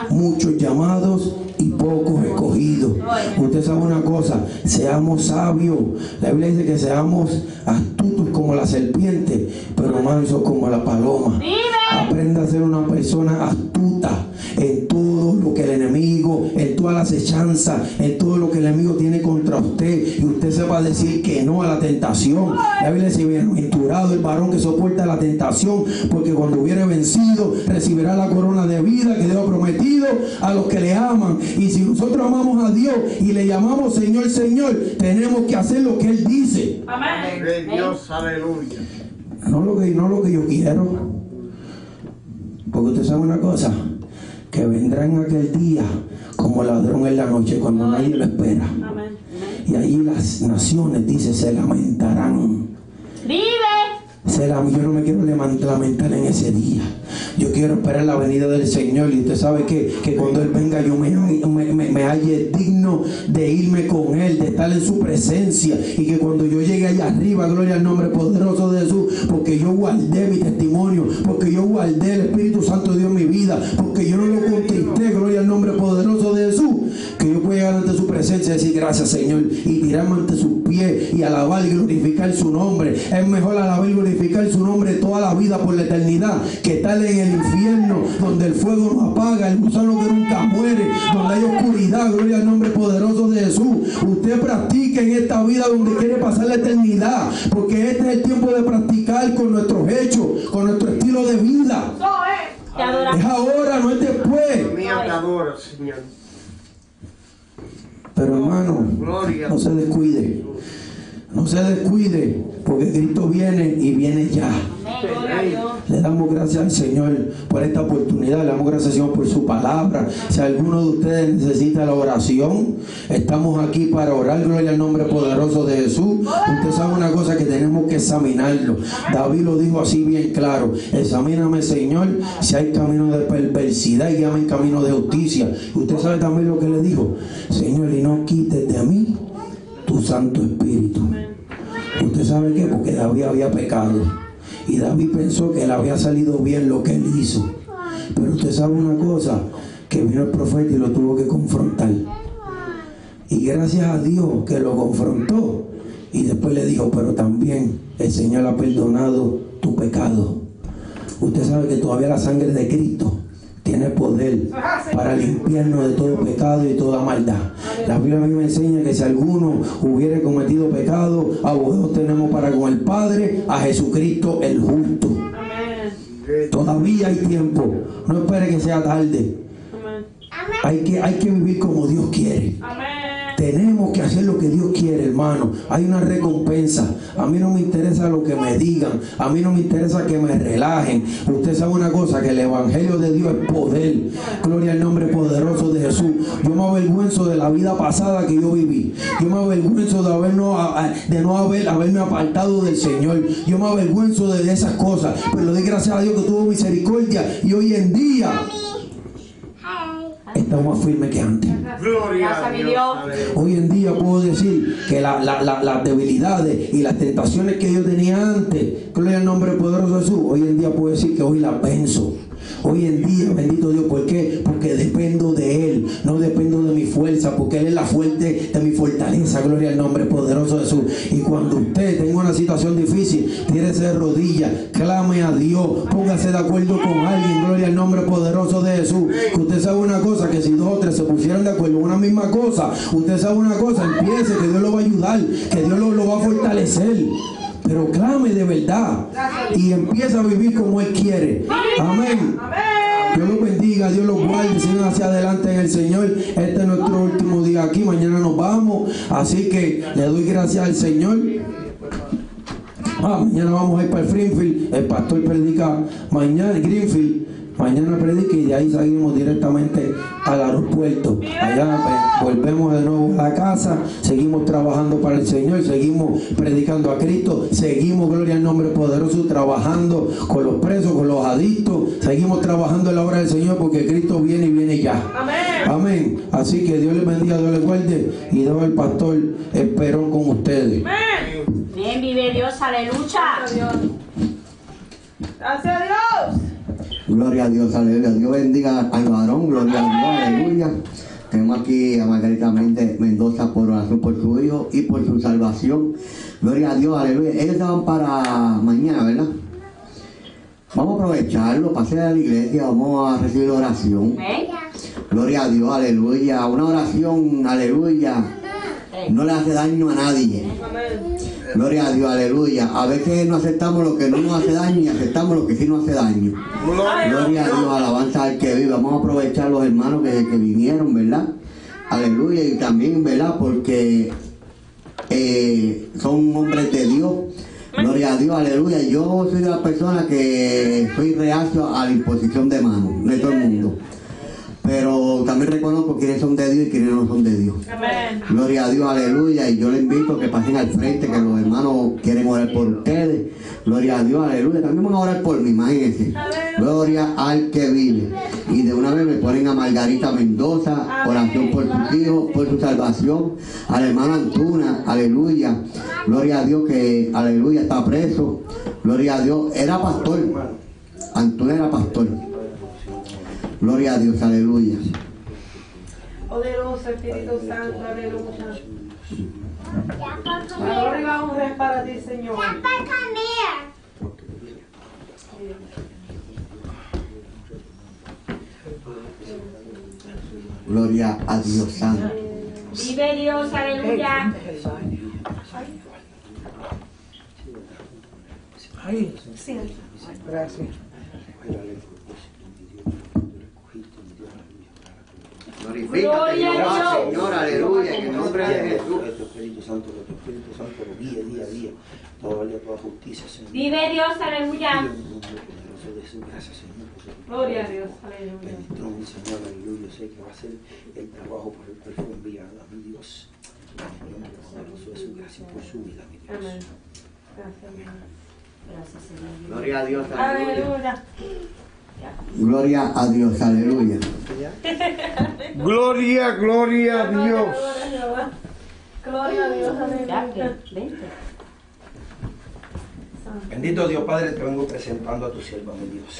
Muchos llamados y pocos escogidos. Usted sabe una cosa, seamos sabios. La Biblia dice que seamos astutos como la serpiente, pero mansos como la paloma. Aprenda a ser una persona astuta en todo lo que el enemigo, en toda la acechanza, en todo lo que el enemigo tiene contra usted. Y usted sepa decir que no a la tentación. La Biblia dice, bienaventurado el varón que soporta la tentación, porque cuando hubiere vencido, recibirá la corona de vida que Dios ha prometido a los que le aman. Y si nosotros amamos a Dios y le llamamos Señor, Señor, tenemos que hacer lo que Él dice. Amén. De Dios, aleluya. No lo que, no lo que yo quiero. Porque usted sabe una cosa, que vendrá en aquel día como ladrón en la noche cuando nadie lo espera. Amén. Y allí las naciones, dice, se lamentarán. Vive. Se lam- yo no me quiero lamentar en ese día. Yo quiero esperar la venida del Señor. Y usted sabe que, que cuando Él venga yo me, me, me- halle digno de irme con Él, de estar en su presencia. Y que cuando yo llegue allá arriba, gloria al nombre poderoso de Jesús, porque yo guardé mi testimonio, porque yo guardé el Espíritu Santo de Dios en mi vida, porque yo no lo contristé, gloria al nombre poderoso pueda llegar ante su presencia y decir gracias Señor y tirarme ante sus pies y alabar y glorificar su nombre. Es mejor alabar y glorificar su nombre toda la vida por la eternidad que estar en el infierno donde el fuego no apaga, el gusano que nunca muere, donde hay oscuridad, gloria al nombre poderoso de Jesús. Usted practique en esta vida donde quiere pasar la eternidad, porque este es el tiempo de practicar con nuestros hechos, con nuestro estilo de vida. Es. Ahora, no es después. Te adoro, Señor. Hermano, no se descuide. No se descuide, porque Cristo viene y viene ya. Le damos gracias al Señor por esta oportunidad, le damos gracias al Señor por su palabra. Si alguno de ustedes necesita la oración, estamos aquí para orar, gloria al nombre poderoso de Jesús. Usted sabe una cosa que tenemos que examinarlo. David lo dijo así bien claro, examíname Señor si hay camino de perversidad y guíame en camino de justicia. Usted sabe también lo que le dijo, Señor, y no quites de mí tu Santo Espíritu. ¿Usted sabe qué? Porque David había pecado. Y David pensó que le había salido bien lo que él hizo. Pero usted sabe una cosa, que vino el profeta y lo tuvo que confrontar. Y gracias a Dios que lo confrontó. Y después le dijo, pero también el Señor ha perdonado tu pecado. Usted sabe que todavía la sangre de Cristo tiene poder para limpiarnos de todo pecado y toda maldad. La Biblia a mí me enseña que si alguno hubiere cometido pecado, abogados tenemos para con el Padre a Jesucristo el justo. Todavía hay tiempo. No espere que sea tarde. Hay que, hay que vivir como Dios quiere. Tenemos que hacer lo que Dios quiere, hermano. Hay una recompensa. A mí no me interesa lo que me digan. A mí no me interesa que me relajen. Usted sabe una cosa, que el Evangelio de Dios es poder. Gloria al nombre poderoso de Jesús. Yo me avergüenzo de la vida pasada que yo viví. Yo me avergüenzo de, habernos, a- a- de no haber, haberme apartado del Señor. Yo me avergüenzo de esas cosas. Pero le doy gracias a Dios que tuvo misericordia. Y hoy en día estamos más firmes que antes. Gloria Gracias, a mi Dios. Hoy en día puedo decir que la- la- la- las debilidades y las tentaciones que yo tenía antes, gloria al nombre poderoso de Jesús, hoy en día puedo decir que hoy las venzo. Hoy en día, bendito Dios, ¿por qué? Porque dependo de Él, no dependo de mi fuerza, porque Él es la fuente de mi fortaleza, gloria al nombre poderoso de Jesús. Y cuando usted tenga una situación difícil, tírese de rodillas, clame a Dios, póngase de acuerdo con alguien, gloria al nombre poderoso de Jesús. Que usted sabe una cosa, que si dos o tres se pusieran de acuerdo en una misma cosa, usted sabe una cosa, empiece, que Dios lo va a ayudar, que Dios lo, lo va a fortalecer. Pero clame de verdad y empieza a vivir como Él quiere. Amén. Dios los bendiga, Dios los guarde, sigan hacia adelante en el Señor. Este es nuestro último día aquí, mañana nos vamos. Así que le doy gracias al Señor. Ah, mañana vamos a ir para el Greenfield. El pastor predica mañana en Greenfield. Mañana predica y de ahí salimos directamente al aeropuerto. Allá eh, volvemos de nuevo a la casa, seguimos trabajando para el Señor, seguimos predicando a Cristo, seguimos, gloria al nombre poderoso, trabajando con los presos, con los adictos, seguimos trabajando en la obra del Señor porque Cristo viene y viene ya. Amén. Así que Dios les bendiga, Dios les guarde y Dios el pastor Esperón con ustedes. Bien, vive Dios, aleluya. Gracias a Dios. Gloria a Dios, aleluya. Dios bendiga al varón, gloria a Dios, aleluya. Tenemos aquí a Margarita Méndez Mendoza por oración por su hijo y por su salvación. Gloria a Dios, aleluya. Ellos estaban para mañana, ¿verdad? Vamos a aprovecharlo, pasar a la iglesia, vamos a recibir oración. Gloria a Dios, aleluya. Una oración, aleluya. No le hace daño a nadie. Gloria a Dios, aleluya. A veces no aceptamos lo que no nos hace daño y aceptamos lo que sí nos hace daño. Gloria a Dios, alabanza al que vive. Vamos a aprovechar los hermanos que, que vinieron, ¿verdad? Aleluya. Y también, ¿verdad? Porque eh, son hombres de Dios. Gloria a Dios, aleluya. Yo soy de las personas que soy reacio a la imposición de manos de todo el mundo. Pero también reconozco quiénes son de Dios y quiénes no son de Dios. Gloria a Dios, aleluya. Y yo les invito a que pasen al frente, que los hermanos quieren orar por ustedes. Gloria a Dios, aleluya. También van a orar por mí, imagínense. Gloria al que vive. Y de una vez me ponen a Margarita Mendoza, oración por sus hijos, por su salvación. Al hermano Antuna, aleluya. Gloria a Dios que, aleluya, está preso. Gloria a Dios. Era pastor. Antuna era pastor. Gloria a Dios, aleluya. Poderoso Espíritu Santo, aleluya. Gloria y honra es para ti, Señor. Gloria a Dios Santo. Vive Dios, aleluya. Ay, gracias. Gloria a Dios. Señor, aleluya, en el nombre de Jesús. Que tu Espíritu Santo, que tu Espíritu Santo lo guíe día a día. Toda justicia, Señor. Vive Dios, aleluya. Gracias, Señor. Gloria a Dios, aleluya. Bendito mi Señor, aleluya. Sé que va a ser el trabajo por el cual fue enviado a mi Dios. En el nombre poderoso de Jesús, gracias por su vida, mi Dios. Amén. Gracias, Señor. Gloria a Dios, aleluya. Gloria a Dios, aleluya. Gloria, gloria a Dios. Gloria a Dios, aleluya. Bendito Dios Padre, te vengo presentando a tu sierva, mi Dios.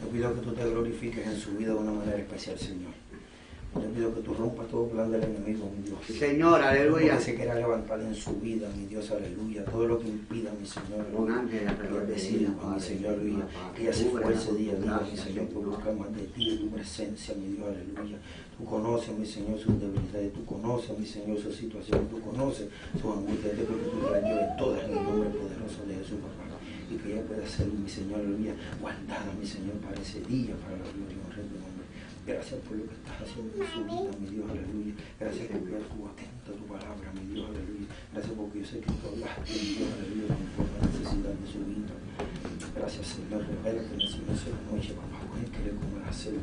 Te pido que tú te glorifiques en su vida de una manera especial, Señor. Te pido que tú rompas todo plan del enemigo, mi Dios. Señor, aleluya. que se quiera levantar en su vida, mi Dios, aleluya. Todo lo que impida, mi Señor, Un aleluya. ángel alrededor Que de ella, mi Señor, aleluya. Que ella se esfuerce día a día, mi Señor, por buscar más de ti, de tu presencia, mi Dios, aleluya. Tú conoces, mi Señor, sus debilidades, tú conoces, mi Señor, su situación, tú conoces su angustia, te pido que tú la lleves todas en el nombre poderoso de Jesús, papá. Y que ella pueda ser, mi Señor, aleluya, guardada, mi Señor, para ese día, para la gloria y honra de tu nombre. Gracias por lo que estás haciendo en su vida, mi Dios, aleluya. Gracias porque yo estuvo atento tu palabra, mi Dios, aleluya. Gracias porque yo sé que tú hablaste, mi Dios, aleluya, conforme la necesidad de su vida. Gracias, Señor, revela que de la noche, papá, pueden querer como hacer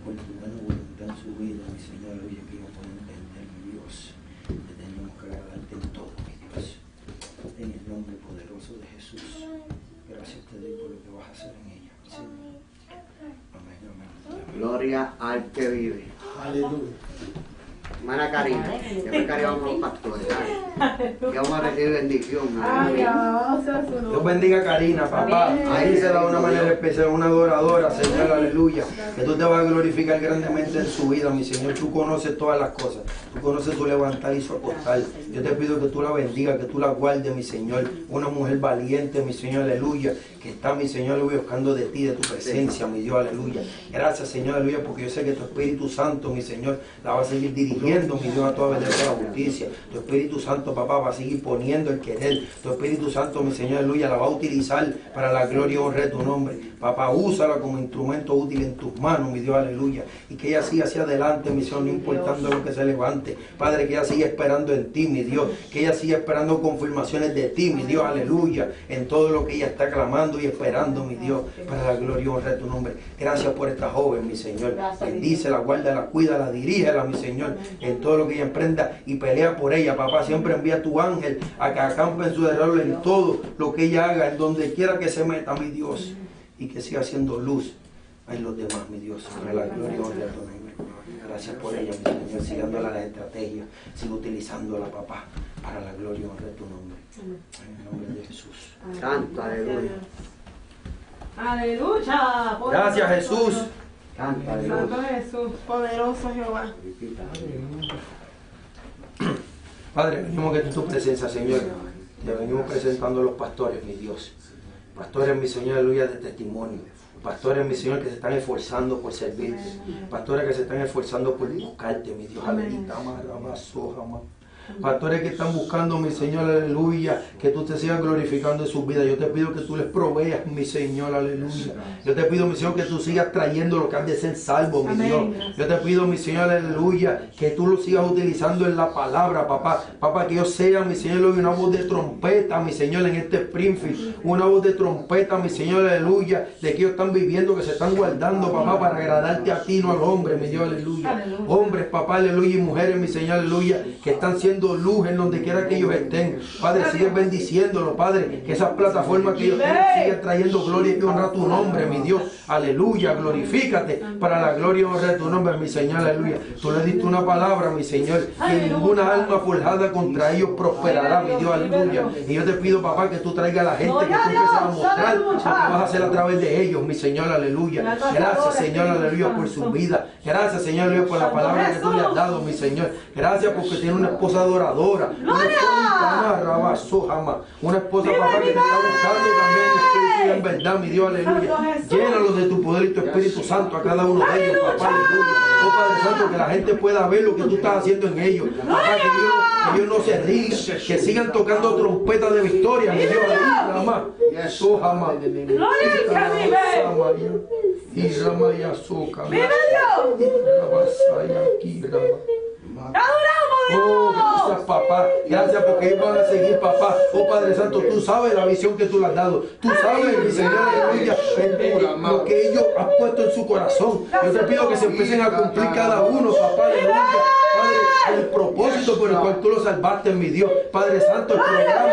por tu buena voluntad en su vida, mi Señor, aleluya, que yo pueda entender, mi Dios, que tenemos que agradarte en todo, mi Dios. En el nombre poderoso de Jesús. Gracias te doy por lo que vas a hacer en ella. Amén, amén. Gloria al que vive. Aleluya. Hermana Karina, después que vamos a los pastores, que vamos a recibir bendición. Dios bendiga a Karina, papá. Ahí será de una manera especial, una adoradora, Señor, aleluya. Que tú te vas a glorificar grandemente en su vida, mi Señor. Tú conoces todas las cosas. Tú conoces su levantar y su acostar. Yo te pido que tú la bendigas, que tú la guardes, mi Señor. Una mujer valiente, mi Señor, aleluya. Está, mi Señor, aleluya, buscando de ti, de tu presencia, mi Dios, aleluya. Gracias, Señor, aleluya, porque yo sé que tu Espíritu Santo, mi Señor, la va a seguir dirigiendo, mi Dios, a toda verdad y a la justicia. Tu Espíritu Santo, papá, va a seguir poniendo el querer. Tu Espíritu Santo, mi Señor, aleluya, la va a utilizar para la gloria y honra de tu nombre. Papá, úsala como instrumento útil en tus manos, mi Dios, aleluya. Y que ella siga hacia adelante, mi Señor, no importando lo que se levante. Padre, que ella siga esperando en ti, mi Dios. Que ella siga esperando confirmaciones de ti, mi Dios, aleluya. En todo lo que ella está clamando y esperando, mi Dios, para la gloria y honra de tu nombre. Gracias por esta joven, mi Señor. Bendícela, guárdala, cuídala, dirígela, mi Señor, en todo lo que ella emprenda y pelea por ella. Papá, siempre envía tu ángel a que acampe en su derrotero en todo lo que ella haga, en donde quiera que se meta, mi Dios. Y que siga haciendo luz en los demás, mi Dios, para la gloria y honra de tu nombre. Gracias por ella, mi Señor. Siga dándola la estrategia, siga utilizándola, papá, para la gloria y honra de tu nombre. En el nombre de Jesús. Santo, aleluya. Aleluya. Gracias, Jesús. Santo Jesús, poderoso Jehová. *clears throat* Padre, venimos que en tu presencia, Señor. Te venimos presentando a los pastores, mi Dios. Pastores, mi Señor, aleluya, de testimonio. Pastores, mi Señor, que se están esforzando por servirte. Pastores que se están esforzando por buscarte, mi Dios. Aleluya. Pastores que están buscando, mi Señor, aleluya, que tú te sigas glorificando en sus vidas. Yo te pido que tú les proveas, mi Señor, aleluya. Yo te pido, mi Señor, que tú sigas trayendo lo que han de ser salvo, mi. Dios. Yo te pido, mi Señor, aleluya, que tú lo sigas utilizando en la palabra, papá. Papá, que yo sea, mi Señor, una voz de trompeta, mi Señor, en este Springfield. Una voz de trompeta, mi Señor, aleluya, de que ellos están viviendo, que se están guardando, papá, para agradarte a ti, no al hombre, mi Dios, aleluya. Hombres, papá, aleluya, y mujeres, mi Señor, aleluya, que están siendo luz en donde quiera que ellos estén. Padre, sigue bendiciéndolo, Padre, que esas plataformas que ellos tienen sigan trayendo gloria y honra a tu nombre, mi Dios. Aleluya, glorifícate para la gloria y honra de tu nombre, mi Señor, aleluya. Tú le diste una palabra, mi Señor, que ninguna alma forjada contra ellos prosperará, mi Dios, aleluya. Y yo te pido, papá, que tú traigas a la gente, que tú empieces a mostrar lo que vas a hacer a través de ellos, mi Señor, aleluya. Gracias, Señor, aleluya, por su vida. Gracias, Señor, aleluya, por la palabra que tú le has dado, mi Señor. Gracias porque tiene una esposa adoradora. Una esposa. Una esposa, papá, que te está buscando también en espíritu y en verdad, mi Dios, aleluya. Llénalos de tu poder y tu Espíritu Santo a cada uno de ellos, papá, aleluya. Oh Padre Santo, que la gente pueda ver lo que tú estás haciendo en ellos. Papá, que ellos, que ellos no se rían, que sigan tocando trompetas de victoria, mi Dios, aleluya, mamá. Eso jamás. Gloria que Oh, ¡Adoramos, gracias papá, gracias porque ellos van a seguir papá. Oh Padre Santo, tú sabes la visión que tú le has dado. Tú sabes, mi Señor, aleluya, el- el- lo que ellos han puesto en su corazón. Yo te pido que se empiecen a cumplir cada uno, papá, aleluya. Padre, el propósito por el cual tú lo salvaste, mi Dios. Padre Santo, el programa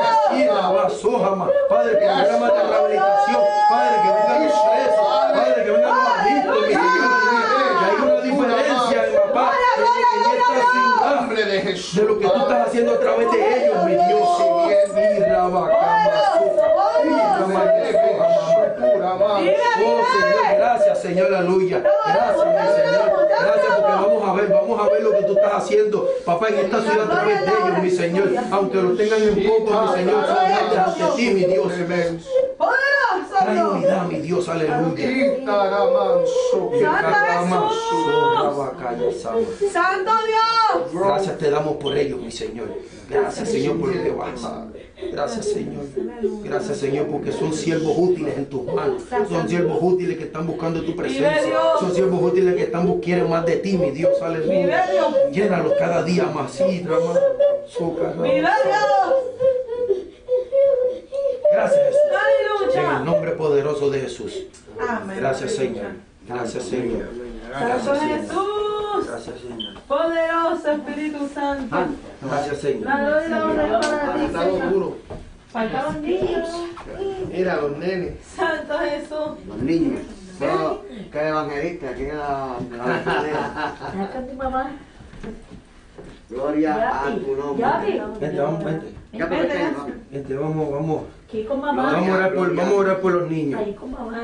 la Sojama. Padre, el programa de rehabilitación. Padre, que vengan los presos. Padre, que vengan los adictos, mi Señor, aleluya. Que hay una diferencia, papá, en, en esta ciudad nombre de lo que tú estás haciendo a través de ellos, mi Dios. Oh Señor, gracias Señor, aleluya. Gracias, mi Señor. Gracias porque vamos a ver, vamos a ver lo que tú estás haciendo, papá, en esta ciudad a través de ellos, mi Señor. Aunque lo tengan en poco, mi Señor, ante ti, mi Dios. ¡Poderoso Trae Dios! unidad, mi Dios, aleluya. ¡Santo Dios! Gracias te damos por ellos, mi Señor. Gracias, Señor, por lo que vas. Gracias, Señor. Gracias, Señor, porque son siervos útiles en tus manos. Son siervos útiles que están buscando tu presencia. Son siervos útiles que están buscando más de ti, mi Dios. Aleluya. Llénalos cada día más. Sí, drama. Gracias, Jesús. En el nombre poderoso de Jesús. Amén. Gracias, Señor. Gracias, Señor. Gracias, Señor. Jesús! Gracias, Señor. Poderoso Espíritu Santo. Gracias, Señor. La gloria y la honra es para ti, Está Señor. duro. Faltaban niños. Mira, los nenes. Santo Jesús. Los niños. Pero, que el evangelista, que la, la. Acá tu mamá. Gloria a tu nombre. Vente, vamos, vente. Ya, que- Vente, vamos, vamos. Aquí con mamá. Vamos a orar por, vamos a orar por los niños. Ahí con mamá.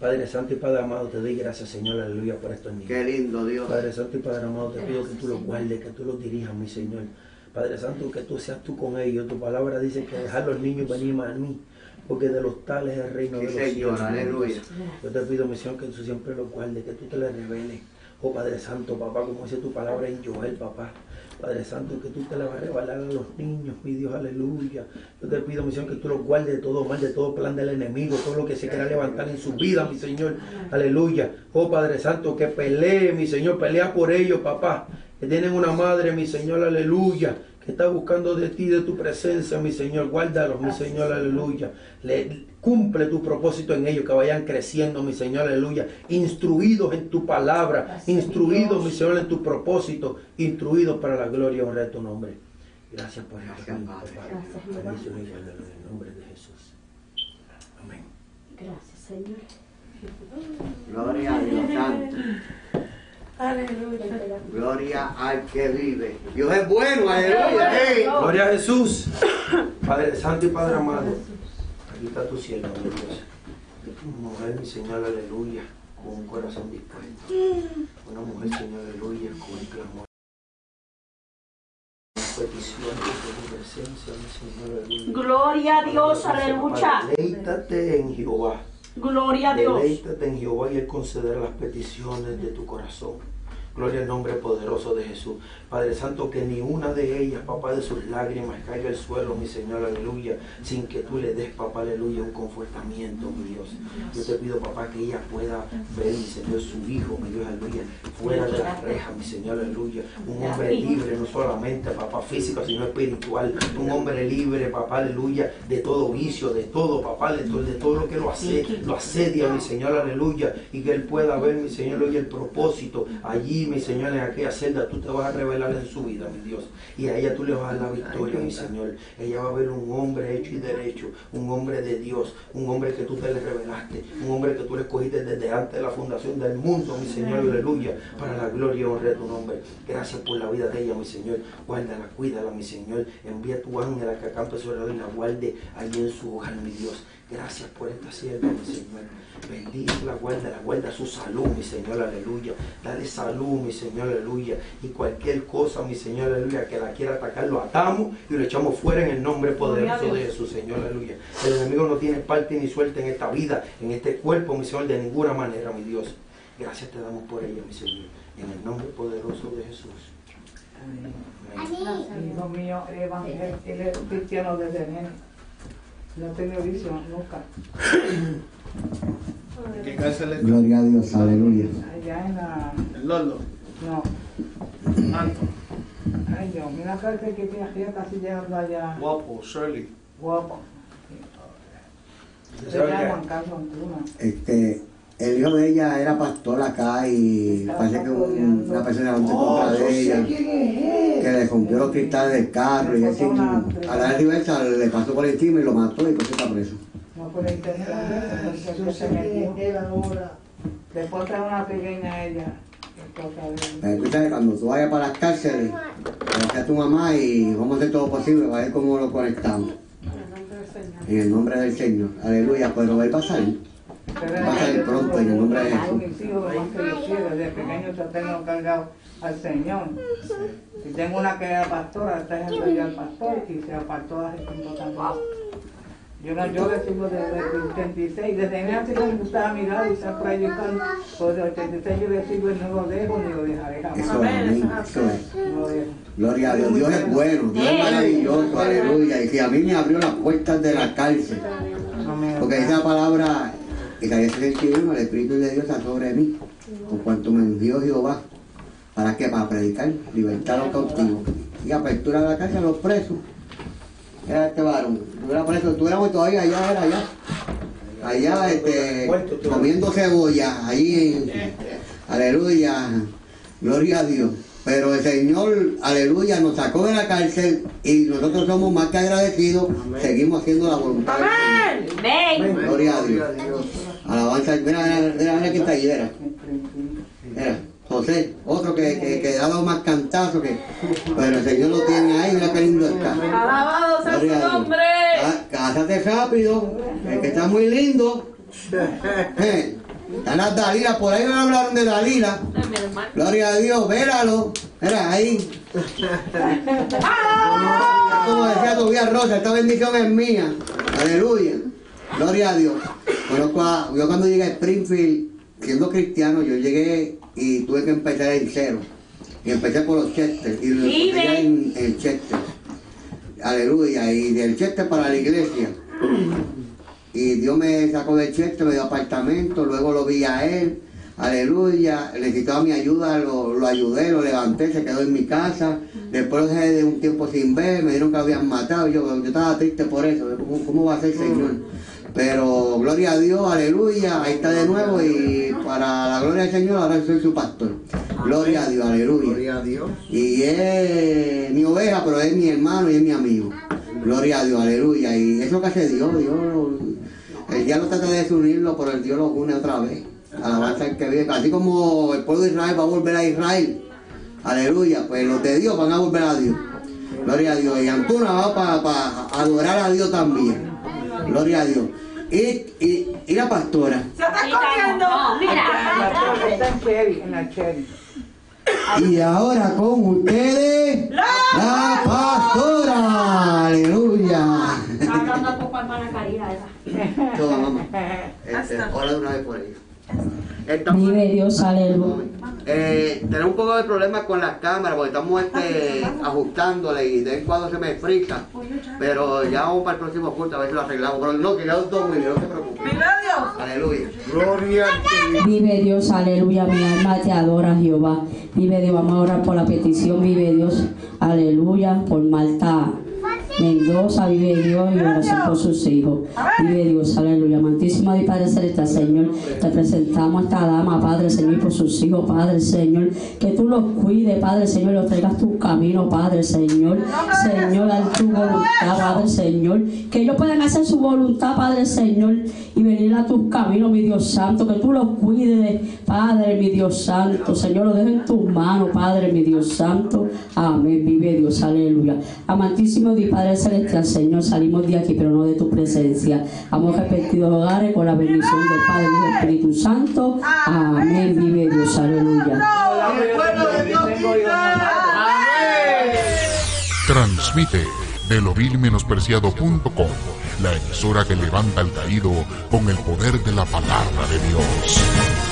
Padre Santo y Padre amado, te doy gracias, Señor, aleluya, por estos niños. Qué lindo Dios. Padre Santo y Padre amado, te pido que tú los guardes, que tú los dirijas, mi Señor. Padre Santo, que tú seas tú con ellos. Tu palabra dice que dejar los niños venir a mí, porque de los tales es el reino de los Señor, cielos. aleluya. Yo te pido, mi Señor, que tú siempre los guardes, que tú te les reveles. Oh Padre Santo, papá, como dice tu palabra en Joel, papá. Padre Santo, que tú te la vas a revelar a los niños, mi Dios, aleluya. Yo te pido, mi Señor, que tú los guardes de todo mal, de todo plan del enemigo, todo lo que se quiera levantar en su vida, mi Señor, aleluya. Oh Padre Santo, que pelee, mi Señor, pelea por ellos, papá. Que tienen una madre, mi Señor, aleluya. Que está buscando de ti, de tu presencia, mi Señor. Guárdalos, mi Señor, aleluya. Le, cumple tu propósito en ellos, que vayan creciendo, mi Señor, aleluya. Instruidos en tu palabra, instruidos, mi Señor, en tu propósito, instruidos para la gloria y honra de tu nombre. Gracias por Gracias, esto, Padre. Gracias. Bendiciones y guárdalos en el nombre de Jesús. Amén. Gracias, Señor. Gloria a Dios Santo. Aleluya. Gloria al que vive. Dios es bueno, aleluya. Gloria a Jesús. Padre Santo y Padre amado. Aquí está tu cielo, mi Dios. Mujer, mi Señor, aleluya. Con un corazón. corazón dispuesto. Una mujer, Señor, aleluya, con el clamor. Peticiones de tu presencia, mi Señor, aleluya. Gloria a Dios, aleluya. Deleítate en Jehová. Gloria a Dios. Deleítate en Jehová y Él concederá las peticiones de tu corazón. Gloria al nombre poderoso de Jesús. Padre Santo, que ni una de ellas, papá, de sus lágrimas caiga al suelo, mi Señor, aleluya, sin que tú le des, papá, aleluya, un confortamiento, mi Dios. Yo te pido, papá, que ella pueda ver, mi Señor, su hijo, mi Dios, aleluya, fuera de las rejas, mi Señor, aleluya. Un hombre libre, no solamente, papá, físico, sino espiritual. Un hombre libre, papá, aleluya, de todo vicio, de todo, papá, de todo, lo que lo hace, lo asedia, mi Señor, aleluya, y que él pueda ver, mi Señor, aleluya, el propósito allí, mi Señor, en aquella celda, tú te vas a revelar en su vida, mi Dios, y a ella tú le vas a dar la victoria, mi Señor. Ella va a ver un hombre hecho y derecho, un hombre de Dios, un hombre que tú te le revelaste, un hombre que tú le escogiste desde antes de la fundación del mundo, mi Señor, aleluya, para la gloria y honra de tu nombre. Gracias por la vida de ella, mi Señor. Guárdala, cuídala, mi Señor. Envía tu ángel a que acampe sobre ella y la guarde allí en su hogar, mi Dios. Gracias por esta sierva, mi Señor. Bendícela, guarda, guarda su salud, mi Señor, aleluya. Dale salud, mi Señor, aleluya. Y cualquier cosa, mi Señor, aleluya, que la quiera atacar, lo atamos y lo echamos fuera en el nombre poderoso de Jesús, Señor, aleluya. El enemigo no tiene parte ni suerte en esta vida, en este cuerpo, mi Señor, de ninguna manera, mi Dios. Gracias te damos por ella, mi Señor. En el nombre poderoso de Jesús. Amén. Hijo mío, evangel- él es cristiano desde nene. No he tenido visión nunca. ¿Qué cárcel es? Gloria a Dios, aleluya. Allá en la. El Lolo. No. Anto. Ay, Dios, mira cárcel que tiene aquí casi llegando allá. Guapo, Shirley. Guapo. Se ¿Sabe qué? llaman Carlos Antuna. Este, el hijo de ella era pastor acá y parece que un- una persona se contra de ella, que le rompió los cristales del carro y así, a la reversa le pasó por encima y lo mató y pues está preso. No entonces se metió. Después trae una pequeña ella. él. Pero escúchame, cuando tú vayas para las cárceles, conoce a tu mamá y vamos a hacer todo posible para ver cómo lo conectamos. En el nombre del Señor. Aleluya, pero él va a salir. Pero Va a salir pronto en el nombre de Jesús. mis hijos, lo más que yo quiero, desde pequeño yo tengo cargado al Señor. Y tengo una que era pastora, está ejemplo ya al pastor y se apartó hace tiempo también. Yo, no, yo le sigo desde el 86, desde mi antes me gustaba mirar y estar predicar, pues desde el 86 yo le sigo y no lo dejo ni lo dejaré jamás. Eso es, eso es. No lo dejo. Gloria a Dios, Dios es bueno, Dios es maravilloso, aleluya. Y que a mí me abrió las puertas de la cárcel. Porque esa palabra, Isaías 61, el Espíritu de Dios está sobre mí, por cuanto me envió Jehová. ¿Para qué? Para predicar, libertad a los cautivos y apertura de la cárcel a los presos. Era este varón, tú eras preso, tú eras todavía allá, era allá. Allá, este, comiendo cebolla, allí en, aleluya, gloria a Dios. Pero el Señor, aleluya, nos sacó de la cárcel y nosotros somos más que agradecidos, seguimos haciendo la voluntad Señor. Amén. Gloria a Dios. Alabanza. Mira, mira, mira, mira quién está ahí, era. Era José, otro que, que, que ha dado más cantazo que. Pero el Señor lo tiene ahí, mira qué lindo está. Alabado sea su nombre. Cá- Cásate rápido, el que está muy lindo. *laughs* Eh, Están las Dalilas, por ahí me hablaron de Dalila. Gloria a Dios, véralo. Mira, ahí. *laughs* Como decía Tobías Rosa, esta bendición es mía. Aleluya. Gloria a Dios. A- yo cuando llegué a Springfield, siendo cristiano, yo llegué y tuve que empezar en cero. Y empecé por los Chester. Y lo Vive. empecé en, en Chester. Aleluya. Y del Chester para la iglesia. Y Dios me sacó del Chester, me dio apartamento, luego lo vi a él. Aleluya, necesitaba mi ayuda, lo, lo ayudé, lo levanté, se quedó en mi casa. Después de un tiempo sin ver, me dijeron que lo habían matado. Yo, yo estaba triste por eso, ¿cómo, cómo va a ser Señor? Pero gloria a Dios, aleluya, ahí está de nuevo y para la gloria del Señor ahora soy su pastor. Gloria a Dios, aleluya. Gloria a Dios. Y es mi oveja, pero es mi hermano y es mi amigo. Gloria a Dios, aleluya. Y eso que hace Dios, Dios, el diablo trata de desunirlo, pero el Dios lo une otra vez. Alabanza al que vive. Así como el pueblo de Israel va a volver a Israel. Aleluya. Pues los de Dios van a volver a Dios. Gloria a Dios. Y Antuna va para adorar a Dios también. Gloria a Dios. Y, y, y la pastora. Se está corriendo. No, mira. está en Cherry, en la Cherry. Y ahora con ustedes, la pastora. Aleluya. Hablando a poco hermana esa. Toma, mamá. Este, de una vez por ella. Estamos- Vive Dios, aleluya. Eh, tenemos un poco de problemas con las cámaras porque estamos este, ajustándole y de vez en cuando se me frisa. Pero ya vamos para el próximo culto a ver si lo arreglamos. Pero no, que ya muy bien, no se preocupe. Aleluya. Gloria a ti. Vive Dios, aleluya, mi alma te adora Jehová. Vive Dios, vamos a orar por la petición, vive Dios, aleluya, por Malta. Mendoza, vive Dios y oración por sus hijos. Vive Dios, aleluya. Amantísimo Dios Padre Celestial, Señor, te presentamos a esta dama, Padre Señor, y por sus hijos, Padre Señor. Que tú los cuides, Padre Señor, y los traigas tu camino, Padre Señor. Señor, haz tu voluntad, Padre Señor. Que ellos puedan hacer su voluntad, Padre Señor, y venir a tus caminos, mi Dios Santo. Que tú los cuides, Padre, mi Dios Santo. Señor, lo dejo en tus manos, Padre, mi Dios Santo. Amén. Vive Dios, aleluya. Amantísimo Dios Padre Celestial, Señor, salimos de aquí, pero no de tu presencia. Hemos repetido hogares con la bendición del Padre y del Espíritu Santo. Amén. Vive Dios, aleluya. Transmite de lovilmenospreciado.com, la emisora que levanta al caído con el poder de la palabra de Dios.